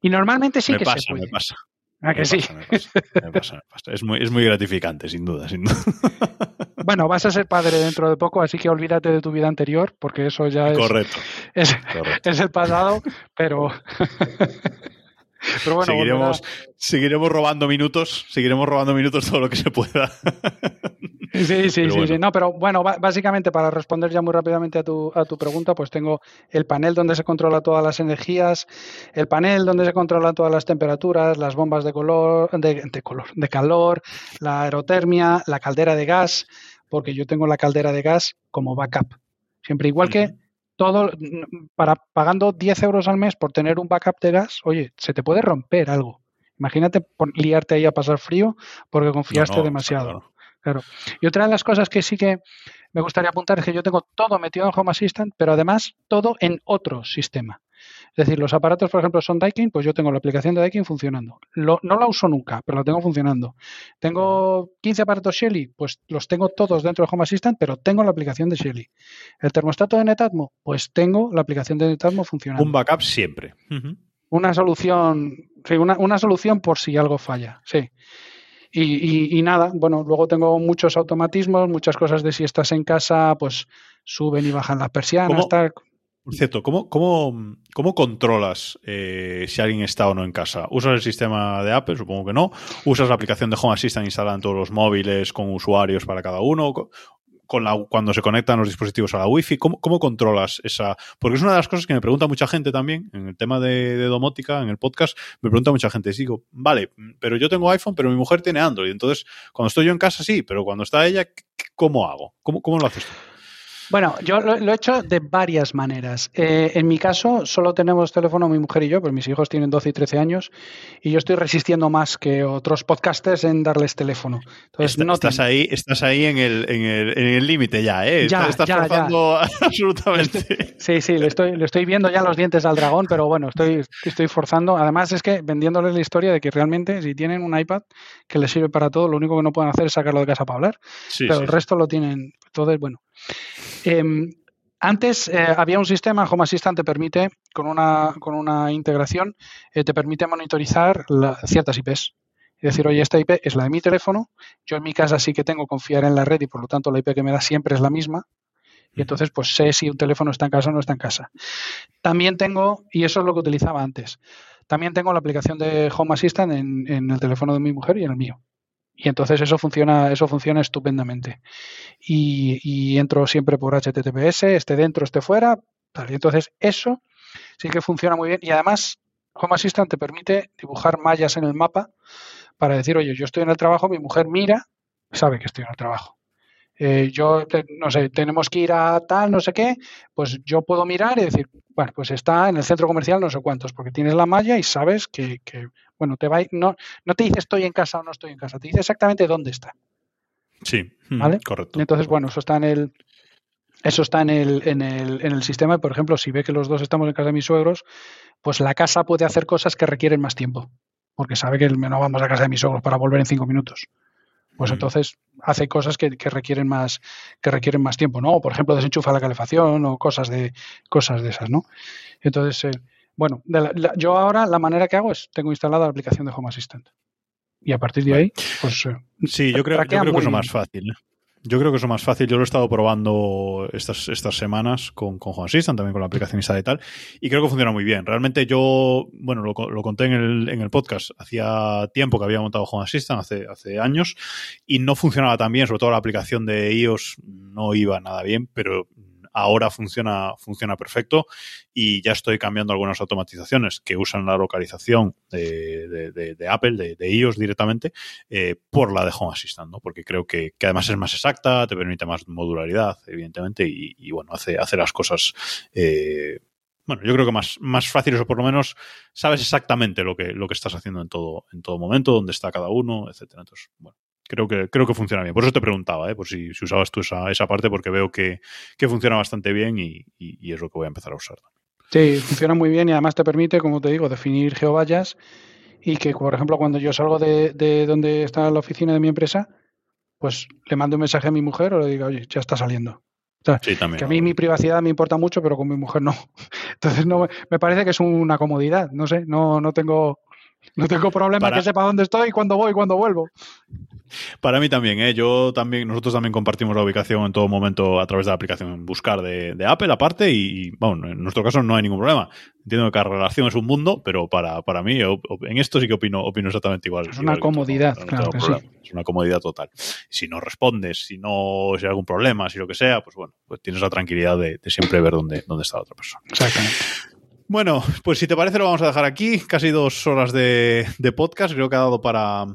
Y normalmente sí me que pasa, se puede. Me pasa. ¿A que me sí? Pasa, me, pasa, me, pasa, me pasa, Es muy, es muy gratificante, sin duda, sin duda. Bueno, vas a ser padre dentro de poco, así que olvídate de tu vida anterior, porque eso ya es, Correcto. es, Correcto. es el pasado, pero... pero bueno, seguiremos, volverá... seguiremos robando minutos, seguiremos robando minutos todo lo que se pueda. Sí, sí, sí, bueno. sí, No, pero bueno, básicamente para responder ya muy rápidamente a tu, a tu pregunta, pues tengo el panel donde se controla todas las energías, el panel donde se controlan todas las temperaturas, las bombas de color, de, de color, de calor, la aerotermia, la caldera de gas, porque yo tengo la caldera de gas como backup. Siempre igual uh -huh. que todo, para pagando 10 euros al mes por tener un backup de gas, oye, se te puede romper algo. Imagínate liarte ahí a pasar frío porque confiaste no, no, demasiado. Claro. Claro. Y otra de las cosas que sí que me gustaría apuntar es que yo tengo todo metido en Home Assistant, pero además todo en otro sistema. Es decir, los aparatos, por ejemplo, son Daikin, pues yo tengo la aplicación de Daikin funcionando. Lo, no la uso nunca, pero la tengo funcionando. Tengo 15 aparatos Shelly, pues los tengo todos dentro de Home Assistant, pero tengo la aplicación de Shelly. El termostato de Netatmo, pues tengo la aplicación de Netatmo funcionando. Un backup siempre. Uh -huh. Una solución, sí, una, una solución por si algo falla, sí. Y, y, y, nada, bueno, luego tengo muchos automatismos, muchas cosas de si estás en casa, pues suben y bajan las persianas. Tal. Cierto, ¿cómo, cómo, cómo controlas eh, si alguien está o no en casa? ¿Usas el sistema de Apple? Supongo que no. ¿Usas la aplicación de Home Assistant instalada en todos los móviles con usuarios para cada uno? Con la, cuando se conectan los dispositivos a la Wi-Fi, ¿cómo, ¿cómo, controlas esa? Porque es una de las cosas que me pregunta mucha gente también en el tema de, de domótica, en el podcast, me pregunta mucha gente. Digo, vale, pero yo tengo iPhone, pero mi mujer tiene Android. Entonces, cuando estoy yo en casa, sí, pero cuando está ella, ¿cómo hago? ¿Cómo, cómo lo haces tú? Bueno, yo lo, he hecho de varias maneras. Eh, en mi caso, solo tenemos teléfono mi mujer y yo, pues mis hijos tienen 12 y 13 años, y yo estoy resistiendo más que otros podcasters en darles teléfono. Entonces, no estás, ahí, estás ahí en el límite ya, ¿eh? Ya, estás ya, forzando absolutamente. sí, sí, le estoy, le estoy viendo ya los dientes al dragón, pero bueno, estoy, estoy forzando. Además, es que vendiéndoles la historia de que realmente, si tienen un iPad que les sirve para todo, lo único que no pueden hacer es sacarlo de casa para hablar. pero el resto lo tienen. Todo es bueno. Em, antes eh, había un sistema, Home Assistant te permite, con una, con una integración, eh, te permite monitorizar ciertas IPs. Es decir, oye, esta IP es la de mi teléfono, yo en mi casa sí que tengo confiar en la red y por lo tanto la IP que me da siempre es la misma. Y entonces, pues sé si un teléfono está en casa o no está en casa. También tengo, y eso es lo que utilizaba antes, también tengo la aplicación de Home Assistant en el teléfono de mi mujer y en el mío. Y entonces eso funciona, eso funciona estupendamente. Y, entro siempre por HTTPS, esté dentro, esté fuera. Y entonces eso sí que funciona muy bien. Y además, Home Assistant te permite dibujar mallas en el mapa para decir, oye, yo estoy en el trabajo, mi mujer mira, sabe que estoy en el trabajo. Eh, yo, no sé, tenemos que ir a tal, no sé qué, pues yo puedo mirar y decir, bueno, pues está en el centro comercial no sé cuántos, porque tienes la malla y sabes que, bueno, te va, no, no te dice estoy en casa o no estoy en casa, te dice exactamente dónde está. Sí, ¿vale? correcto. Entonces, bueno, eso está en el, eso está en el, en el, en el sistema. Por ejemplo, si ve que los dos estamos en casa de mis suegros, pues la casa puede hacer cosas que requieren más tiempo, porque sabe que no vamos a casa de mis suegros para volver en cinco minutos pues entonces hace cosas que, requieren más que requieren más tiempo, ¿no? O por ejemplo desenchufa la calefacción o cosas de cosas de esas, ¿no? Entonces, eh, bueno, yo ahora la manera que hago es tengo instalada la aplicación de Home Assistant y a partir de ahí, pues eh, sí, yo creo, yo creo que es lo más fácil. Yo creo que eso es más fácil. Yo lo he estado probando estas, estas semanas con, con Home Assistant, también con la aplicación instalada y tal, y creo que funciona muy bien. Realmente yo, bueno, lo, lo conté en el, en el podcast, hacía tiempo que había montado Home Assistant, hace, hace años, y no funcionaba tan bien, sobre todo la aplicación de iOS no iba nada bien, pero ahora funciona, funciona perfecto y ya estoy cambiando algunas automatizaciones que usan la localización de, Apple, de, iOS directamente, eh, por la de Home Assistant, ¿no? porque creo que, además es más exacta, te permite más modularidad, evidentemente, y, bueno, hace, hace las cosas eh, bueno, yo creo que más, más fáciles o por lo menos sabes exactamente lo que, lo que estás haciendo en todo, en todo momento, dónde está cada uno, etcétera. Entonces, bueno, creo que, creo que funciona bien. Por eso te preguntaba, ¿eh? por si, usabas tú esa, esa, parte, porque veo que, funciona bastante bien y, es lo que voy a empezar a usar. Sí, funciona muy bien y además te permite, como te digo, definir geovallas y que, por ejemplo, cuando yo salgo de, de donde está la oficina de mi empresa, pues le mando un mensaje a mi mujer o le digo, oye, ya está saliendo. sí, también, que a mí mi privacidad me importa mucho, pero con mi mujer no. Entonces no me parece que es una comodidad, no sé, no, no tengo no tengo problema que sepa dónde estoy, cuándo voy, cuándo vuelvo. Para mí también, ¿eh? Yo también, nosotros también compartimos la ubicación en todo momento a través de la aplicación Buscar de, Apple aparte y, bueno, en nuestro caso no hay ningún problema. Entiendo que cada relación es un mundo, pero para, para mí, en esto sí que opino, opino exactamente igual. Es una comodidad, claro que sí. Es una comodidad total. Si no respondes, si no, si hay algún problema, si lo que sea, pues bueno, pues tienes la tranquilidad de, siempre ver dónde, dónde está la otra persona. Exactamente. Bueno, pues si te parece lo vamos a dejar aquí. Casi dos horas de, podcast. Creo que ha dado para,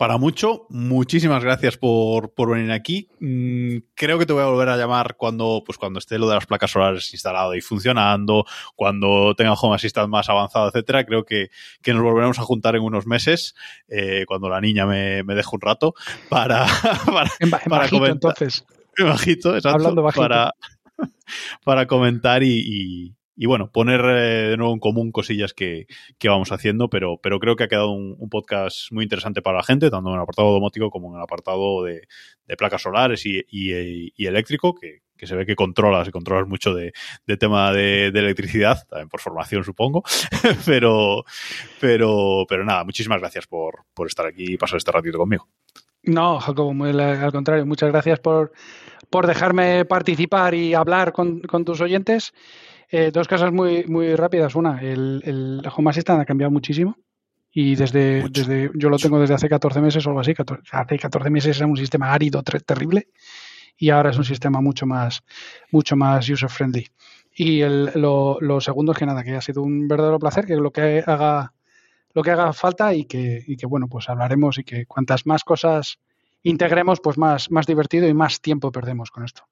para mucho. Muchísimas gracias por, venir aquí. Mm, creo que te voy a volver a llamar cuando, pues cuando esté lo de las placas solares instalado y funcionando, cuando tenga Home Assistant más avanzado, etcétera. Creo que, nos volveremos a juntar en unos meses, eh, cuando la niña me, deje un rato, para, para, comentar. entonces. Bajito, exacto. Hablando bajito. Para, para comentar y y bueno, poner eh, de nuevo en común cosillas que, vamos haciendo, pero, pero creo que ha quedado un, podcast muy interesante para la gente, tanto en el apartado domótico como en el apartado de, placas solares y, eléctrico, que, se ve que controlas y controlas mucho de, tema de, electricidad, también por formación supongo, pero, pero, pero nada, muchísimas gracias por, estar aquí y pasar este ratito conmigo. No, Jacobo, al contrario, muchas gracias por, por dejarme participar y hablar con, con tus oyentes. Eh, dos cosas muy, muy rápidas. Una, el, el Home Assistant ha cambiado muchísimo. Y desde, desde, yo lo tengo desde hace 14 meses o algo así. hace 14 meses era un sistema árido terrible y ahora es un sistema mucho más, mucho más user friendly. Y el, lo, lo, segundo es que nada, que ha sido un verdadero placer, que lo que haga, lo que haga falta y que, y que bueno, pues hablaremos y que cuantas más cosas integremos, pues más, más divertido y más tiempo perdemos con esto.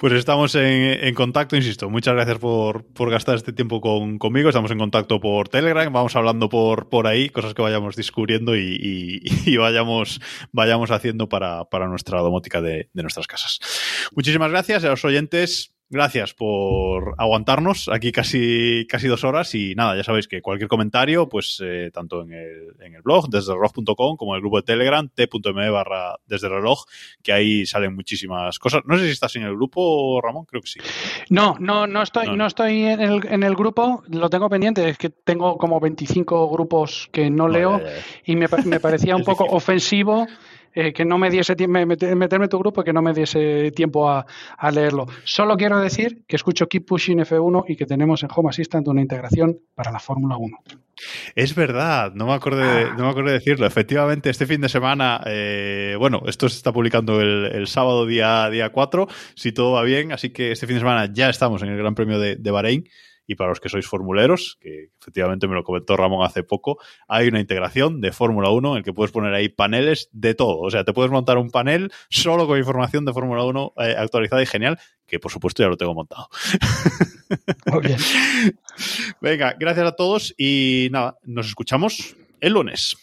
Pues estamos en, contacto, insisto. Muchas gracias por, gastar este tiempo conmigo. Estamos en contacto por Telegram, vamos hablando por, por ahí, cosas que vayamos descubriendo y, vayamos, vayamos haciendo para, nuestra domótica de, de nuestras casas. Muchísimas gracias a los oyentes gracias por aguantarnos aquí casi, casi dos horas y nada, ya sabéis que cualquier comentario, pues eh, tanto en el, en el blog, desde reloj.com, como en el grupo de Telegram, t.me barra desde reloj, que ahí salen muchísimas cosas. No sé si estás en el grupo, Ramón, creo que sí. No, no, no estoy, no, estoy en el, en el grupo, lo tengo pendiente, es que tengo como 25 grupos que no leo y me, me parecía un poco ofensivo eh, que no me diese tiempo, meterme en tu grupo, que no me diese tiempo a, leerlo. Solo quiero decir que escucho Keep Pushing F1 y que tenemos en Home Assistant una integración para la Fórmula 1. Es verdad, no me acuerdo de, ah. no me decirlo. Efectivamente, este fin de semana, eh, bueno, esto se está publicando el, sábado día, día 4, si todo va bien, así que este fin de semana ya estamos en el Gran Premio de, de Bahrein y para los que sois formuleros, que efectivamente me lo comentó Ramón hace poco, hay una integración de Fórmula 1 en el que puedes poner ahí paneles de todo. O sea, te puedes montar un panel solo con información de Fórmula 1 eh, actualizada y genial, que por supuesto ya lo tengo montado. Venga, gracias a todos y nada, nos escuchamos el lunes.